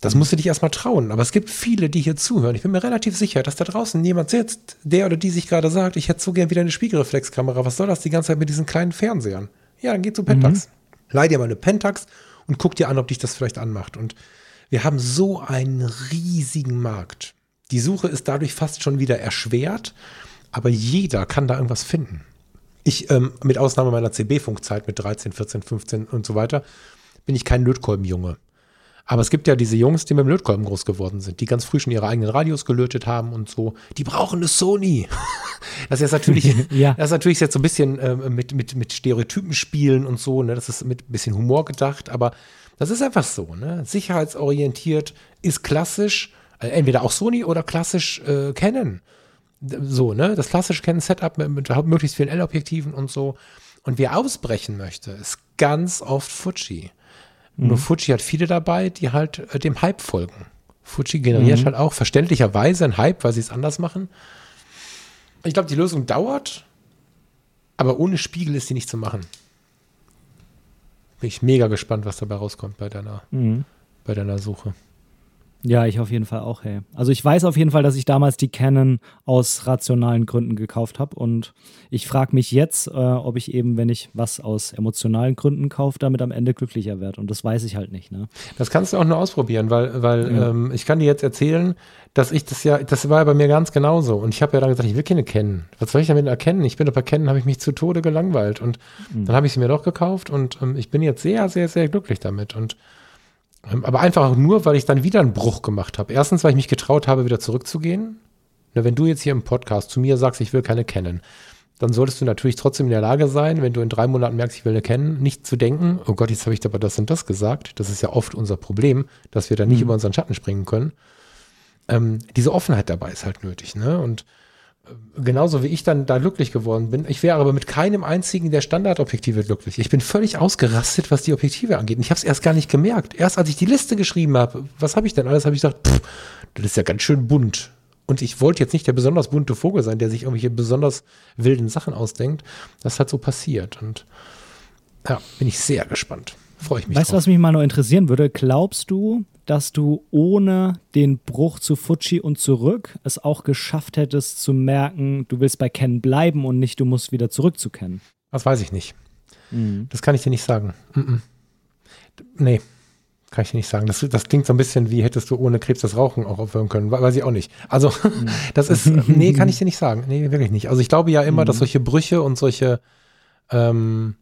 [SPEAKER 1] Das musst du dich erstmal trauen. Aber es gibt viele, die hier zuhören. Ich bin mir relativ sicher, dass da draußen jemand sitzt, der oder die sich gerade sagt, ich hätte so gern wieder eine Spiegelreflexkamera. Was soll das die ganze Zeit mit diesen kleinen Fernsehern? Ja, dann geh zu Pentax. Mhm. Leih dir mal eine Pentax und guck dir an, ob dich das vielleicht anmacht. Und wir haben so einen riesigen Markt. Die Suche ist dadurch fast schon wieder erschwert, aber jeder kann da irgendwas finden. Ich, ähm, mit Ausnahme meiner CB-Funkzeit mit 13, 14, 15 und so weiter, bin ich kein Lötkolbenjunge. Aber es gibt ja diese Jungs, die mit dem Lötkolben groß geworden sind, die ganz früh schon ihre eigenen Radios gelötet haben und so. Die brauchen eine Sony. (laughs) Das ist natürlich, (laughs) ja. das ist natürlich jetzt so ein bisschen äh, mit, mit, mit Stereotypen spielen und so, ne? Das ist mit ein bisschen Humor gedacht, aber das ist einfach so, ne? Sicherheitsorientiert ist klassisch, äh, entweder auch Sony oder klassisch äh, Canon. So, ne? Das klassische Canon-Setup mit, mit möglichst vielen L-Objektiven und so. Und wer ausbrechen möchte, ist ganz oft Fuji. Mhm. Nur Fuji hat viele dabei, die halt äh, dem Hype folgen. Fuji generiert mhm. halt auch verständlicherweise einen Hype, weil sie es anders machen. Ich glaube, die Lösung dauert, aber ohne Spiegel ist sie nicht zu machen. Bin ich mega gespannt, was dabei rauskommt bei deiner, mhm. bei deiner Suche.
[SPEAKER 2] Ja, ich auf jeden Fall auch, hey. Also ich weiß auf jeden Fall, dass ich damals die Canon aus rationalen Gründen gekauft habe und ich frage mich jetzt, äh, ob ich eben, wenn ich was aus emotionalen Gründen kaufe, damit am Ende glücklicher werde und das weiß ich halt nicht, ne?
[SPEAKER 1] Das kannst du auch nur ausprobieren, weil, weil ja. ähm, ich kann dir jetzt erzählen, dass ich das ja, das war ja bei mir ganz genauso und ich habe ja dann gesagt, ich will keine kennen. Was soll ich damit erkennen? Ich bin bei Kennen, habe ich mich zu Tode gelangweilt und mhm. dann habe ich sie mir doch gekauft und ähm, ich bin jetzt sehr, sehr, sehr glücklich damit und aber einfach nur, weil ich dann wieder einen Bruch gemacht habe. Erstens, weil ich mich getraut habe, wieder zurückzugehen. wenn du jetzt hier im Podcast zu mir sagst, ich will keine kennen, dann solltest du natürlich trotzdem in der Lage sein, wenn du in drei Monaten merkst, ich will eine kennen, nicht zu denken, oh Gott, jetzt habe ich aber das und das gesagt. Das ist ja oft unser Problem, dass wir da nicht mhm. über unseren Schatten springen können. Ähm, diese Offenheit dabei ist halt nötig. Ne? Und genauso wie ich dann da glücklich geworden bin. Ich wäre aber mit keinem einzigen der Standardobjektive glücklich. Ich bin völlig ausgerastet, was die Objektive angeht. Und ich habe es erst gar nicht gemerkt. Erst als ich die Liste geschrieben habe, was habe ich denn alles, habe ich gesagt, pff, das ist ja ganz schön bunt. Und ich wollte jetzt nicht der besonders bunte Vogel sein, der sich irgendwelche besonders wilden Sachen ausdenkt. Das hat so passiert. Und ja, bin ich sehr gespannt. Freue ich mich.
[SPEAKER 2] Weißt du, was mich mal noch interessieren würde? Glaubst du, dass du ohne den Bruch zu Fuji und zurück es auch geschafft hättest zu merken, du willst bei Ken bleiben und nicht, du musst wieder zurück zu Ken?
[SPEAKER 1] Das weiß ich nicht. Mhm. Das kann ich dir nicht sagen. Mhm. Nee, kann ich dir nicht sagen. Das, das klingt so ein bisschen wie hättest du ohne Krebs das Rauchen auch aufhören können. Weiß ich auch nicht. Also, mhm. (laughs) das ist, nee, kann ich dir nicht sagen. Nee, wirklich nicht. Also, ich glaube ja immer, dass mhm. solche Brüche und solche, ähm,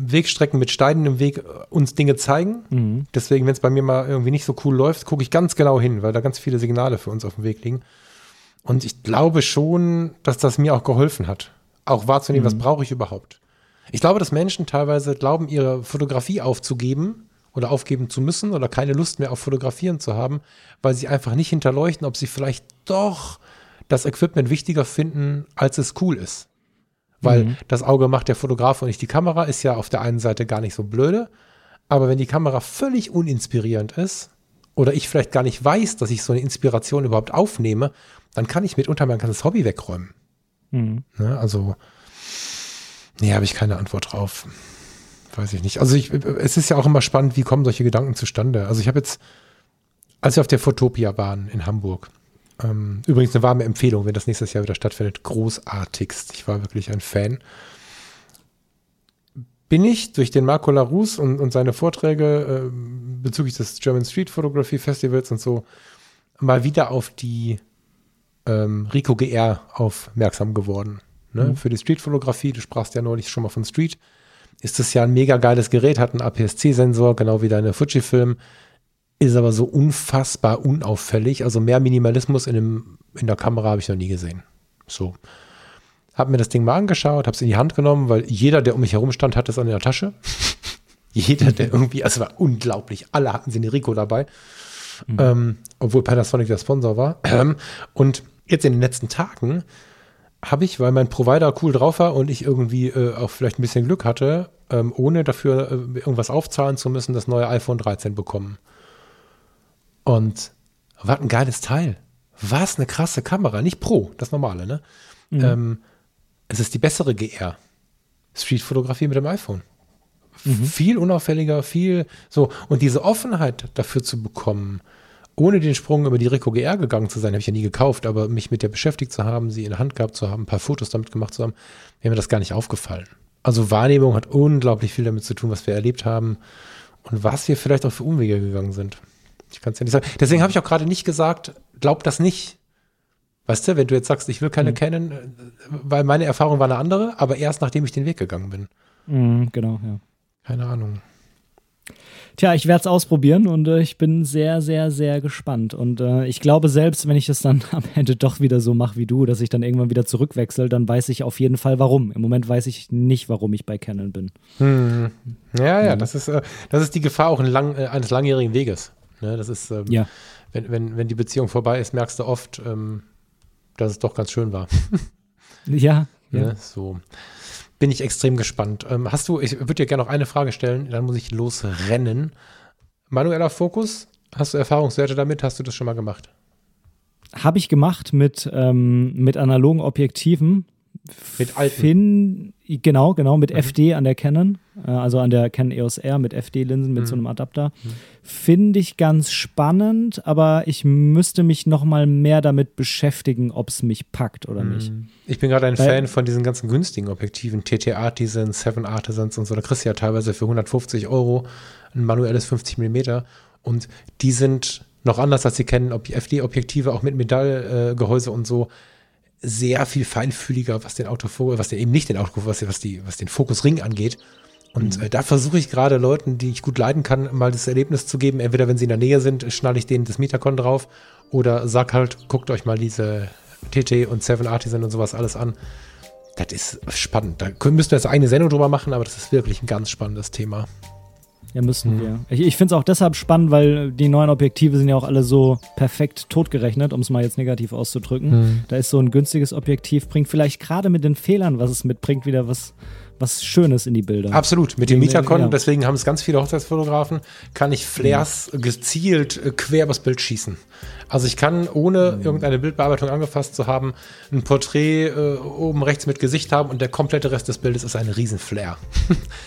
[SPEAKER 1] Wegstrecken mit Steinen im Weg äh, uns Dinge zeigen. Mhm. Deswegen, wenn es bei mir mal irgendwie nicht so cool läuft, gucke ich ganz genau hin, weil da ganz viele Signale für uns auf dem Weg liegen. Und ich glaube schon, dass das mir auch geholfen hat, auch wahrzunehmen, mhm. was brauche ich überhaupt. Ich glaube, dass Menschen teilweise glauben, ihre Fotografie aufzugeben oder aufgeben zu müssen oder keine Lust mehr auf Fotografieren zu haben, weil sie einfach nicht hinterleuchten, ob sie vielleicht doch das Equipment wichtiger finden, als es cool ist. Weil mhm. das Auge macht der Fotograf und nicht die Kamera, ist ja auf der einen Seite gar nicht so blöde. Aber wenn die Kamera völlig uninspirierend ist oder ich vielleicht gar nicht weiß, dass ich so eine Inspiration überhaupt aufnehme, dann kann ich mitunter mein ganzes Hobby wegräumen. Mhm. Ne, also, nee, habe ich keine Antwort drauf. Weiß ich nicht. Also ich, es ist ja auch immer spannend, wie kommen solche Gedanken zustande. Also ich habe jetzt, als wir auf der Fotopia waren in Hamburg, ähm, übrigens eine warme Empfehlung, wenn das nächstes Jahr wieder stattfindet. Großartigst. Ich war wirklich ein Fan. Bin ich durch den Marco Larousse und, und seine Vorträge äh, bezüglich des German Street Photography Festivals und so mal wieder auf die ähm, Rico GR aufmerksam geworden. Ne? Mhm. Für die Street-Fotografie, du sprachst ja neulich schon mal von Street, ist das ja ein mega geiles Gerät, hat einen APS-C-Sensor, genau wie deine Fujifilm ist aber so unfassbar unauffällig. Also mehr Minimalismus in, dem, in der Kamera habe ich noch nie gesehen. So. Hab mir das Ding mal angeschaut, habe es in die Hand genommen, weil jeder, der um mich herum stand, hatte es an der Tasche. (laughs) jeder, der irgendwie, also es war unglaublich. Alle hatten sie Rico dabei. Mhm. Ähm, obwohl Panasonic der Sponsor war. Ähm, und jetzt in den letzten Tagen habe ich, weil mein Provider cool drauf war und ich irgendwie äh, auch vielleicht ein bisschen Glück hatte, ähm, ohne dafür äh, irgendwas aufzahlen zu müssen, das neue iPhone 13 bekommen. Und was ein geiles Teil. Was eine krasse Kamera. Nicht Pro, das normale, ne? Mhm. Ähm, es ist die bessere GR. Streetfotografie mit dem iPhone. Mhm. Viel unauffälliger, viel so. Und diese Offenheit dafür zu bekommen, ohne den Sprung über die Rico GR gegangen zu sein, habe ich ja nie gekauft, aber mich mit der beschäftigt zu haben, sie in der Hand gehabt zu haben, ein paar Fotos damit gemacht zu haben, wäre mir das gar nicht aufgefallen. Also Wahrnehmung hat unglaublich viel damit zu tun, was wir erlebt haben und was wir vielleicht auch für Umwege gegangen sind. Ich kann es ja nicht sagen. Deswegen habe ich auch gerade nicht gesagt, glaub das nicht. Weißt du, wenn du jetzt sagst, ich will keine mhm. kennen, weil meine Erfahrung war eine andere, aber erst nachdem ich den Weg gegangen bin.
[SPEAKER 2] Mhm, genau, ja.
[SPEAKER 1] Keine Ahnung.
[SPEAKER 2] Tja, ich werde es ausprobieren und äh, ich bin sehr, sehr, sehr gespannt. Und äh, ich glaube, selbst wenn ich es dann (laughs) am Ende doch wieder so mache wie du, dass ich dann irgendwann wieder zurückwechsel, dann weiß ich auf jeden Fall warum. Im Moment weiß ich nicht, warum ich bei Canon bin.
[SPEAKER 1] Hm. Ja, ja, das ist, äh, das ist die Gefahr auch lang, äh, eines langjährigen Weges. Ne? Das ist, ähm, ja. wenn, wenn, wenn die Beziehung vorbei ist, merkst du oft, ähm, dass es doch ganz schön war. (laughs)
[SPEAKER 2] ja.
[SPEAKER 1] Ne? ja. So. Bin ich extrem gespannt. Ähm, hast du, ich würde dir gerne noch eine Frage stellen, dann muss ich losrennen. Manueller Fokus, hast du Erfahrungswerte damit? Hast du das schon mal gemacht?
[SPEAKER 2] Habe ich gemacht mit, ähm, mit analogen Objektiven.
[SPEAKER 1] Mit alten?
[SPEAKER 2] Fin Genau, genau, mit mhm. FD an der Canon, äh, also an der Canon EOS R mit FD-Linsen mit mhm. so einem Adapter. Mhm. Finde ich ganz spannend, aber ich müsste mich noch mal mehr damit beschäftigen, ob es mich packt oder mhm. nicht.
[SPEAKER 1] Ich bin gerade ein Weil, Fan von diesen ganzen günstigen Objektiven, TT Artisans, Seven Artisans und so. Da kriegst du ja teilweise für 150 Euro ein manuelles 50 mm und die sind noch anders als sie kennen, FD-Objektive auch mit Metallgehäuse äh, und so sehr viel feinfühliger, was den Autofokus, was der eben nicht den Autofokus, was, was, die, was den Fokusring angeht. Und mhm. äh, da versuche ich gerade Leuten, die ich gut leiden kann, mal das Erlebnis zu geben. Entweder wenn sie in der Nähe sind, schnalle ich denen das Metacon drauf oder sag halt, guckt euch mal diese TT und Seven Artisan und sowas alles an. Das ist spannend. Da müssten wir jetzt eine Sendung drüber machen, aber das ist wirklich ein ganz spannendes Thema.
[SPEAKER 2] Ja, müssen mhm. wir. Ich, ich finde es auch deshalb spannend, weil die neuen Objektive sind ja auch alle so perfekt totgerechnet, um es mal jetzt negativ auszudrücken. Mhm. Da ist so ein günstiges Objektiv, bringt vielleicht gerade mit den Fehlern, was es mitbringt, wieder was, was Schönes in die Bilder.
[SPEAKER 1] Absolut, mit dem Metacon, ja. deswegen haben es ganz viele Hochzeitsfotografen, kann ich Flares mhm. gezielt äh, quer übers Bild schießen. Also ich kann, ohne mhm. irgendeine Bildbearbeitung angefasst zu haben, ein Porträt äh, oben rechts mit Gesicht haben und der komplette Rest des Bildes ist ein Riesenflare.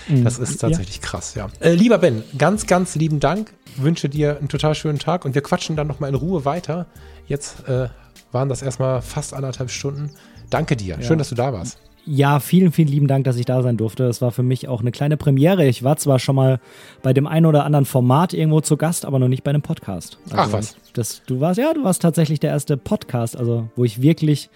[SPEAKER 1] mhm. (laughs) Das ist tatsächlich ja. krass, ja. Äh, lieber Ben, ganz, ganz lieben Dank. Wünsche dir einen total schönen Tag und wir quatschen dann nochmal in Ruhe weiter. Jetzt äh, waren das erstmal fast anderthalb Stunden. Danke dir. Ja. Schön, dass du da warst.
[SPEAKER 2] Ja, vielen, vielen lieben Dank, dass ich da sein durfte. Es war für mich auch eine kleine Premiere. Ich war zwar schon mal bei dem einen oder anderen Format irgendwo zu Gast, aber noch nicht bei einem Podcast.
[SPEAKER 1] Also Ach was.
[SPEAKER 2] Das, du warst, ja, du warst tatsächlich der erste Podcast, also wo ich wirklich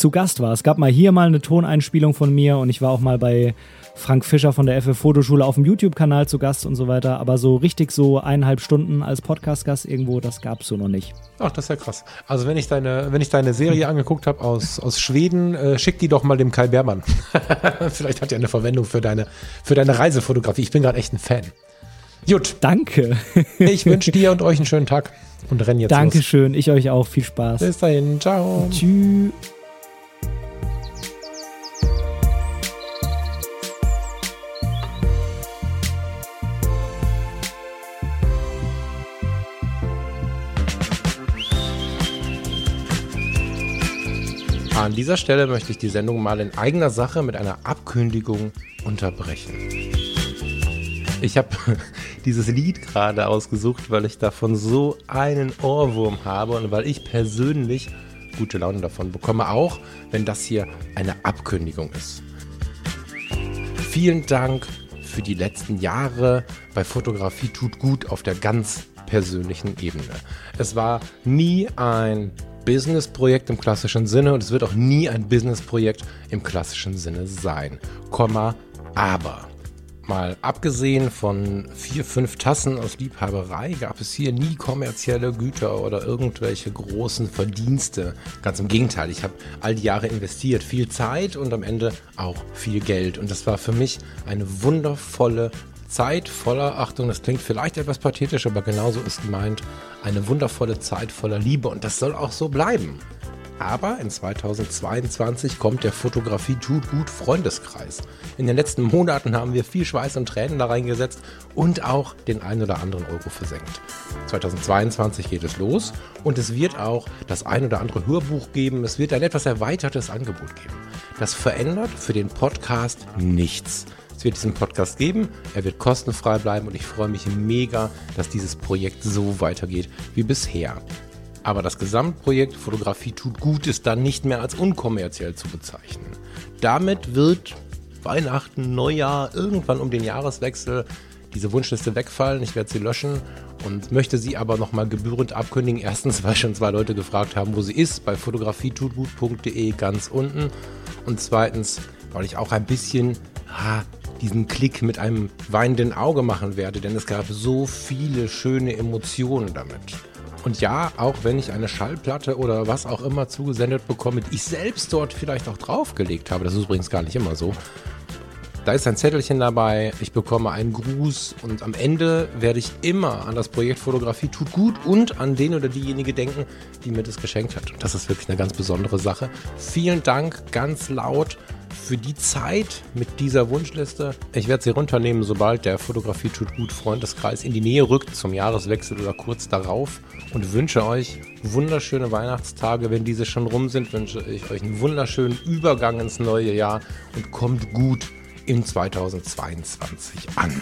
[SPEAKER 2] zu Gast war. Es gab mal hier mal eine Toneinspielung von mir und ich war auch mal bei Frank Fischer von der FF Fotoschule auf dem YouTube-Kanal zu Gast und so weiter. Aber so richtig so eineinhalb Stunden als Podcast-Gast irgendwo, das gab es so noch nicht.
[SPEAKER 1] Ach, das ist ja krass. Also wenn ich deine, wenn ich deine Serie angeguckt habe aus, aus Schweden, äh, schick die doch mal dem Kai Bermann. (laughs) Vielleicht hat er eine Verwendung für deine, für deine Reisefotografie. Ich bin gerade echt ein Fan.
[SPEAKER 2] Gut. Danke.
[SPEAKER 1] ich wünsche dir und euch einen schönen Tag und renn jetzt
[SPEAKER 2] Dankeschön. Los. Ich euch auch. Viel Spaß.
[SPEAKER 1] Bis dahin. Ciao.
[SPEAKER 2] Tschüss.
[SPEAKER 1] An dieser Stelle möchte ich die Sendung mal in eigener Sache mit einer Abkündigung unterbrechen. Ich habe (laughs) dieses Lied gerade ausgesucht, weil ich davon so einen Ohrwurm habe und weil ich persönlich gute Laune davon bekomme, auch wenn das hier eine Abkündigung ist. Vielen Dank für die letzten Jahre bei Fotografie tut gut auf der ganz persönlichen Ebene. Es war nie ein Businessprojekt im klassischen Sinne und es wird auch nie ein Businessprojekt im klassischen Sinne sein. Komma, aber. Mal abgesehen von vier, fünf Tassen aus Liebhaberei gab es hier nie kommerzielle Güter oder irgendwelche großen Verdienste. Ganz im Gegenteil, ich habe all die Jahre investiert, viel Zeit und am Ende auch viel Geld. Und das war für mich eine wundervolle Zeit voller, Achtung, das klingt vielleicht etwas pathetisch, aber genauso ist gemeint, eine wundervolle Zeit voller Liebe und das soll auch so bleiben. Aber in 2022 kommt der Fotografie tut gut Freundeskreis. In den letzten Monaten haben wir viel Schweiß und Tränen da reingesetzt und auch den ein oder anderen Euro versenkt. 2022 geht es los und es wird auch das ein oder andere Hörbuch geben. Es wird ein etwas erweitertes Angebot geben. Das verändert für den Podcast nichts. Es wird diesen Podcast geben, er wird kostenfrei bleiben und ich freue mich mega, dass dieses Projekt so weitergeht wie bisher. Aber das Gesamtprojekt Fotografie tut gut ist dann nicht mehr als unkommerziell zu bezeichnen. Damit wird Weihnachten, Neujahr, irgendwann um den Jahreswechsel diese Wunschliste wegfallen. Ich werde sie löschen und möchte sie aber nochmal gebührend abkündigen. Erstens, weil schon zwei Leute gefragt haben, wo sie ist, bei fotografietutgut.de ganz unten. Und zweitens, weil ich auch ein bisschen ha, diesen Klick mit einem weinenden Auge machen werde, denn es gab so viele schöne Emotionen damit. Und ja, auch wenn ich eine Schallplatte oder was auch immer zugesendet bekomme, die ich selbst dort vielleicht auch draufgelegt habe, das ist übrigens gar nicht immer so, da ist ein Zettelchen dabei, ich bekomme einen Gruß und am Ende werde ich immer an das Projekt Fotografie tut gut und an den oder diejenige denken, die mir das geschenkt hat. Und das ist wirklich eine ganz besondere Sache. Vielen Dank ganz laut für die Zeit mit dieser Wunschliste. Ich werde sie runternehmen, sobald der Fotografie tut gut Freundeskreis in die Nähe rückt, zum Jahreswechsel oder kurz darauf. Und wünsche euch wunderschöne Weihnachtstage. Wenn diese schon rum sind, wünsche ich euch einen wunderschönen Übergang ins neue Jahr und kommt gut in 2022 an.